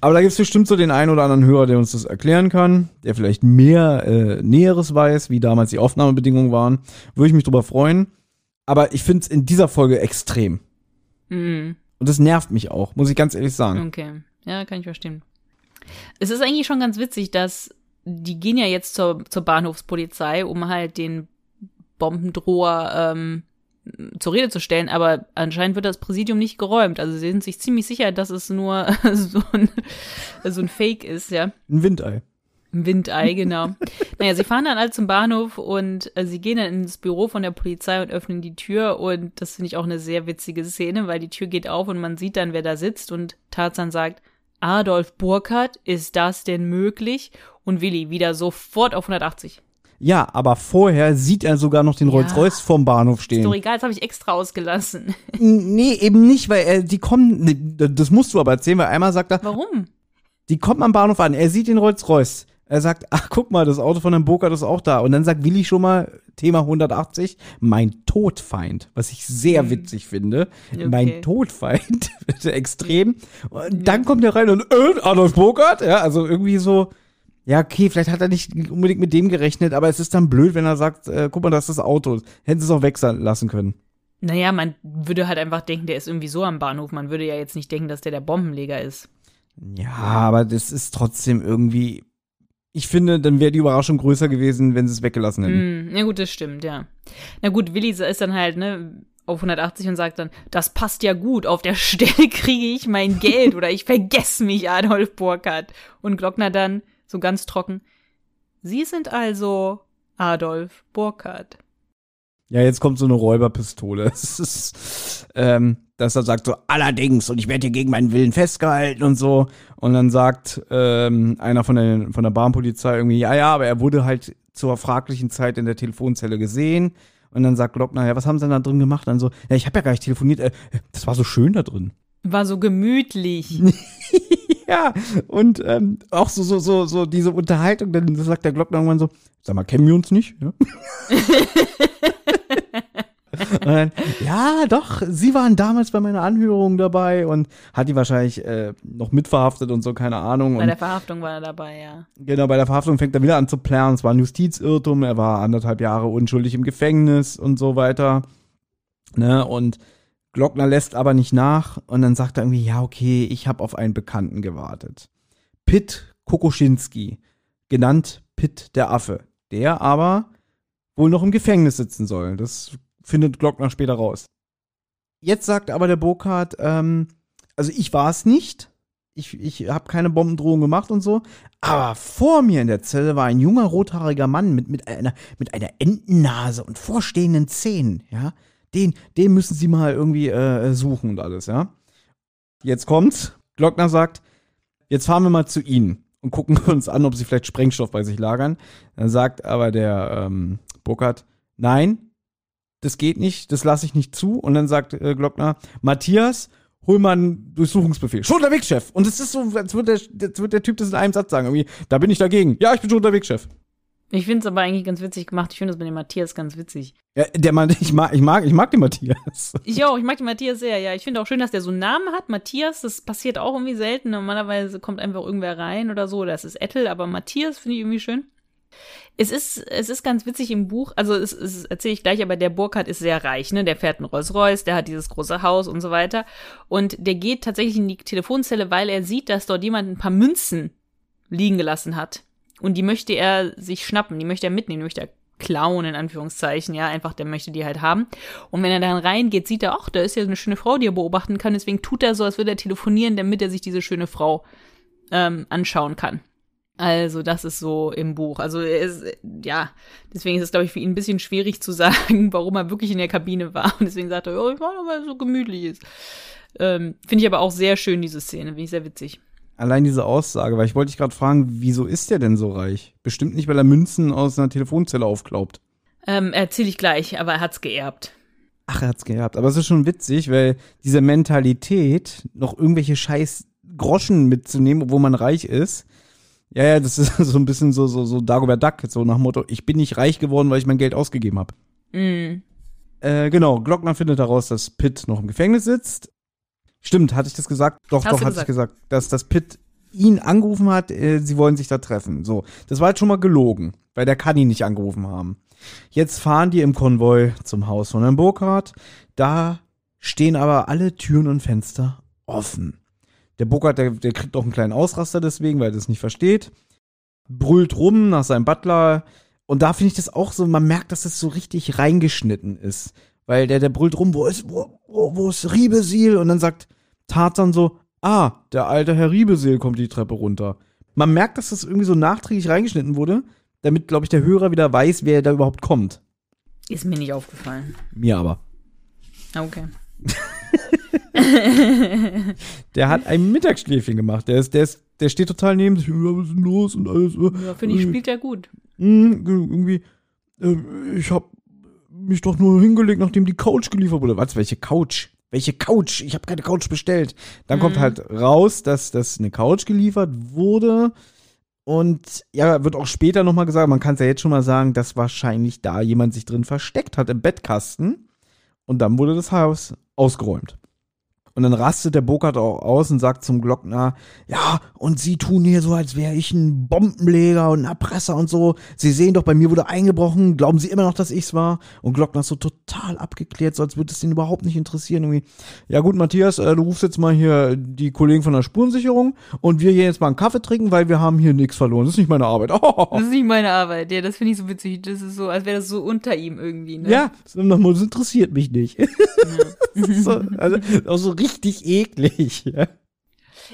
Aber da gibt's bestimmt so den einen oder anderen Hörer, der uns das erklären kann, der vielleicht mehr äh, Näheres weiß, wie damals die Aufnahmebedingungen waren. Würde ich mich drüber freuen. Aber ich finde es in dieser Folge extrem. Mhm. Und das nervt mich auch, muss ich ganz ehrlich sagen. Okay. Ja, kann ich verstehen. Es ist eigentlich schon ganz witzig, dass die gehen ja jetzt zur, zur Bahnhofspolizei, um halt den Bombendroher ähm, zur Rede zu stellen, aber anscheinend wird das Präsidium nicht geräumt. Also sie sind sich ziemlich sicher, dass es nur so ein, so ein Fake ist, ja. Ein Windei. Ein Windei, genau. naja, sie fahren dann alle zum Bahnhof und äh, sie gehen dann ins Büro von der Polizei und öffnen die Tür und das finde ich auch eine sehr witzige Szene, weil die Tür geht auf und man sieht dann, wer da sitzt und Tarzan sagt, Adolf Burkhardt, ist das denn möglich? Und Willi wieder sofort auf 180. Ja, aber vorher sieht er sogar noch den Ja. Rolls-Royce vorm Bahnhof Ist doch stehen. egal, das habe ich extra ausgelassen. Nee, eben nicht, weil er, die kommen, nee, das musst du aber erzählen, weil einmal sagt er, Warum? Die kommt am Bahnhof an, er sieht den Rolls-Royce. Er sagt, ach guck mal, das Auto von dem Burkhardt ist auch da. Und dann sagt Willi schon mal, Thema 180, mein Todfeind, was ich sehr witzig finde. Okay. Mein Todfeind, extrem. Und dann kommt er rein und, äh, Adolf Burkhardt? Ja, also irgendwie so, ja, okay, vielleicht hat er nicht unbedingt mit dem gerechnet, aber es ist dann blöd, wenn er sagt, äh, guck mal, das ist das Auto. Hätten sie es auch wechseln lassen können. Naja, man würde halt einfach denken, der ist irgendwie so am Bahnhof. Man würde ja jetzt nicht denken, dass der der Bombenleger ist. Ja, aber das ist trotzdem irgendwie, ich finde, dann wäre die Überraschung größer gewesen, wenn sie es weggelassen hätten. Hm, ja gut, das stimmt, ja. Na gut, Willi ist dann halt, ne, auf 180 und sagt dann, das passt ja gut, auf der Stelle kriege ich mein Geld oder ich vergesse mich, Adolf Burkhardt. Und Glockner dann, so ganz trocken, Sie sind also Adolf Burkhardt. Ja, jetzt kommt so eine Räuberpistole. Es ist, ähm, dass er sagt so, allerdings, und ich werde hier gegen meinen Willen festgehalten und so. Und dann sagt ähm, einer von der, von der Bahnpolizei irgendwie, ja, ja, aber er wurde halt zur fraglichen Zeit in der Telefonzelle gesehen. Und dann sagt Glockner, ja, was haben sie denn da drin gemacht? Dann so, ja, ich habe ja gar nicht telefoniert, äh, das war so schön da drin. War so gemütlich. Ja, und ähm, auch so, so, so, so diese Unterhaltung, dann sagt der Glockner irgendwann so, sag mal, kennen wir uns nicht? Ja? dann, ja, doch, sie waren damals bei meiner Anhörung dabei und hat die wahrscheinlich äh, noch mitverhaftet und so, keine Ahnung. Bei und der Verhaftung war er dabei, ja. Genau, bei der Verhaftung fängt er wieder an zu planen. Es war ein Justizirrtum, er war anderthalb Jahre unschuldig im Gefängnis und so weiter. Ne? Und Glockner lässt aber nicht nach und dann sagt er irgendwie, ja, okay, ich habe auf einen Bekannten gewartet. Pitt Kokoschinski, genannt Pitt der Affe, der aber wohl noch im Gefängnis sitzen soll. Das findet Glockner später raus. Jetzt sagt aber der Burkhardt, ähm, also ich war es nicht, ich, ich habe keine Bombendrohung gemacht und so. Aber vor mir in der Zelle war ein junger rothaariger Mann mit, mit, einer, mit einer Entennase und vorstehenden Zähnen, ja. Den, den müssen Sie mal irgendwie äh, suchen und alles, ja. Jetzt kommt's. Glockner sagt, jetzt fahren wir mal zu Ihnen und gucken uns an, ob Sie vielleicht Sprengstoff bei sich lagern. Dann sagt aber der ähm, Burkhardt, nein, das geht nicht, das lasse ich nicht zu. Und dann sagt äh, Glockner, Matthias, hol mal einen Durchsuchungsbefehl. Schon unterwegs, Chef. Und es ist so, als würde der, als würde der Typ das in einem Satz sagen. Irgendwie, da bin ich dagegen. Ja, ich bin schon unterwegs, Chef. Ich finde es aber eigentlich ganz witzig gemacht. Ich finde das mit dem Matthias ganz witzig. Ja, der Mann, ich mag, ich mag, ich mag den Matthias. Ich auch, ich mag den Matthias sehr, ja. Ich finde auch schön, dass der so einen Namen hat. Matthias, das passiert auch irgendwie selten. Normalerweise kommt einfach irgendwer rein oder so. Das ist Ettel, aber Matthias finde ich irgendwie schön. Es ist, es ist ganz witzig im Buch, also es, es erzähle ich gleich, aber der Burkhardt ist sehr reich, ne? Der fährt einen Rolls-Royce, der hat dieses große Haus und so weiter. Und der geht tatsächlich in die Telefonzelle, weil er sieht, dass dort jemand ein paar Münzen liegen gelassen hat. Und die möchte er sich schnappen, die möchte er mitnehmen, die möchte er klauen, in Anführungszeichen, ja, einfach, der möchte die halt haben. Und wenn er dann reingeht, sieht er, ach, da ist ja eine schöne Frau, die er beobachten kann, deswegen tut er so, als würde er telefonieren, damit er sich diese schöne Frau ähm, anschauen kann. Also, das ist so im Buch. Also, er ist, ja, deswegen ist es, glaube ich, für ihn ein bisschen schwierig zu sagen, warum er wirklich in der Kabine war. Und deswegen sagt er, oh, ich war nur, weil es so gemütlich ist. Ähm, Finde ich aber auch sehr schön, diese Szene. Finde ich sehr witzig. Allein diese Aussage, weil ich wollte dich gerade fragen, wieso ist der denn so reich? Bestimmt nicht, weil er Münzen aus einer Telefonzelle aufklaubt. Ähm, erzähle ich gleich, aber er hat's geerbt. Ach, er hat's geerbt. Aber es ist schon witzig, weil diese Mentalität, noch irgendwelche scheiß Groschen mitzunehmen, obwohl man reich ist, ja, ja, das ist so ein bisschen so, so, so Dagobert Duck, so nach dem Motto, ich bin nicht reich geworden, weil ich mein Geld ausgegeben habe. Mm. Äh, genau, Glockner findet heraus, dass Pitt noch im Gefängnis sitzt. Stimmt, hatte ich das gesagt? Doch, Hast doch, hatte ich gesagt, dass, dass Pitt ihn angerufen hat, äh, sie wollen sich da treffen. So, das war jetzt schon mal gelogen, weil der kann ihn nicht angerufen haben. Jetzt fahren die im Konvoi zum Haus von Herrn Burkhardt. Da stehen aber alle Türen und Fenster offen. Der Burkhardt, der, der kriegt auch einen kleinen Ausraster deswegen, weil er das nicht versteht. Brüllt rum nach seinem Butler. Und da finde ich das auch so, man merkt, dass das so richtig reingeschnitten ist. Weil der, der brüllt rum, wo ist, wo, wo, wo ist Riebesil? Und dann sagt Tarzan so, ah, der alte Herr Riebesil kommt die Treppe runter. Man merkt, dass das irgendwie so nachträglich reingeschnitten wurde, damit, glaube ich, der Hörer wieder weiß, wer da überhaupt kommt. Ist mir nicht aufgefallen. Mir aber. Ah, Okay. Der hat ein Mittagsschläfchen gemacht. Der ist, der ist, der steht total neben sich. Ja, was ist denn los und alles. Ja, finde ich, spielt er gut. Hm, irgendwie, äh, ich hab mich doch nur hingelegt, nachdem die Couch geliefert wurde. Was, welche Couch? Welche Couch? Ich habe keine Couch bestellt. Dann kommt halt raus, dass das eine Couch geliefert wurde. Und ja, wird auch später nochmal gesagt, man kann es ja jetzt schon mal sagen, dass wahrscheinlich da jemand sich drin versteckt hat im Bettkasten. Und dann wurde das Haus ausgeräumt. Und dann rastet der Burkhardt auch aus und sagt zum Glockner, ja, und Sie tun hier so, als wäre ich ein Bombenleger und ein Erpresser und so. Sie sehen doch, bei mir wurde eingebrochen. Glauben Sie immer noch, dass ich's war? Und Glockner ist so total abgeklärt, so als würde es ihn überhaupt nicht interessieren. Irgendwie, ja gut, Matthias, äh, du rufst jetzt mal hier die Kollegen von der Spurensicherung und wir hier jetzt mal einen Kaffee trinken, weil wir haben hier nichts verloren. Das ist nicht meine Arbeit. Das ist nicht meine Arbeit. Ja, das finde ich so witzig. Das ist so, als wäre das so unter ihm irgendwie. Ne? Ja, das interessiert mich nicht. Ist so, also, auch so richtig eklig. Ja.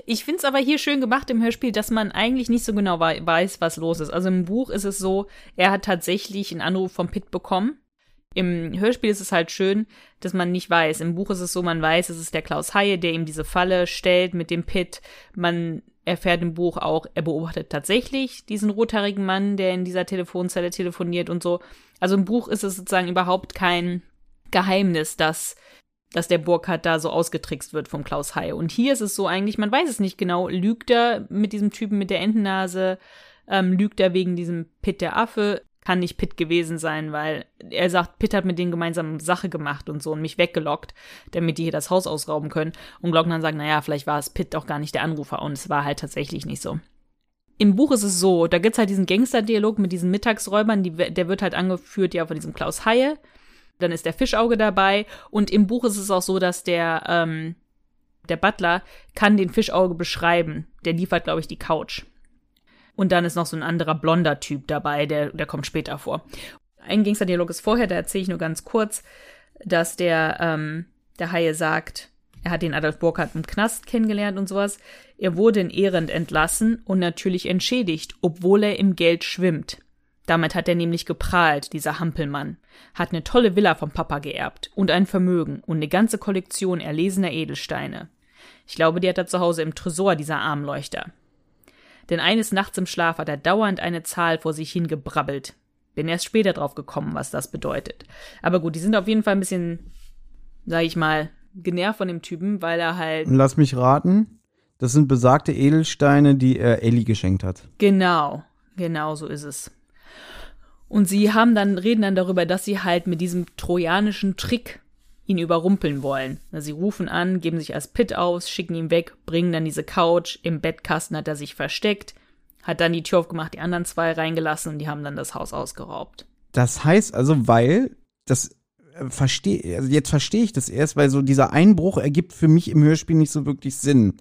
Ich finde es aber hier schön gemacht im Hörspiel, dass man eigentlich nicht so genau wei- weiß, was los ist. Also im Buch ist es so, er hat tatsächlich einen Anruf vom Pitt bekommen. Im Hörspiel ist es halt schön, dass man nicht weiß. Im Buch ist es so, man weiß, es ist der Klaus Haie, der ihm diese Falle stellt mit dem Pitt. Man erfährt im Buch auch, er beobachtet tatsächlich diesen rothaarigen Mann, der in dieser Telefonzelle telefoniert und so. Also im Buch ist es sozusagen überhaupt kein Geheimnis, dass dass der Burkhardt da so ausgetrickst wird vom Klaus Haie. Und hier ist es so eigentlich, man weiß es nicht genau, lügt er mit diesem Typen mit der Entennase, ähm, lügt er wegen diesem Pitt der Affe. kann nicht Pitt gewesen sein, weil er sagt, Pitt hat mit denen gemeinsam Sache gemacht und so und mich weggelockt, damit die hier das Haus ausrauben können. Und Glockner sagt, naja, vielleicht war es Pitt doch gar nicht der Anrufer und es war halt tatsächlich nicht so. Im Buch ist es so, da gibt's halt diesen Gangster-Dialog mit diesen Mittagsräubern, die, der wird halt angeführt ja von diesem Klaus Haie. Dann ist der Fischauge dabei und im Buch ist es auch so, dass der, ähm, der Butler kann den Fischauge beschreiben. Der liefert, glaube ich, die Couch. Und dann ist noch so ein anderer blonder Typ dabei, der, der kommt später vor. Ein Gangster-Dialog ist vorher, da erzähle ich nur ganz kurz, dass der, ähm, der Haie sagt, er hat den Adolf Burkhardt im Knast kennengelernt und sowas. Er wurde in Ehrend entlassen und natürlich entschädigt, obwohl er im Geld schwimmt. Damit hat er nämlich geprahlt, dieser Hampelmann. Hat eine tolle Villa vom Papa geerbt und ein Vermögen und eine ganze Kollektion erlesener Edelsteine. Ich glaube, die hat er zu Hause im Tresor, dieser Armleuchter. Denn eines Nachts im Schlaf hat er dauernd eine Zahl vor sich hingebrabbelt. Bin erst später drauf gekommen, was das bedeutet. Aber gut, die sind auf jeden Fall ein bisschen, sag ich mal, genervt von dem Typen, weil er halt. Lass mich raten. Das sind besagte Edelsteine, die er Ellie geschenkt hat. Genau, genau so ist es. Und sie haben dann, reden dann darüber, dass sie halt mit diesem trojanischen Trick ihn überrumpeln wollen. Sie rufen an, geben sich als Pit aus, schicken ihn weg, bringen dann diese Couch. Im Bettkasten hat er sich versteckt, hat dann die Tür aufgemacht, die anderen zwei reingelassen und die haben dann das Haus ausgeraubt. Das heißt also, weil das verstehe, also jetzt verstehe ich das erst, weil so dieser Einbruch ergibt für mich im Hörspiel nicht so wirklich Sinn.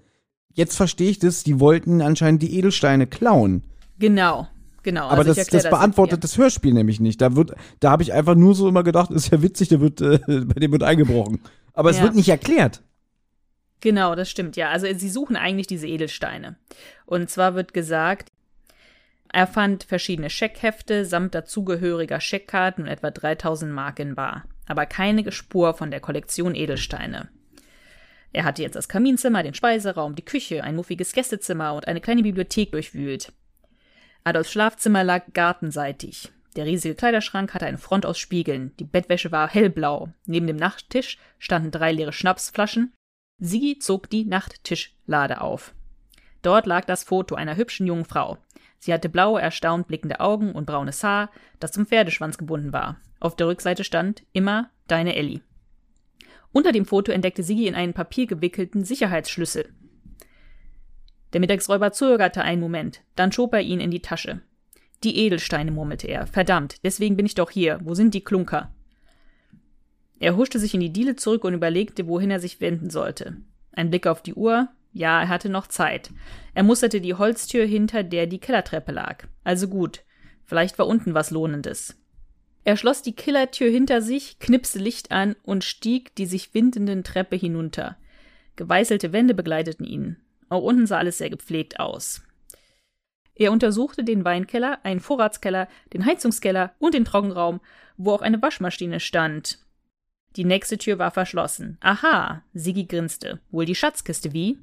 Jetzt verstehe ich das, die wollten anscheinend die Edelsteine klauen. Genau, genau. Aber also das, das beantwortet das Hörspiel nämlich nicht. Da wird, da habe ich einfach nur so immer gedacht, ist ja witzig, der wird, äh, bei dem wird eingebrochen. Aber es ja. wird nicht erklärt. Genau, das stimmt, ja. Also sie suchen eigentlich diese Edelsteine. Und zwar wird gesagt, er fand verschiedene Scheckhefte samt dazugehöriger Scheckkarten und etwa 3000 Mark in Bar aber keine Spur von der Kollektion Edelsteine. Er hatte jetzt das Kaminzimmer, den Speiseraum, die Küche, ein muffiges Gästezimmer und eine kleine Bibliothek durchwühlt. Adolfs Schlafzimmer lag gartenseitig. Der riesige Kleiderschrank hatte eine Front aus Spiegeln. Die Bettwäsche war hellblau. Neben dem Nachttisch standen drei leere Schnapsflaschen. Sie zog die Nachttischlade auf. Dort lag das Foto einer hübschen jungen Frau. Sie hatte blaue, erstaunt blickende Augen und braunes Haar, das zum Pferdeschwanz gebunden war. Auf der Rückseite stand immer deine Ellie. Unter dem Foto entdeckte Sigi in einen Papier gewickelten Sicherheitsschlüssel. Der Mittagsräuber zögerte einen Moment, dann schob er ihn in die Tasche. Die Edelsteine, murmelte er. Verdammt, deswegen bin ich doch hier. Wo sind die Klunker? Er huschte sich in die Diele zurück und überlegte, wohin er sich wenden sollte. Ein Blick auf die Uhr. Ja, er hatte noch Zeit. Er musterte die Holztür, hinter der die Kellertreppe lag. Also gut. Vielleicht war unten was Lohnendes. Er schloss die Killertür hinter sich, knipste Licht an und stieg die sich windenden Treppe hinunter. Geweißelte Wände begleiteten ihn. Auch unten sah alles sehr gepflegt aus. Er untersuchte den Weinkeller, einen Vorratskeller, den Heizungskeller und den Trockenraum, wo auch eine Waschmaschine stand. Die nächste Tür war verschlossen. Aha, Sigi grinste. Wohl die Schatzkiste wie?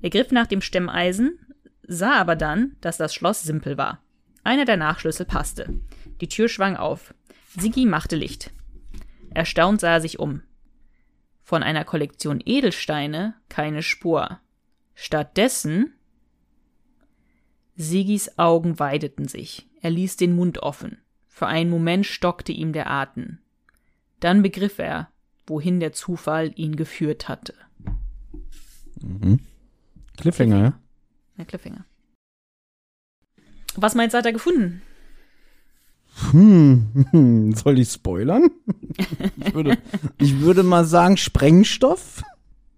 Er griff nach dem Stemmeisen, sah aber dann, dass das Schloss simpel war. Einer der Nachschlüssel passte. Die Tür schwang auf. Sigi machte Licht. Erstaunt sah er sich um. Von einer Kollektion Edelsteine keine Spur. Stattdessen Sigis Augen weideten sich. Er ließ den Mund offen. Für einen Moment stockte ihm der Atem. Dann begriff er, wohin der Zufall ihn geführt hatte. Mhm. Cliffhanger, ja? Ja, Cliffhanger. Was meinst du, hat er gefunden? Hm, soll ich spoilern? ich, würde, ich würde mal sagen Sprengstoff.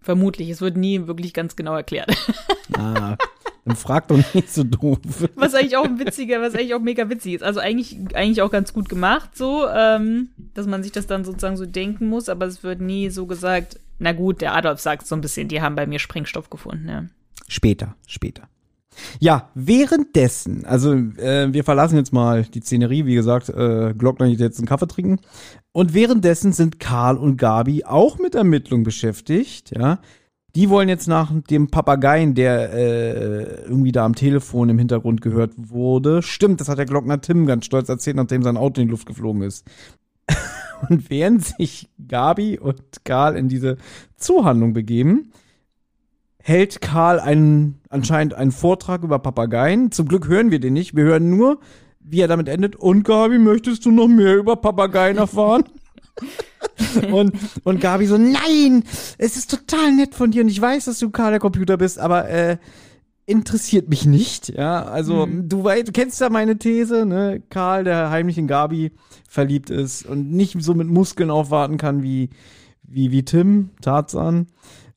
Vermutlich, es wird nie wirklich ganz genau erklärt. ah, dann frag doch nicht so doof. Was eigentlich auch witziger, was eigentlich auch mega witzig ist. Also eigentlich, eigentlich auch ganz gut gemacht, so, ähm, dass man sich das dann sozusagen so denken muss, aber es wird nie so gesagt, na gut, der Adolf sagt so ein bisschen, die haben bei mir Sprengstoff gefunden, ja. Später, später. Ja, währenddessen, also äh, wir verlassen jetzt mal die Szenerie, wie gesagt, äh, Glockner geht jetzt einen Kaffee trinken. Und währenddessen sind Karl und Gabi auch mit Ermittlungen beschäftigt, ja. Die wollen jetzt nach dem Papageien, der äh, irgendwie da am Telefon im Hintergrund gehört wurde. Stimmt, das hat der Glockner Tim ganz stolz erzählt, nachdem sein Auto in die Luft geflogen ist. und während sich Gabi und Karl in diese Zuhandlung begeben, hält Karl einen, anscheinend einen Vortrag über Papageien. Zum Glück hören wir den nicht. Wir hören nur wie er damit endet. Und Gabi, möchtest du noch mehr über Papageien erfahren? und, und Gabi so, nein, es ist total nett von dir und ich weiß, dass du Karl der Computer bist, aber äh, interessiert mich nicht, ja. Also, Mhm. du, weißt, du kennst ja meine These, ne? Karl, der heimlich in Gabi verliebt ist und nicht so mit Muskeln aufwarten kann wie, wie, wie Tim, Tarzan.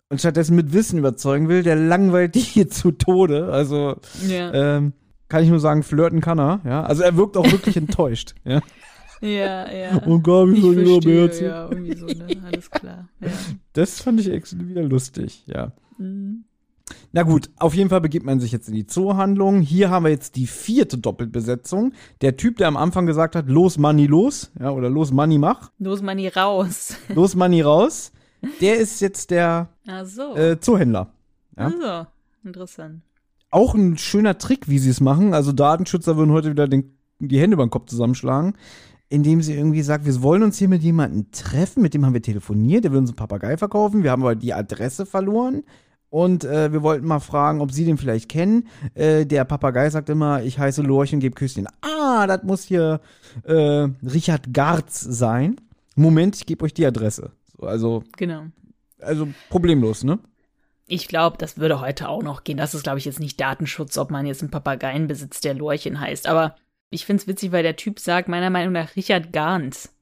Und stattdessen mit Wissen überzeugen will, der langweilt die hier zu Tode. Also, Ja. ähm, kann ich nur sagen, flirten kann er, ja. Also er wirkt auch wirklich enttäuscht, ja. ja, ja. Und Gabi ich soll lieber verstehe, ja, irgendwie so, ne? Alles klar. Ja. Das fand ich echt wieder lustig, ja. Mhm. Na gut, auf jeden Fall begibt man sich jetzt in die Zoohandlung. Hier haben wir jetzt die vierte Doppelbesetzung. Der Typ, der am Anfang gesagt hat, los Money los, ja, oder los Money mach, Los, Manni, raus. los Money raus, der ist jetzt der Ach so. äh, Zoohändler. ja. Also, interessant. Auch ein schöner Trick, wie sie es machen. Also Datenschützer würden heute wieder den, die Hände über den Kopf zusammenschlagen, indem sie irgendwie sagt, wir wollen uns hier mit jemandem treffen, mit dem haben wir telefoniert, der will uns einen Papagei verkaufen, wir haben aber die Adresse verloren. Und äh, wir wollten mal fragen, ob Sie den vielleicht kennen. Äh, der Papagei sagt immer, ich heiße Lorch und gebe Küsschen. Ah, das muss hier äh, Richard Garz sein. Moment, ich gebe euch die Adresse. So, also, Genau. also problemlos, ne? Ich glaube, das würde heute auch noch gehen. Das ist, glaube ich, jetzt nicht Datenschutz, ob man jetzt einen Papageien besitzt, der Lorchen heißt. Aber ich finde es witzig, weil der Typ sagt, meiner Meinung nach, Richard Gans.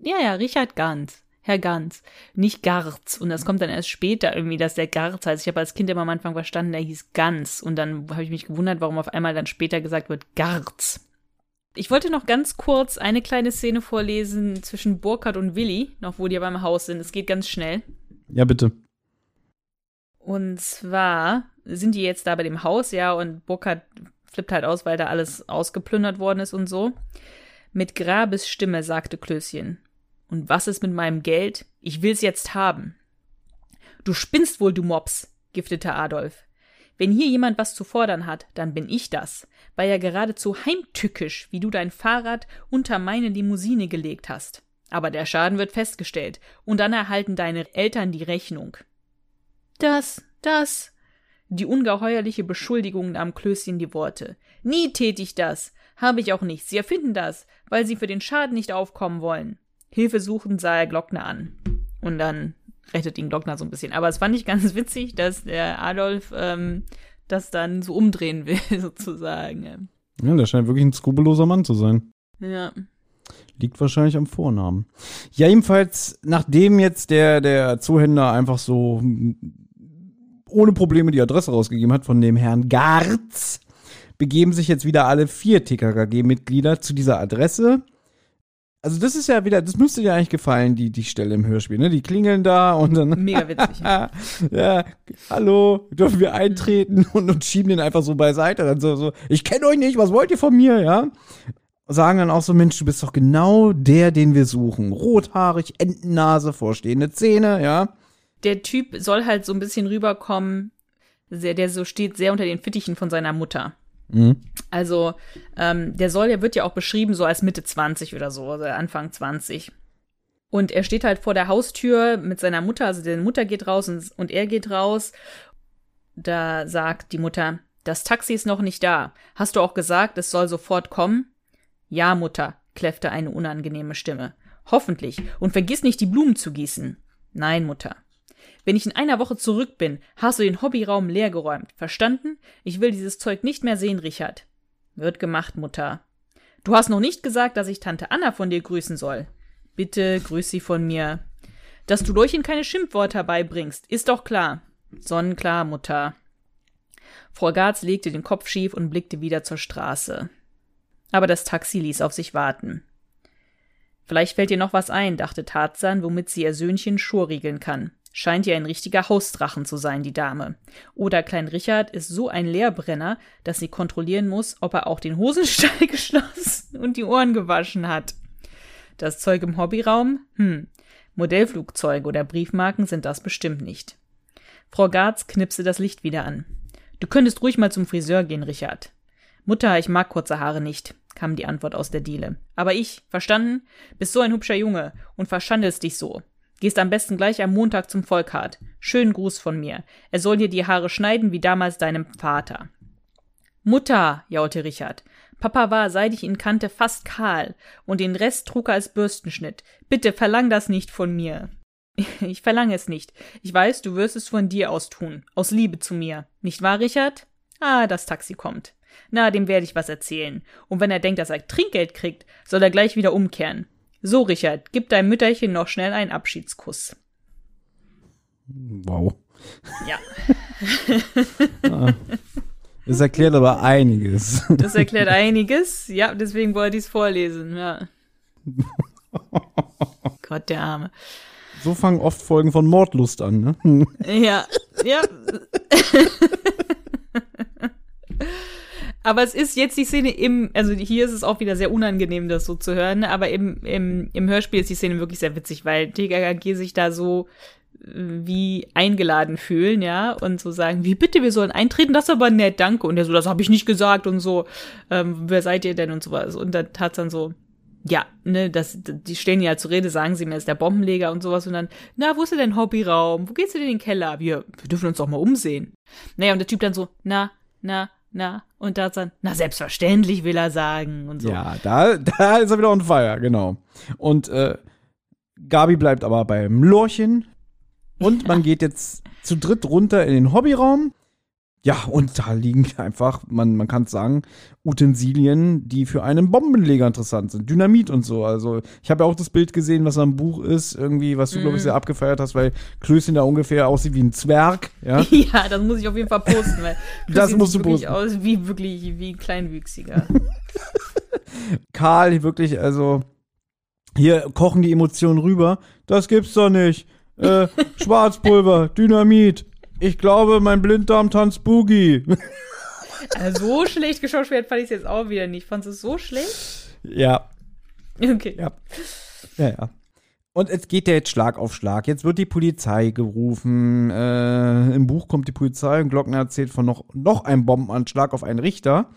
Ja, ja, Richard Gans. Herr Gans. Nicht Garz. Und das kommt dann erst später irgendwie, dass der Garz heißt. Ich habe als Kind immer am Anfang verstanden, der hieß Gans. Und dann habe ich mich gewundert, warum auf einmal dann später gesagt wird Garz. Ich wollte noch ganz kurz eine kleine Szene vorlesen zwischen Burkhard und Willi, noch wo die beim Haus sind. Es geht ganz schnell. Ja, bitte. Und zwar sind die jetzt da bei dem Haus, ja, und Burkhard flippt halt aus, weil da alles ausgeplündert worden ist und so. Mit Grabesstimme sagte Klößchen. Und was ist mit meinem Geld? Ich will's jetzt haben. Du spinnst wohl, du Mops, giftete Adolf. Wenn hier jemand was zu fordern hat, dann bin ich das. War ja geradezu heimtückisch, wie du dein Fahrrad unter meine Limousine gelegt hast. Aber der Schaden wird festgestellt, und dann erhalten deine Eltern die Rechnung. Das, das. Die ungeheuerliche Beschuldigung nahm Klößchen die Worte. Nie tät ich das. Habe ich auch nicht. Sie erfinden das, weil sie für den Schaden nicht aufkommen wollen. Hilfesuchend sah er Glockner an. Und dann rettet ihn Glockner so ein bisschen. Aber es fand ich ganz witzig, dass der Adolf ähm, das dann so umdrehen will, sozusagen. Ja, der scheint wirklich ein skrupelloser Mann zu sein. Ja. Liegt wahrscheinlich am Vornamen. Ja, jedenfalls, nachdem jetzt der, der Zuhändler einfach so mm, ohne Probleme die Adresse rausgegeben hat von dem Herrn Garz, begeben sich jetzt wieder alle vier TKKG-Mitglieder zu dieser Adresse. Also das ist ja wieder, das müsste dir eigentlich gefallen, die, die Stelle im Hörspiel, ne? Die klingeln da und dann, Mega witzig. ja, hallo, dürfen wir eintreten und, und schieben den einfach so beiseite. Dann so, so ich kenne euch nicht, was wollt ihr von mir, ja? Sagen dann auch so, Mensch, du bist doch genau der, den wir suchen. Rothaarig, Entennase, vorstehende Zähne, ja? der Typ soll halt so ein bisschen rüberkommen, sehr, der so steht sehr unter den Fittichen von seiner Mutter. Mhm. Also, ähm, der soll, der wird ja auch beschrieben so als Mitte 20 oder so, also Anfang 20. Und er steht halt vor der Haustür mit seiner Mutter, also seine Mutter geht raus und, und er geht raus. Da sagt die Mutter, das Taxi ist noch nicht da. Hast du auch gesagt, es soll sofort kommen? Ja, Mutter, kläffte eine unangenehme Stimme. Hoffentlich. Und vergiss nicht, die Blumen zu gießen. Nein, Mutter. Wenn ich in einer Woche zurück bin, hast du den Hobbyraum leergeräumt. Verstanden? Ich will dieses Zeug nicht mehr sehen, Richard. Wird gemacht, Mutter. Du hast noch nicht gesagt, dass ich Tante Anna von dir grüßen soll. Bitte grüß sie von mir. Dass du Leuchen keine Schimpfwörter beibringst, ist doch klar. Sonnenklar, Mutter. Frau Garz legte den Kopf schief und blickte wieder zur Straße. Aber das Taxi ließ auf sich warten. Vielleicht fällt ihr noch was ein, dachte Tarzan, womit sie ihr Söhnchen schurriegeln kann. Scheint ja ein richtiger Hausdrachen zu sein, die Dame. Oder Klein Richard ist so ein Leerbrenner, dass sie kontrollieren muss, ob er auch den Hosenstall geschlossen und die Ohren gewaschen hat. Das Zeug im Hobbyraum? Hm. Modellflugzeuge oder Briefmarken sind das bestimmt nicht. Frau Garz knipste das Licht wieder an. Du könntest ruhig mal zum Friseur gehen, Richard. Mutter, ich mag kurze Haare nicht, kam die Antwort aus der Diele. Aber ich, verstanden? Bist so ein hübscher Junge und verschandelst dich so. Gehst am besten gleich am Montag zum Volkhard. Schönen Gruß von mir. Er soll dir die Haare schneiden wie damals deinem Vater. Mutter, jaute Richard. Papa war, seit ich ihn kannte, fast kahl, und den Rest trug er als Bürstenschnitt. Bitte verlang das nicht von mir. Ich verlange es nicht. Ich weiß, du wirst es von dir aus tun, aus Liebe zu mir. Nicht wahr, Richard? Ah, das Taxi kommt. Na, dem werde ich was erzählen. Und wenn er denkt, dass er Trinkgeld kriegt, soll er gleich wieder umkehren. So, Richard, gib deinem Mütterchen noch schnell einen Abschiedskuss. Wow. Ja, Das erklärt aber einiges. das erklärt einiges. Ja, deswegen wollte ich es vorlesen, ja. Gott, der Arme. So fangen oft Folgen von Mordlust an, ne? Ja, ja. Aber es ist jetzt die Szene im, also hier ist es auch wieder sehr unangenehm, das so zu hören, aber im, im, im Hörspiel ist die Szene wirklich sehr witzig, weil TKKG sich da so äh, wie eingeladen fühlen, ja, und so sagen, wie bitte, wir sollen eintreten, das ist aber nett, danke. Und der so, das habe ich nicht gesagt und so, ähm, wer seid ihr denn und sowas. Und dann tat dann so, ja, ne, das, die stehen ja zur Rede, sagen sie mir, ist der Bombenleger und sowas und dann, na, wo ist denn dein Hobbyraum? Wo geht's denn in den Keller? Wir, wir dürfen uns doch mal umsehen. Naja, und der Typ dann so, na, na, na, und da dann, na, selbstverständlich will er sagen und so. Ja, da, da ist er wieder on fire, genau. Und äh, Gabi bleibt aber beim Lorchen. Und man geht jetzt zu dritt runter in den Hobbyraum. Ja, und da liegen einfach, man, man kann sagen, Utensilien, die für einen Bombenleger interessant sind. Dynamit und so. Also, ich habe ja auch das Bild gesehen, was am Buch ist, irgendwie, was du, glaube ich, sehr abgefeiert hast, weil Klößchen da ungefähr aussieht wie ein Zwerg. Ja, Ja, das muss ich auf jeden Fall posten, weil Das musst du wirklich posten. aus wie wirklich wie ein Kleinwüchsiger. Karl, wirklich, also, hier kochen die Emotionen rüber. Das gibt's doch nicht. Äh, Schwarzpulver, Dynamit. Ich glaube, mein Blinddarm tanzt Boogie. Also so schlecht geschauspielt fand ich es jetzt auch wieder nicht. Fandest du es so schlecht? ja, Okay. Ja. Ja, ja. Und es geht ja jetzt Schlag auf Schlag. Jetzt wird die Polizei gerufen. Äh, Im Buch kommt die Polizei und Glockner erzählt von noch, noch einem Bombenanschlag auf einen Richter.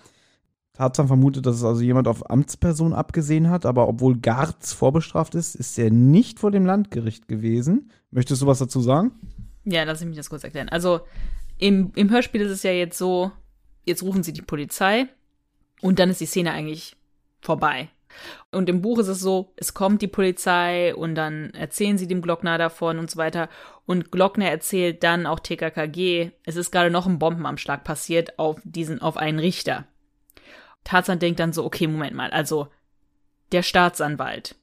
Tarzan vermutet, dass es also jemand auf Amtsperson abgesehen hat, aber obwohl Garz vorbestraft ist, ist er nicht vor dem Landgericht gewesen. Möchtest du was dazu sagen? Ja, lass mich das kurz erklären. Also im, im Hörspiel ist es ja jetzt so, jetzt rufen sie die Polizei und dann ist die Szene eigentlich vorbei. Und im Buch ist es so, es kommt die Polizei und dann erzählen sie dem Glockner davon und so weiter. Und Glockner erzählt dann auch TKKG, es ist gerade noch ein Bombenanschlag passiert auf diesen, auf einen Richter. Tarzan denkt dann so, okay, Moment mal, also der Staatsanwalt,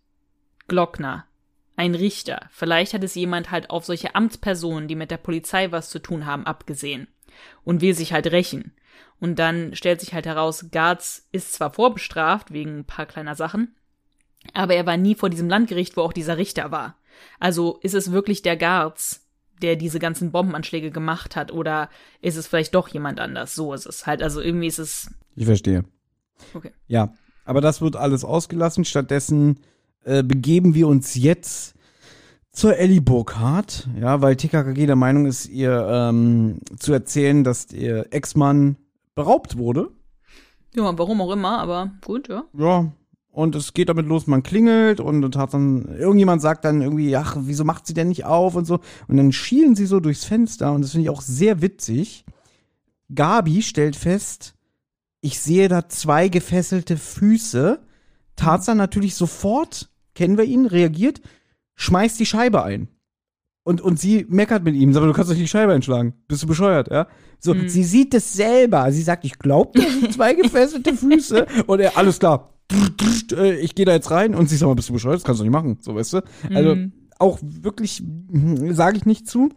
Glockner, ein Richter, vielleicht hat es jemand halt auf solche Amtspersonen, die mit der Polizei was zu tun haben, abgesehen und will sich halt rächen. Und dann stellt sich halt heraus, Garz ist zwar vorbestraft wegen ein paar kleiner Sachen, aber er war nie vor diesem Landgericht, wo auch dieser Richter war. Also ist es wirklich der Garz, der diese ganzen Bombenanschläge gemacht hat, oder ist es vielleicht doch jemand anders? So ist es halt. Also irgendwie ist es. Ich verstehe. Okay. Ja, aber das wird alles ausgelassen. Stattdessen äh, begeben wir uns jetzt zur Ellie Burkhardt, ja, weil TKKG der Meinung ist, ihr ähm, zu erzählen, dass ihr Ex-Mann beraubt wurde. Ja, warum auch immer, aber gut, ja. Ja, und es geht damit los, man klingelt und, hat dann, irgendjemand sagt dann irgendwie, ach, wieso macht sie denn nicht auf und so. Und dann schielen sie so durchs Fenster und das finde ich auch sehr witzig. Gabi stellt fest, ich sehe da zwei gefesselte Füße. Tarzan natürlich sofort, kennen wir ihn, reagiert, schmeißt die Scheibe ein. Und, und sie meckert mit ihm, sagt, du kannst doch nicht die Scheibe einschlagen. Bist du bescheuert, ja? So, sie sieht es selber. Sie sagt, ich glaube, das sind zwei gefesselte Füße. Und er, alles klar. Äh, Ich gehe da jetzt rein und sie sagt mal, bist du bescheuert? Das kannst du nicht machen. So, weißt du? Also, auch wirklich, sage ich nicht zu.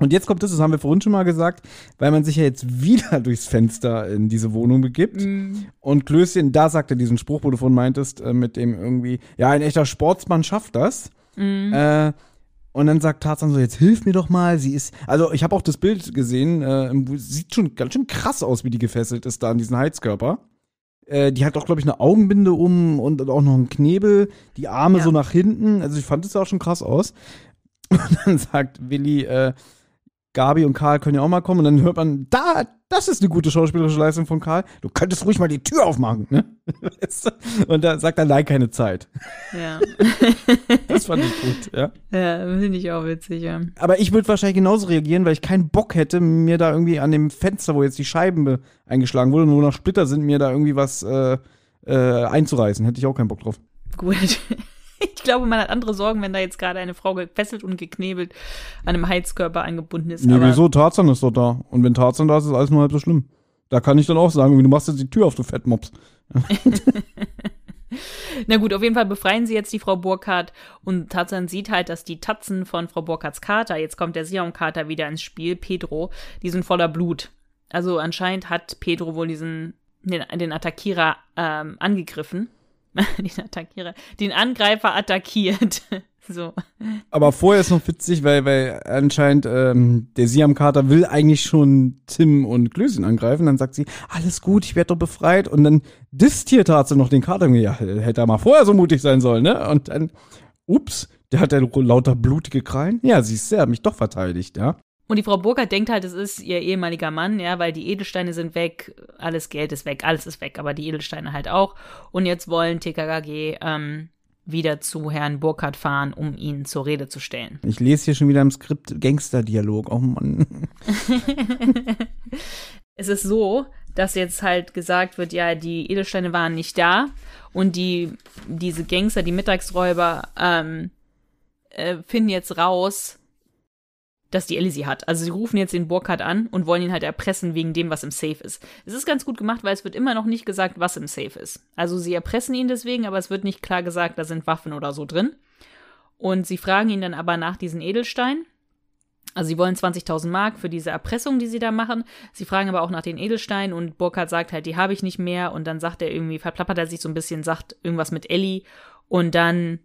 Und jetzt kommt das, das haben wir vorhin schon mal gesagt, weil man sich ja jetzt wieder durchs Fenster in diese Wohnung begibt. Und Klößchen, da sagt er diesen Spruch, wo du vorhin meintest, äh, mit dem irgendwie, ja, ein echter Sportsmann schafft das. Äh, und dann sagt Tarzan so, jetzt hilf mir doch mal. Sie ist, also ich habe auch das Bild gesehen, äh, sieht schon ganz schön krass aus, wie die gefesselt ist da an diesen Heizkörper. Äh, die hat auch, glaube ich, eine Augenbinde um und auch noch einen Knebel, die Arme Ja. so nach hinten. Also ich fand es auch schon krass aus. Und dann sagt Willi, äh, Gabi und Karl können ja auch mal kommen und dann hört man, da, das ist eine gute schauspielerische Leistung von Karl. Du könntest ruhig mal die Tür aufmachen, ne? Und da sagt er, nein, keine Zeit. Ja. Das fand ich gut, ja. ja, finde ich auch witzig, ja. Aber ich würde wahrscheinlich genauso reagieren, weil ich keinen Bock hätte, mir da irgendwie an dem Fenster, wo jetzt die Scheiben be- eingeschlagen wurden, wo noch Splitter sind, mir da irgendwie was äh, äh, einzureißen. Hätte ich auch keinen Bock drauf. Gut. Ich glaube, man hat andere Sorgen, wenn da jetzt gerade eine Frau gefesselt und geknebelt an einem Heizkörper angebunden ist. Nee, aber wieso? Tarzan ist doch da. Und wenn Tarzan da ist, ist alles nur halb so schlimm. Da kann ich dann auch sagen, du machst jetzt die Tür auf, du Fettmops. Na gut, auf jeden Fall befreien sie jetzt die Frau Burkhardt und Tarzan sieht halt, dass die Tatzen von Frau Burkhardts Kater, jetzt kommt der Sion-Kater wieder ins Spiel, Pedro, die sind voller Blut. Also anscheinend hat Pedro wohl diesen, den, den Attackierer ähm, angegriffen. den Attackierer, den Angreifer attackiert. so. Aber vorher ist noch witzig, weil, weil anscheinend ähm, der Siam-Kater will eigentlich schon Tim und Klößchen angreifen. Dann sagt sie, alles gut, ich werde doch befreit. Und dann disst hier Tarzan noch den Kater. Ja, hätte er mal vorher so mutig sein sollen, ne? Und dann, ups, der hat ja lauter blutige Krallen. Ja, siehst du, er hat mich doch verteidigt, ja. Und die Frau Burkhardt denkt halt, es ist ihr ehemaliger Mann, ja, weil die Edelsteine sind weg, alles Geld ist weg, alles ist weg, aber die Edelsteine halt auch. Und jetzt wollen TKKG ähm, wieder zu Herrn Burkhardt fahren, um ihn zur Rede zu stellen. Ich lese hier schon wieder im Skript Gangster-Dialog. Oh Mann. Es ist so, dass jetzt halt gesagt wird, ja, die Edelsteine waren nicht da und die, diese Gangster, die Mittagsräuber, ähm, äh, finden jetzt raus, dass die Ellie sie hat. Also sie rufen jetzt den Burkhardt an und wollen ihn halt erpressen wegen dem, was im Safe ist. Es ist ganz gut gemacht, weil es wird immer noch nicht gesagt, was im Safe ist. Also sie erpressen ihn deswegen, aber es wird nicht klar gesagt, da sind Waffen oder so drin. Und sie fragen ihn dann aber nach diesen Edelsteinen. Also sie wollen 20.000 Mark für diese Erpressung, die sie da machen. Sie fragen aber auch nach den Edelsteinen und Burkhardt sagt halt, die habe ich nicht mehr. Und dann sagt er irgendwie, verplappert er sich so ein bisschen, sagt irgendwas mit Ellie. Und dann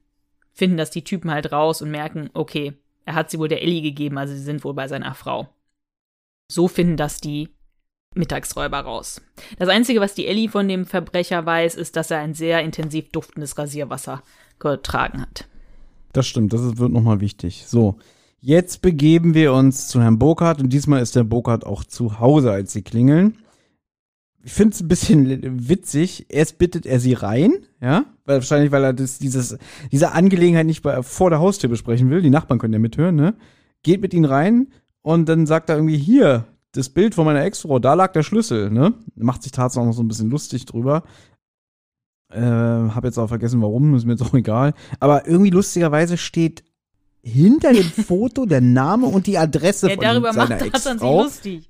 finden das die Typen halt raus und merken, okay, er hat sie wohl der Ellie gegeben, also sie sind wohl bei seiner Frau. So finden das die Mittagsräuber raus. Das Einzige, was die Ellie von dem Verbrecher weiß, ist, dass er ein sehr intensiv duftendes Rasierwasser getragen hat. Das stimmt, das wird nochmal wichtig. So, jetzt begeben wir uns zu Herrn Burkhardt und diesmal ist der Burkhardt auch zu Hause, als sie klingeln. Ich finde es ein bisschen witzig. Erst bittet er sie rein, ja, weil wahrscheinlich, weil er das, dieses, diese Angelegenheit nicht bei, vor der Haustür besprechen will. Die Nachbarn können ja mithören, ne? Geht mit ihnen rein und dann sagt er irgendwie, hier, das Bild von meiner Ex-Frau, da lag der Schlüssel, ne? Macht sich tatsächlich auch noch so ein bisschen lustig drüber. Äh, hab jetzt auch vergessen, warum, ist mir jetzt auch egal. Aber irgendwie lustigerweise steht hinter dem Foto der Name und die Adresse Ja, von darüber macht Tarzan sich lustig.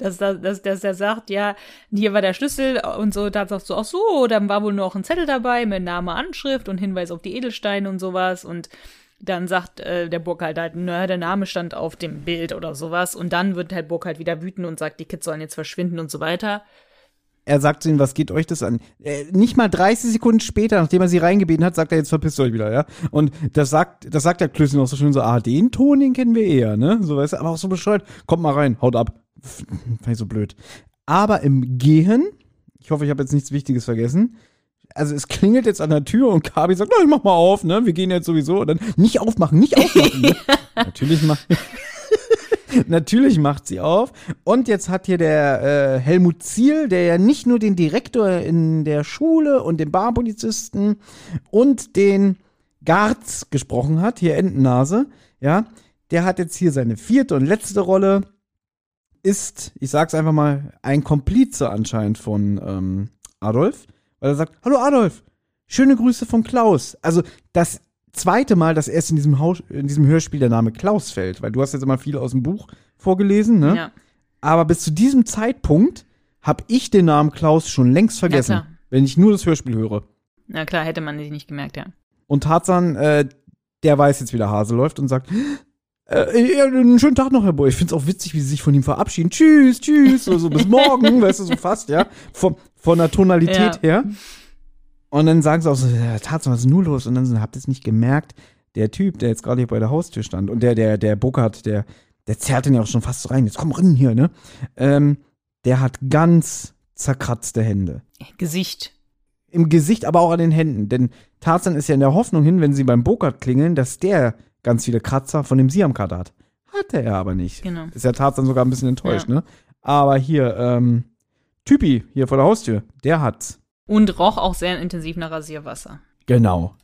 Dass, dass, dass, er sagt, ja, hier war der Schlüssel und so, da sagst du, ach so, dann war wohl noch ein Zettel dabei mit Name, Anschrift und Hinweis auf die Edelsteine und sowas und dann sagt äh, der Burkhardt halt, naja, der Name stand auf dem Bild oder sowas und dann wird halt Burkhardt wieder wütend und sagt, die Kids sollen jetzt verschwinden und so weiter. Er sagt zu ihnen, was geht euch das an? Äh, nicht mal 30 Sekunden später, nachdem er sie reingebeten hat, sagt er, jetzt verpisst euch wieder, ja? Und das sagt, das sagt der Klößchen auch so schön so, ah, den Ton, den kennen wir eher, ne? So, weißt du, aber auch so bescheuert. Kommt mal rein, haut ab. Fand ich so blöd. Aber im Gehen, ich hoffe, ich habe jetzt nichts Wichtiges vergessen. Also es klingelt jetzt an der Tür und Kabi sagt, na, ich mach mal auf, ne? Wir gehen jetzt sowieso. Und dann nicht aufmachen, nicht aufmachen. ne? Natürlich macht Natürlich macht sie auf. Und jetzt hat hier der äh, Helmut Ziel, der ja nicht nur den Direktor in der Schule und den Barpolizisten und den Garz gesprochen hat, hier Entennase, ja, der hat jetzt hier seine vierte und letzte Rolle, ist, ich sag's einfach mal, ein Komplize anscheinend von ähm, Adolf, weil er sagt, hallo Adolf, schöne Grüße von Klaus. Also das zweite Mal, dass erst in diesem, Haus, in diesem Hörspiel der Name Klaus fällt, weil du hast jetzt immer viel aus dem Buch vorgelesen, ne? Ja. Aber bis zu diesem Zeitpunkt habe ich den Namen Klaus schon längst vergessen, klar. wenn ich nur das Hörspiel höre. Na klar, hätte man sich nicht gemerkt, ja. Und Tarzan, äh, der weiß jetzt, wie der Hase läuft und sagt, äh, ja, einen schönen Tag noch, Herr Boy. Ich find's auch witzig, wie sie sich von ihm verabschieden. Tschüss, tschüss, so, so bis morgen, weißt du, so fast, ja. Von, von der Tonalität Ja. her. Und dann sagen sie auch so, ja, Tarzan, was ist nur los? Und dann so, habt ihr es nicht gemerkt? Der Typ, der jetzt gerade hier bei der Haustür stand und der, der, der Burkhardt, der, der zerrt ihn ja auch schon fast so rein. Jetzt komm rein hier, ne? Ähm, der hat ganz zerkratzte Hände Gesicht. im Gesicht, aber auch an den Händen. Denn Tarzan ist ja in der Hoffnung hin, wenn sie beim Burkhardt klingeln, dass der ganz viele Kratzer von dem Siamkater hat. Hatte er aber nicht. Genau. Ist ja Tarzan sogar ein bisschen enttäuscht, Ja. ne? Aber hier, ähm, Typi, hier vor der Haustür, der hat's. Und roch auch sehr intensiv nach Rasierwasser. Genau.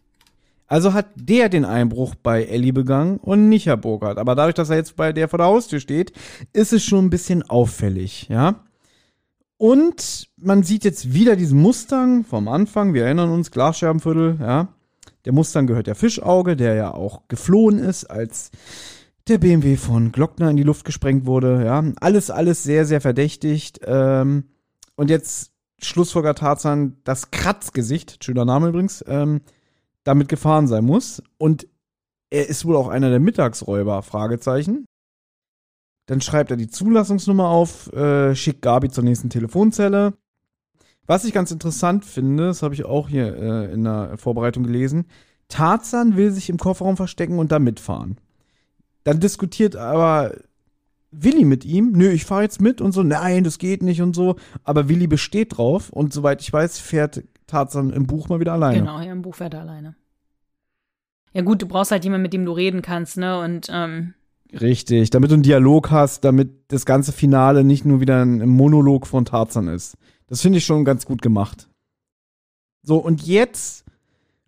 Also hat der den Einbruch bei Ellie begangen und nicht Herr Burkhardt. Aber dadurch, dass er jetzt bei der vor der Haustür steht, ist es schon ein bisschen auffällig, ja. Und man sieht jetzt wieder diesen Mustang vom Anfang. Wir erinnern uns, Glasscherbenviertel, ja. Der Mustang gehört der Fischauge, der ja auch geflohen ist, als der BMW von Glockner in die Luft gesprengt wurde, ja. Alles, alles sehr, sehr verdächtigt. Ähm, und jetzt Schlussfolger Tarzan, das Kratzgesicht, schöner Name übrigens, ähm, damit gefahren sein muss. Und er ist wohl auch einer der Mittagsräuber, Fragezeichen. Dann schreibt er die Zulassungsnummer auf, äh, schickt Gabi zur nächsten Telefonzelle. Was ich ganz interessant finde, das habe ich auch hier äh, in der Vorbereitung gelesen, Tarzan will sich im Kofferraum verstecken und da mitfahren. Dann diskutiert aber Willi mit ihm, nö, ich fahre jetzt mit und so, nein, das geht nicht und so. Aber Willi besteht drauf und soweit ich weiß, fährt Tarzan im Buch mal wieder alleine. Genau, ja, im Buch fährt er alleine. Ja gut, du brauchst halt jemanden, mit dem du reden kannst, ne? Und ähm, Richtig, damit du einen Dialog hast, damit das ganze Finale nicht nur wieder ein Monolog von Tarzan ist. Das finde ich schon ganz gut gemacht. So, und jetzt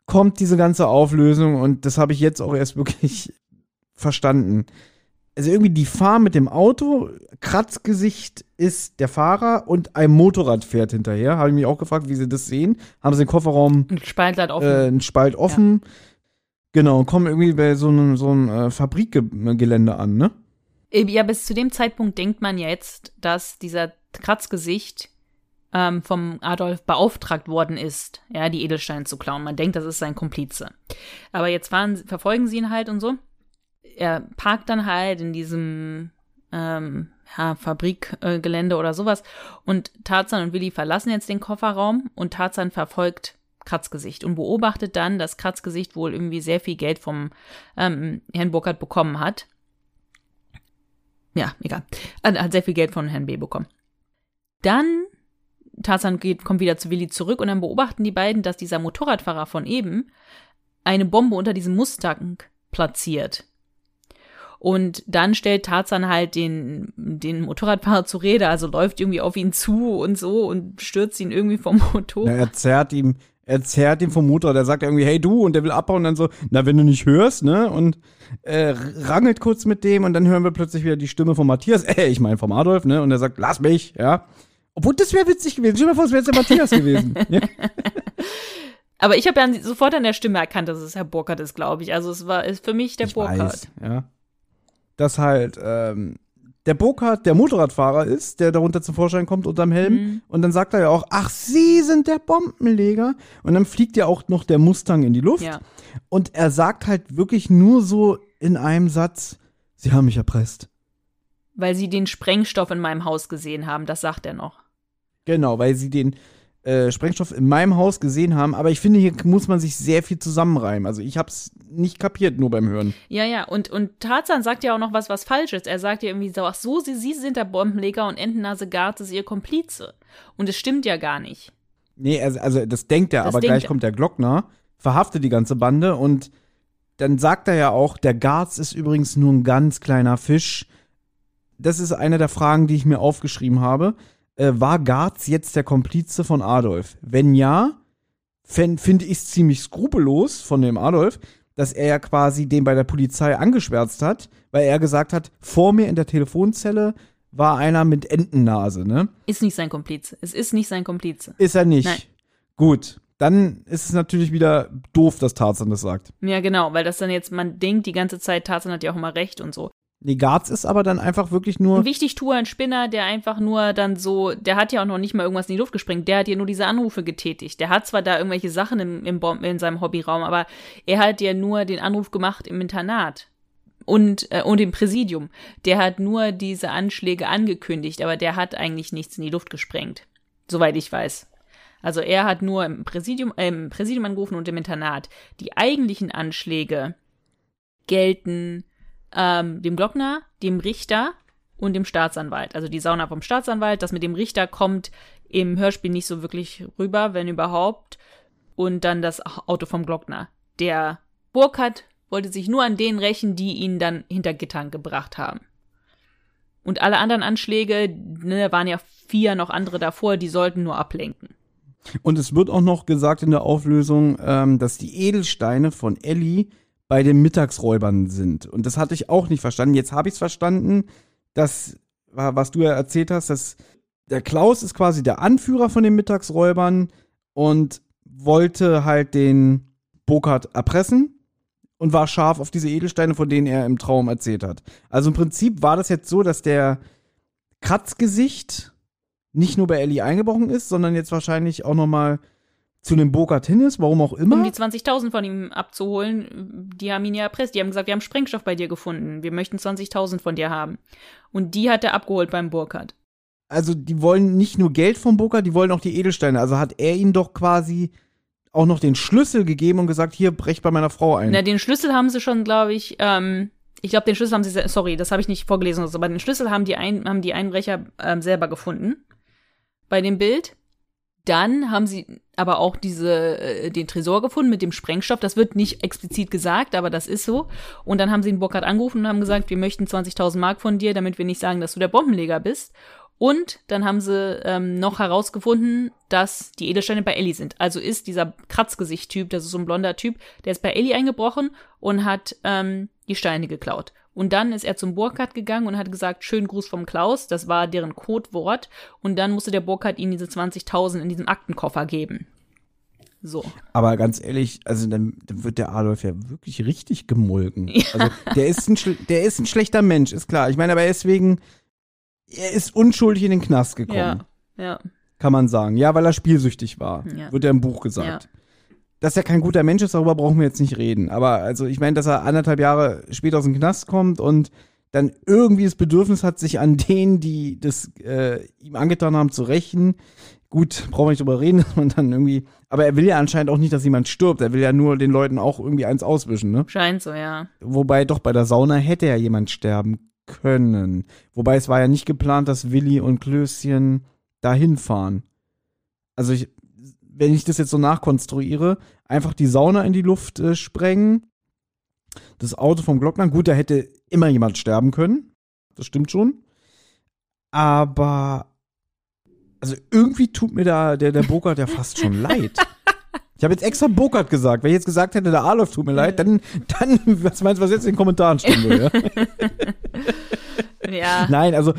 kommt diese ganze Auflösung und das habe ich jetzt auch erst wirklich verstanden. Also irgendwie die fahren mit dem Auto, Kratzgesicht ist der Fahrer und ein Motorrad fährt hinterher. Habe ich mich auch gefragt, wie sie das sehen. Haben sie den Kofferraum ein Spalt halt offen. äh, einen Spalt offen. Genau, und kommen irgendwie bei so einem so einem äh, Fabrikgelände an, ne? Äh, Ja, bis zu dem Zeitpunkt denkt man ja jetzt, dass dieser Kratzgesicht ähm, vom Adolf beauftragt worden ist, ja, die Edelsteine zu klauen. Man denkt, das ist sein Komplize. Aber jetzt fahren, verfolgen sie ihn halt und so. Er parkt dann halt in diesem ähm, ja, Fabrikgelände äh, oder sowas. Und Tarzan und Willi verlassen jetzt den Kofferraum und Tarzan verfolgt Kratzgesicht und beobachtet dann, dass Kratzgesicht wohl irgendwie sehr viel Geld vom ähm, Herrn Burkhardt bekommen hat. Ja, egal. Er hat sehr viel Geld von Herrn B. bekommen. Dann, Tarzan geht, kommt wieder zu Willi zurück und dann beobachten die beiden, dass dieser Motorradfahrer von eben eine Bombe unter diesem Mustang platziert. Und dann stellt Tarzan halt den, den Motorradfahrer zur Rede, also läuft irgendwie auf ihn zu und so und stürzt ihn irgendwie vom Motorrad. Ja, er zerrt ihm, er zerrt ihm vom Motorrad. Er sagt irgendwie, hey du, und der will abhauen und dann so, na, wenn du nicht hörst, ne? Und äh, rangelt kurz mit dem und dann hören wir plötzlich wieder die Stimme von Matthias, äh, ich meine vom Adolf, ne? Und er sagt, lass mich, ja. Obwohl, das wäre witzig gewesen. Stell dir mal vor, es wäre jetzt der Matthias gewesen. Ja? Aber ich habe ja sofort an der Stimme erkannt, dass es Herr Burkhardt ist, glaube ich. Also es war ist für mich der ich Burkhardt. weiß, ja. Dass halt ähm, der Burkhardt der Motorradfahrer ist, der darunter zum Vorschein kommt unterm Helm. Mhm. Und dann sagt er ja auch, ach, Sie sind der Bombenleger. Und dann fliegt ja auch noch der Mustang in die Luft. Ja. Und er sagt halt wirklich nur so in einem Satz, Sie haben mich erpresst. Weil sie den Sprengstoff in meinem Haus gesehen haben, das sagt er noch. Genau, weil sie den äh, Sprengstoff in meinem Haus gesehen haben. Aber ich finde, hier muss man sich sehr viel zusammenreimen. Also ich hab's nicht kapiert, nur beim Hören. Ja, ja, und, und Tarzan sagt ja auch noch was, was falsch ist. Er sagt ja irgendwie so, ach so, sie, sie sind der Bombenleger und Entennase Garz ist ihr Komplize. Und es stimmt ja gar nicht. Nee, also, also das denkt er, Das aber denkt gleich er. kommt der Glockner, verhaftet die ganze Bande und dann sagt er ja auch, der Garz ist übrigens nur ein ganz kleiner Fisch. Das ist eine der Fragen, die ich mir aufgeschrieben habe. Äh, war Garz jetzt der Komplize von Adolf? Wenn ja, finde ich es ziemlich skrupellos von dem Adolf, dass er ja quasi den bei der Polizei angeschwärzt hat, weil er gesagt hat, vor mir in der Telefonzelle war einer mit Entennase, ne? Ist nicht sein Komplize. Es ist nicht sein Komplize. Ist er nicht. Nein. Gut. Dann ist es natürlich wieder doof, dass Tarzan das sagt. Ja, genau, weil das dann jetzt, man denkt die ganze Zeit, Tarzan hat ja auch immer recht und so. Nee, Garz ist aber dann einfach wirklich nur. Ein wichtig Tour, ein Spinner, der einfach nur dann so, der hat ja auch noch nicht mal irgendwas in die Luft gesprengt, der hat ja nur diese Anrufe getätigt. Der hat zwar da irgendwelche Sachen im, im Bom in seinem Hobbyraum, aber er hat ja nur den Anruf gemacht im Internat. Und, äh, und im Präsidium. Der hat nur diese Anschläge angekündigt, aber der hat eigentlich nichts in die Luft gesprengt. Soweit ich weiß. Also er hat nur im Präsidium, äh, im Präsidium angerufen und im Internat. Die eigentlichen Anschläge gelten ähm, dem Glockner, dem Richter und dem Staatsanwalt. Also die Sauna vom Staatsanwalt, das mit dem Richter kommt im Hörspiel nicht so wirklich rüber, wenn überhaupt. Und dann das Auto vom Glockner. Der Burkhardt wollte sich nur an denen rächen, die ihn dann hinter Gittern gebracht haben. Und alle anderen Anschläge, ne, waren ja vier noch andere davor, die sollten nur ablenken. Und es wird auch noch gesagt in der Auflösung, ähm, dass die Edelsteine von Ellie bei den Mittagsräubern sind. Und das hatte ich auch nicht verstanden. Jetzt habe ich es verstanden, dass, was du ja erzählt hast, dass der Klaus ist quasi der Anführer von den Mittagsräubern und wollte halt den Burkhardt erpressen und war scharf auf diese Edelsteine, von denen er im Traum erzählt hat. Also im Prinzip war das jetzt so, dass der Kratzgesicht nicht nur bei Ellie eingebrochen ist, sondern jetzt wahrscheinlich auch noch mal zu dem Burkhardt hin ist, warum auch immer. Um die 20.000 von ihm abzuholen, die haben ihn ja erpresst. Die haben gesagt, wir haben Sprengstoff bei dir gefunden. Wir möchten 20.000 von dir haben. Und die hat er abgeholt beim Burkhardt. Also die wollen nicht nur Geld vom Burkhardt, die wollen auch die Edelsteine. Also hat er ihnen doch quasi auch noch den Schlüssel gegeben und gesagt, hier, brech bei meiner Frau ein. Na, den Schlüssel haben sie schon, glaube ich, ähm, ich glaube, den Schlüssel haben sie, sorry, das habe ich nicht vorgelesen, aber den Schlüssel haben die, ein, haben die Einbrecher ähm, selber gefunden bei dem Bild. Dann haben sie aber auch diese, äh, den Tresor gefunden mit dem Sprengstoff. Das wird nicht explizit gesagt, aber das ist so. Und dann haben sie den Burkhardt angerufen und haben gesagt, wir möchten 20.000 Mark von dir, damit wir nicht sagen, dass du der Bombenleger bist. Und dann haben sie ähm, noch herausgefunden, dass die Edelsteine bei Ellie sind. Also ist dieser Kratzgesicht-Typ, das ist so ein blonder Typ, der ist bei Ellie eingebrochen und hat ähm, die Steine geklaut. Und dann ist er zum Burkhardt gegangen und hat gesagt, schönen Gruß vom Klaus, das war deren Codewort. Und dann musste der Burkhardt ihnen diese 20.000 in diesem Aktenkoffer geben. So. Aber ganz ehrlich, also dann, dann wird der Adolf ja wirklich richtig gemulken. Ja. Also der ist, ein, der ist ein schlechter Mensch, ist klar. Ich meine, aber deswegen er ist unschuldig in den Knast gekommen. Ja, ja. Kann man sagen. Ja, weil er spielsüchtig war. Ja. Wird ja im Buch gesagt. Ja. Dass er kein guter Mensch ist, darüber brauchen wir jetzt nicht reden. Aber also ich meine, dass er anderthalb Jahre später aus dem Knast kommt und dann irgendwie das Bedürfnis hat, sich an denen, die das äh, ihm angetan haben, zu rächen. Gut, brauchen wir nicht drüber reden, dass man dann irgendwie. Aber er will ja anscheinend auch nicht, dass jemand stirbt. Er will ja nur den Leuten auch irgendwie eins auswischen, ne? Scheint so, ja. Wobei doch bei der Sauna hätte ja jemand sterben können. Wobei es war ja nicht geplant, dass Willi und Klößchen dahin fahren. Also ich, wenn ich das jetzt so nachkonstruiere, einfach die Sauna in die Luft äh, sprengen, das Auto vom Glockner, gut, da hätte immer jemand sterben können. Das stimmt schon. Aber also irgendwie tut mir da der, der Burkhardt ja fast schon leid. Ich habe jetzt extra Burkhardt gesagt. Wenn ich jetzt gesagt hätte, der Adolf tut mir leid, dann, dann was meinst du, was jetzt in den Kommentaren stehen würde? Ja? ja. Nein, also,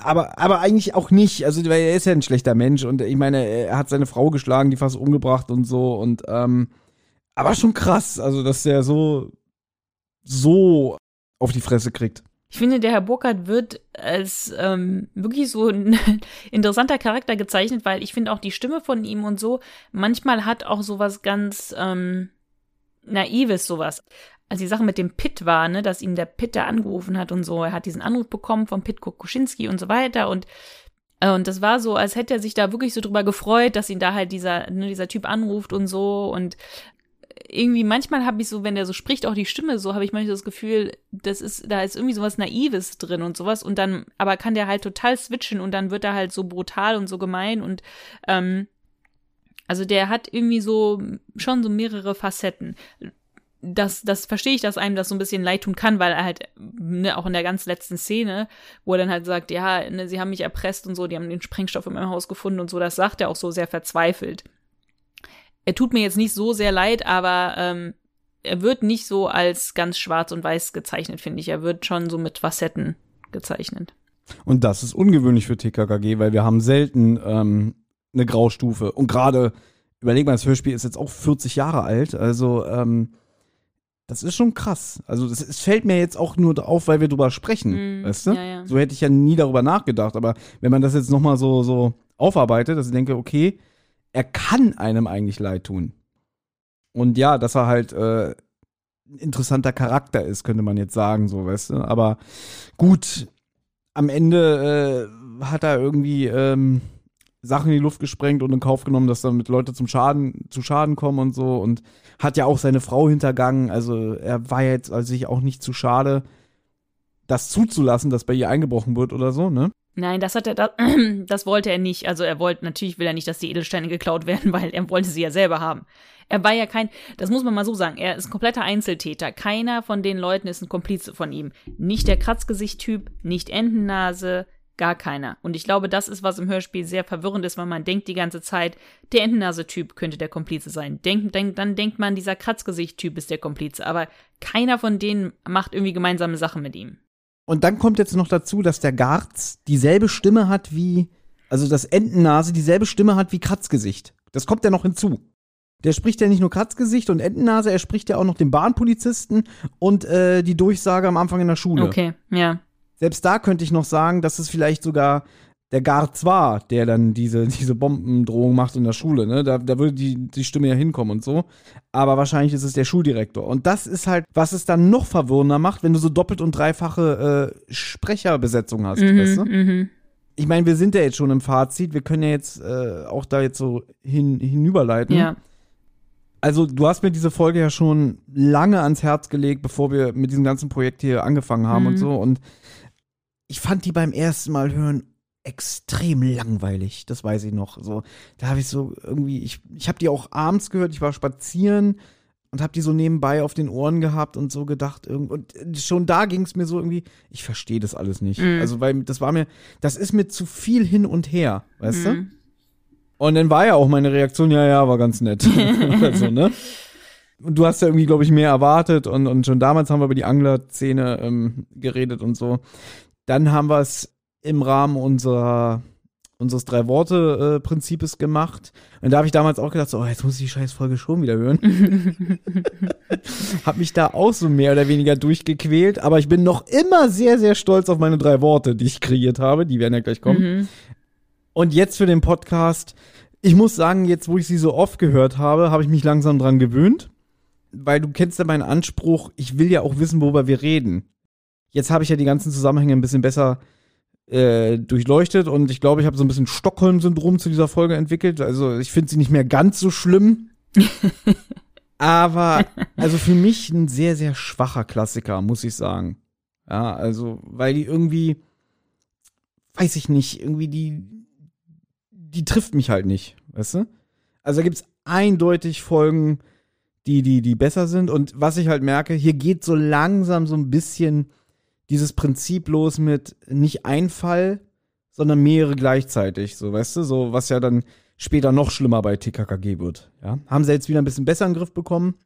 aber, aber eigentlich auch nicht. Also, weil er ist ja ein schlechter Mensch und ich meine, er hat seine Frau geschlagen, die fast umgebracht und so und, ähm, aber schon krass, also, dass er so, so auf die Fresse kriegt. Ich finde, der Herr Burkhardt wird als ähm, wirklich so ein interessanter Charakter gezeichnet, weil ich finde auch die Stimme von ihm und so manchmal hat auch sowas ganz ähm, Naives, sowas. Als die Sache mit dem Pitt war, ne, dass ihm der Pitt da angerufen hat und so, er hat diesen Anruf bekommen von Pitt Kokuschinski und so weiter und äh, und das war so, als hätte er sich da wirklich so drüber gefreut, dass ihn da halt dieser, ne, dieser Typ anruft und so. Und irgendwie manchmal habe ich so, wenn der so spricht, auch die Stimme so, habe ich manchmal das Gefühl, das ist, da ist irgendwie sowas Naives drin und sowas und dann, aber kann der halt total switchen und dann wird er halt so brutal und so gemein und ähm, also der hat irgendwie so schon so mehrere Facetten. Das, das verstehe ich, dass einem das so ein bisschen leid tun kann, weil er halt, ne, auch in der ganz letzten Szene, wo er dann halt sagt, ja, ne, sie haben mich erpresst und so, die haben den Sprengstoff in meinem Haus gefunden und so, das sagt er auch so sehr verzweifelt er tut mir jetzt nicht so sehr leid, aber ähm, er wird nicht so als ganz schwarz und weiß gezeichnet, finde ich. Er wird schon so mit Facetten gezeichnet. Und das ist ungewöhnlich für TKKG, weil wir haben selten ähm, eine Graustufe. Und gerade, überleg mal, das Hörspiel ist jetzt auch 40 Jahre alt. Also, ähm, das ist schon krass. Also, es fällt mir jetzt auch nur auf, weil wir drüber sprechen. Mm, weißt du? Ja, ja. So hätte ich ja nie darüber nachgedacht. Aber wenn man das jetzt nochmal so, so aufarbeitet, dass ich denke, okay, er kann einem eigentlich leid tun. Und ja, dass er halt äh, ein interessanter Charakter ist, könnte man jetzt sagen, so, weißt du. Aber gut, am Ende äh, hat er irgendwie ähm, Sachen in die Luft gesprengt und in Kauf genommen, dass damit Leute zum Schaden, zu Schaden kommen und so und hat ja auch seine Frau hintergangen. Also er war jetzt also sich auch nicht zu schade, das zuzulassen, dass bei ihr eingebrochen wird oder so, ne? Nein, das hat er, das, das wollte er nicht. Also er wollte, natürlich will er nicht, dass die Edelsteine geklaut werden, weil er wollte sie ja selber haben. Er war ja kein, das muss man mal so sagen, er ist ein kompletter Einzeltäter. Keiner von den Leuten ist ein Komplize von ihm. Nicht der Kratzgesicht-Typ, nicht Entennase, gar keiner. Und ich glaube, das ist, was im Hörspiel sehr verwirrend ist, weil man denkt die ganze Zeit, der Entennase-Typ könnte der Komplize sein. Denk, denk, dann denkt man, dieser Kratzgesicht-Typ ist der Komplize. Aber keiner von denen macht irgendwie gemeinsame Sachen mit ihm. Und dann kommt jetzt noch dazu, dass der Garz dieselbe Stimme hat wie, also das Entennase dieselbe Stimme hat wie Kratzgesicht. Das kommt ja noch hinzu. Der spricht ja nicht nur Kratzgesicht und Entennase, er spricht ja auch noch den Bahnpolizisten und äh, die Durchsage am Anfang in der Schule. Okay, ja. Selbst da könnte ich noch sagen, dass es vielleicht sogar der Garz war, der dann diese, diese Bombendrohung macht in der Schule. Ne? Da, da würde die, die Stimme ja hinkommen und so. Aber wahrscheinlich ist es der Schuldirektor. Und das ist halt, was es dann noch verwirrender macht, wenn du so doppelt und dreifache äh, Sprecherbesetzung hast. Mhm, weißt du? mhm. Ich meine, wir sind ja jetzt schon im Fazit. Wir können ja jetzt äh, auch da jetzt so hin, hinüberleiten. Ja. Also, du hast mir diese Folge ja schon lange ans Herz gelegt, bevor wir mit diesem ganzen Projekt hier angefangen haben Mhm. und so. Und ich fand die beim ersten Mal hören extrem langweilig. Das weiß ich noch. So, da habe ich so irgendwie, ich, ich habe die auch abends gehört. Ich war spazieren und habe die so nebenbei auf den Ohren gehabt und so gedacht. irgend- Und schon da ging es mir so irgendwie, ich verstehe das alles nicht. Mhm. Also, weil das war mir, das ist mir zu viel hin und her, weißt du? Mhm. Und dann war ja auch meine Reaktion, ja, ja, war ganz nett. also, ne? Und du hast ja irgendwie, glaube ich, mehr erwartet und, und schon damals haben wir über die Angler-Szene ähm, geredet und so. Dann haben wir es im Rahmen unserer unseres Drei-Worte-Prinzipes gemacht. Und da habe ich damals auch gedacht, so, oh, jetzt muss ich die scheiß Folge schon wieder hören. hab mich da auch so mehr oder weniger durchgequält, aber ich bin noch immer sehr, sehr stolz auf meine drei Worte, die ich kreiert habe. Die werden ja gleich kommen. Mhm. Und jetzt für den Podcast, ich muss sagen, jetzt wo ich sie so oft gehört habe, habe ich mich langsam dran gewöhnt. Weil du kennst ja meinen Anspruch, ich will ja auch wissen, worüber wir reden. Jetzt habe ich ja die ganzen Zusammenhänge ein bisschen besser äh, durchleuchtet und ich glaube, ich habe so ein bisschen Stockholm-Syndrom zu dieser Folge entwickelt. Also ich finde sie nicht mehr ganz so schlimm. Aber also für mich ein sehr, sehr schwacher Klassiker, muss ich sagen. Ja, also, weil die irgendwie, weiß ich nicht, irgendwie die, die trifft mich halt nicht, weißt du? Also da gibt's eindeutig Folgen, die, die, die besser sind. Und was ich halt merke, hier geht so langsam so ein bisschen dieses Prinzip los mit nicht ein Fall, sondern mehrere gleichzeitig, so, weißt du? So, was ja dann später noch schlimmer bei TKKG wird, ja? Haben sie jetzt wieder ein bisschen besser in den Griff bekommen,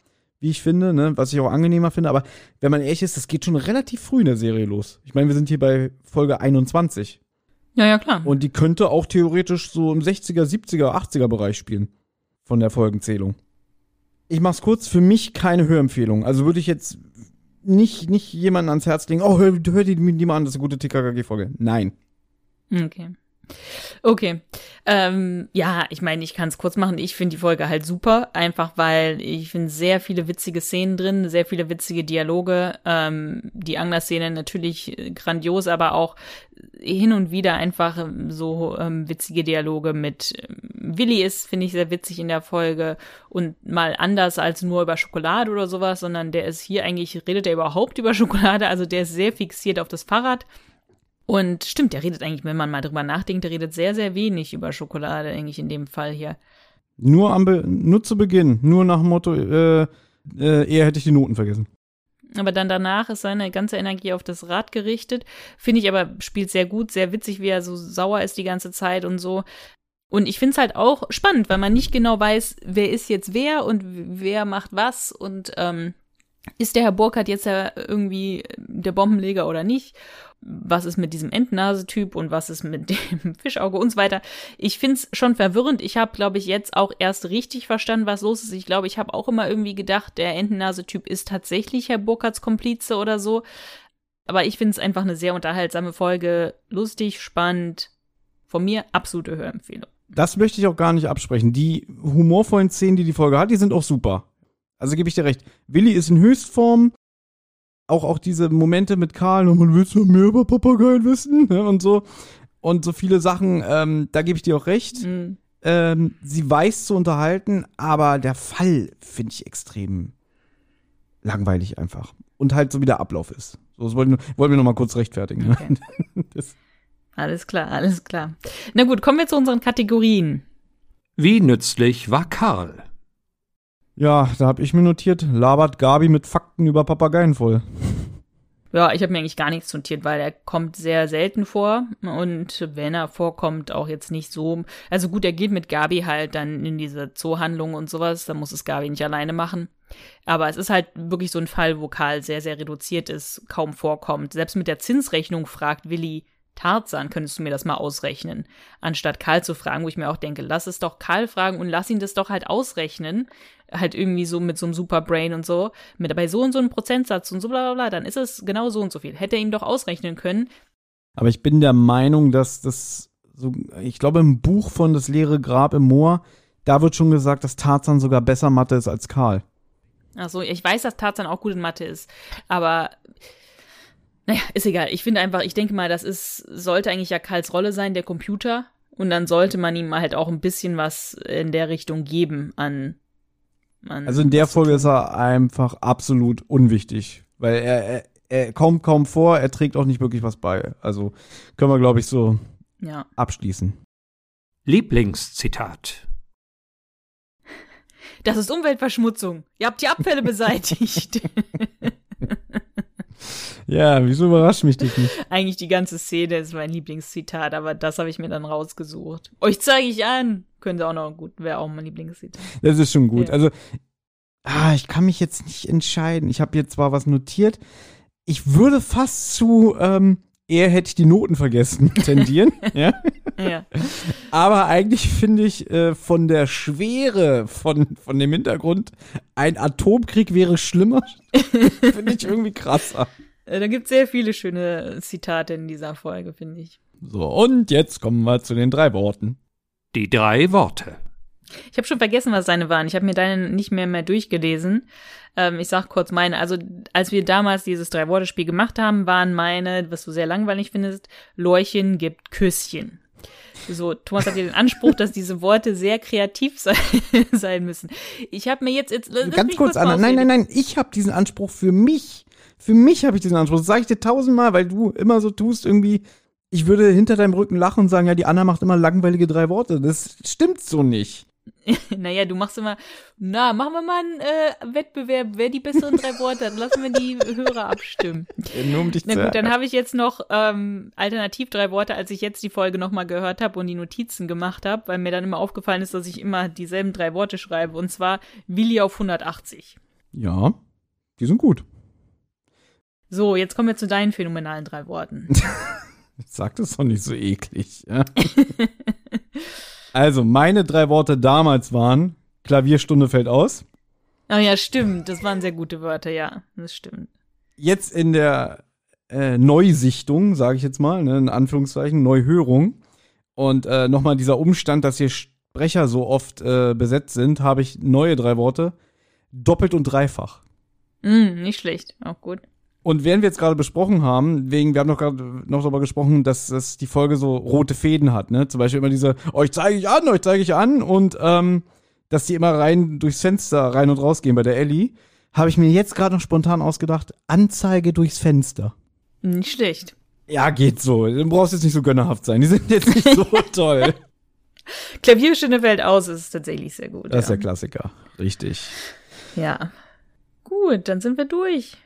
wie ich finde, ne? Was ich auch angenehmer finde. Aber wenn man ehrlich ist, das geht schon relativ früh in der Serie los. Ich meine, wir sind hier bei Folge 21. Ja, ja, klar. Und die könnte auch theoretisch so im 60er, 70er, 80er Bereich spielen. Von der Folgenzählung. Ich mach's kurz, für mich keine Hörempfehlung. Also würde ich jetzt nicht, nicht jemanden ans Herz legen, oh, hör, hör die, die mal an, das ist eine gute TKKG-Folge. Nein. Okay. Okay. Ähm, ja, ich meine, ich kann es kurz machen. Ich finde die Folge halt super, einfach weil ich finde sehr viele witzige Szenen drin, sehr viele witzige Dialoge. Ähm, die Angler-Szene natürlich äh, grandios, aber auch hin und wieder einfach ähm, so ähm, witzige Dialoge mit ähm, Willi ist, finde ich, sehr witzig in der Folge und mal anders als nur über Schokolade oder sowas, sondern der ist hier eigentlich, redet er überhaupt über Schokolade, also der ist sehr fixiert auf das Fahrrad. Und stimmt, der redet eigentlich, wenn man mal drüber nachdenkt, der redet sehr, sehr wenig über Schokolade, eigentlich in dem Fall hier. Nur, am Be nur zu Beginn, nur nach dem Motto, äh, äh, eher hätte ich die Noten vergessen. Aber dann danach ist seine ganze Energie auf das Rad gerichtet. Finde ich aber, spielt sehr gut, sehr witzig, wie er so sauer ist die ganze Zeit und so. Und ich finde es halt auch spannend, weil man nicht genau weiß, wer ist jetzt wer und wer macht was und ähm, ist der Herr Burkhardt jetzt ja irgendwie der Bombenleger oder nicht? Was ist mit diesem Entnase-Typ und was ist mit dem Fischauge und so weiter? Ich find's schon verwirrend. Ich habe, glaube ich, jetzt auch erst richtig verstanden, was los ist. Ich glaube, ich habe auch immer irgendwie gedacht, der Entennase-Typ ist tatsächlich Herr Burkhardts Komplize oder so. Aber ich find's einfach eine sehr unterhaltsame Folge. Lustig, spannend. Von mir absolute Hörempfehlung. Das möchte ich auch gar nicht absprechen. Die humorvollen Szenen, die die Folge hat, die sind auch super. Also gebe ich dir recht. Willi ist in Höchstform. Auch, auch diese Momente mit Karl, und man will noch mehr über Papageien wissen ne, und so. Und so viele Sachen, ähm, da gebe ich dir auch recht. Mhm. Ähm, sie weiß zu unterhalten, aber der Fall finde ich extrem langweilig einfach. Und halt so wie der Ablauf ist. So, das wollten, wollten wir noch mal kurz rechtfertigen. ne? Okay. Das, Alles klar, alles klar. Na gut, kommen wir zu unseren Kategorien. Wie nützlich war Karl? Ja, da habe ich mir notiert, labert Gabi mit Fakten über Papageien voll. Ja, ich habe mir eigentlich gar nichts notiert, weil er kommt sehr selten vor und wenn er vorkommt, auch jetzt nicht so. Also gut, er geht mit Gabi halt dann in diese Zoohandlung und sowas, da muss es Gabi nicht alleine machen. Aber es ist halt wirklich so ein Fall, wo Karl sehr, sehr reduziert ist, kaum vorkommt. Selbst mit der Zinsrechnung fragt Willi Tarzan, könntest du mir das mal ausrechnen? Anstatt Karl zu fragen, wo ich mir auch denke, lass es doch Karl fragen und lass ihn das doch halt ausrechnen halt irgendwie so mit so einem Superbrain und so, mit dabei so und so einem Prozentsatz und so bla bla bla, dann ist es genau so und so viel. Hätte er ihm doch ausrechnen können. Aber ich bin der Meinung, dass das so, ich glaube im Buch von Das leere Grab im Moor, da wird schon gesagt, dass Tarzan sogar besser Mathe ist als Karl. Ach so, ich weiß, dass Tarzan auch gut in Mathe ist, aber naja, ist egal. Ich finde einfach, ich denke mal, das ist, sollte eigentlich ja Karls Rolle sein, der Computer. Und dann sollte man ihm halt auch ein bisschen was in der Richtung geben an man also in der Folge ist er einfach absolut unwichtig, weil er, er, er kommt kaum vor, er trägt auch nicht wirklich was bei. Also können wir, glaube ich, so ja. abschließen. Lieblingszitat. Das ist Umweltverschmutzung. Ihr habt die Abfälle beseitigt. ja, wieso überrascht mich das nicht? Eigentlich die ganze Szene ist mein Lieblingszitat, aber das habe ich mir dann rausgesucht. Euch zeige ich an. Könnte auch noch gut, wäre auch mein Lieblingszitat. Das ist schon gut. Ja. Also, ah, ich kann mich jetzt nicht entscheiden. Ich habe jetzt zwar was notiert. Ich würde fast zu, ähm, eher hätte ich die Noten vergessen, tendieren. ja. ja. Aber eigentlich finde ich äh, von der Schwere von, von dem Hintergrund, ein Atomkrieg wäre schlimmer. finde ich irgendwie krasser. Äh, da gibt es sehr viele schöne Zitate in dieser Folge, finde ich. So, und jetzt kommen wir zu den drei Worten. Die drei Worte. Ich habe schon vergessen, was seine waren. Ich habe mir deine nicht mehr mehr durchgelesen. Ähm, ich sag kurz meine. Also, als wir damals dieses Drei-Worte-Spiel gemacht haben, waren meine, was du sehr langweilig findest, Lorchen gibt Küsschen. So, Thomas hat hier den Anspruch, dass diese Worte sehr kreativ sein, sein müssen. Ich habe mir jetzt, jetzt ganz kurz, Anna, nein, nein, nein, ich habe diesen Anspruch für mich. Für mich habe ich diesen Anspruch. Das sage ich dir tausendmal, weil du immer so tust, irgendwie, ich würde hinter deinem Rücken lachen und sagen, ja, die Anna macht immer langweilige drei Worte. Das stimmt so nicht. naja, du machst immer, na, machen wir mal einen äh, Wettbewerb, wer die besseren drei Worte hat. Lassen wir die Hörer abstimmen. Nur um dich na gut, dann habe ich jetzt noch ähm, alternativ drei Worte, als ich jetzt die Folge nochmal gehört habe und die Notizen gemacht habe, weil mir dann immer aufgefallen ist, dass ich immer dieselben drei Worte schreibe. Und zwar Willi auf 180. Ja, die sind gut. So, jetzt kommen wir zu deinen phänomenalen drei Worten. Sag das doch nicht so eklig. Ja? also, meine drei Worte damals waren: Klavierstunde fällt aus. Ah ja, stimmt. Das waren sehr gute Wörter, ja. Das stimmt. Jetzt in der äh, Neusichtung, sage ich jetzt mal, ne, in Anführungszeichen, Neuhörung. Und äh, nochmal dieser Umstand, dass hier Sprecher so oft äh, besetzt sind, habe ich neue drei Worte. Doppelt und dreifach. Mm, nicht schlecht, auch gut. Und während wir jetzt gerade besprochen haben, wegen, wir haben noch gerade noch darüber gesprochen, dass, dass die Folge so rote Fäden hat, ne? Zum Beispiel immer diese, euch zeige ich an, euch zeige ich an und ähm, dass die immer rein durchs Fenster rein und raus gehen bei der Ellie, habe ich mir jetzt gerade noch spontan ausgedacht, Anzeige durchs Fenster. Nicht schlecht. Ja, geht so. Du brauchst jetzt nicht so gönnerhaft sein. Die sind jetzt nicht so toll. Klavierstunde fällt aus, ist tatsächlich sehr gut. Das ja. ist der Klassiker. Richtig. Ja. Gut, dann sind wir durch.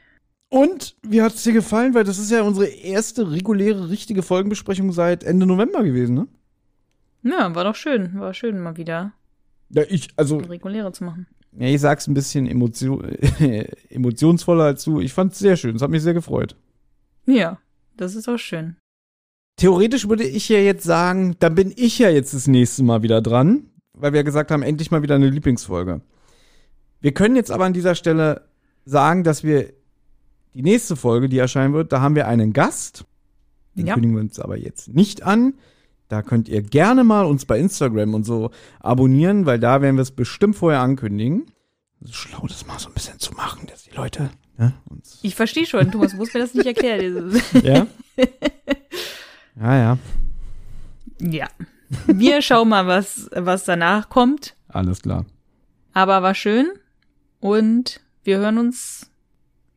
Und wie hat es dir gefallen? Weil das ist ja unsere erste reguläre, richtige Folgenbesprechung seit Ende November gewesen, ne? Ja, war doch schön. War schön, mal wieder. Ja, ich, also. Reguläre zu machen. Ja, ich sag's ein bisschen emotion emotionsvoller als du. Ich fand's sehr schön. Es hat mich sehr gefreut. Ja, das ist auch schön. Theoretisch würde ich ja jetzt sagen, dann bin ich ja jetzt das nächste Mal wieder dran, weil wir ja gesagt haben, endlich mal wieder eine Lieblingsfolge. Wir können jetzt aber an dieser Stelle sagen, dass wir die nächste Folge, die erscheinen wird, da haben wir einen Gast. Den ja. kündigen wir uns aber jetzt nicht an. Da könnt ihr gerne mal uns bei Instagram und so abonnieren, weil da werden wir es bestimmt vorher ankündigen. Schlau, das mal so ein bisschen zu machen, dass die Leute ne, uns. Ich verstehe schon, Thomas, muss mir das nicht erklären. ja? ja, ja. Ja. Wir schauen mal, was, was danach kommt. Alles klar. Aber war schön und wir hören uns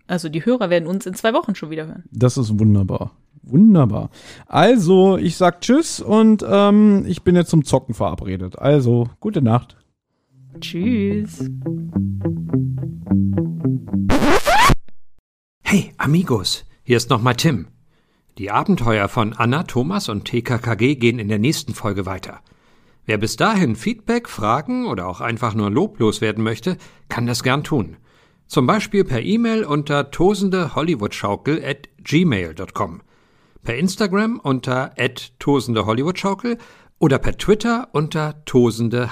also die Hörer werden uns in zwei Wochen schon wieder hören. Das ist wunderbar. Wunderbar. Also, ich sag Tschüss und ähm, ich bin jetzt zum Zocken verabredet. Also, gute Nacht. Tschüss. Hey, Amigos, hier ist nochmal Tim. Die Abenteuer von Anna, Thomas und TKKG gehen in der nächsten Folge weiter. Wer bis dahin Feedback, Fragen oder auch einfach nur loblos werden möchte, kann das gern tun. Zum Beispiel per E-Mail unter tosendehollywoodschaukel at gmail.com, per Instagram unter tosendehollywoodschaukel oder per Twitter unter tosendeh.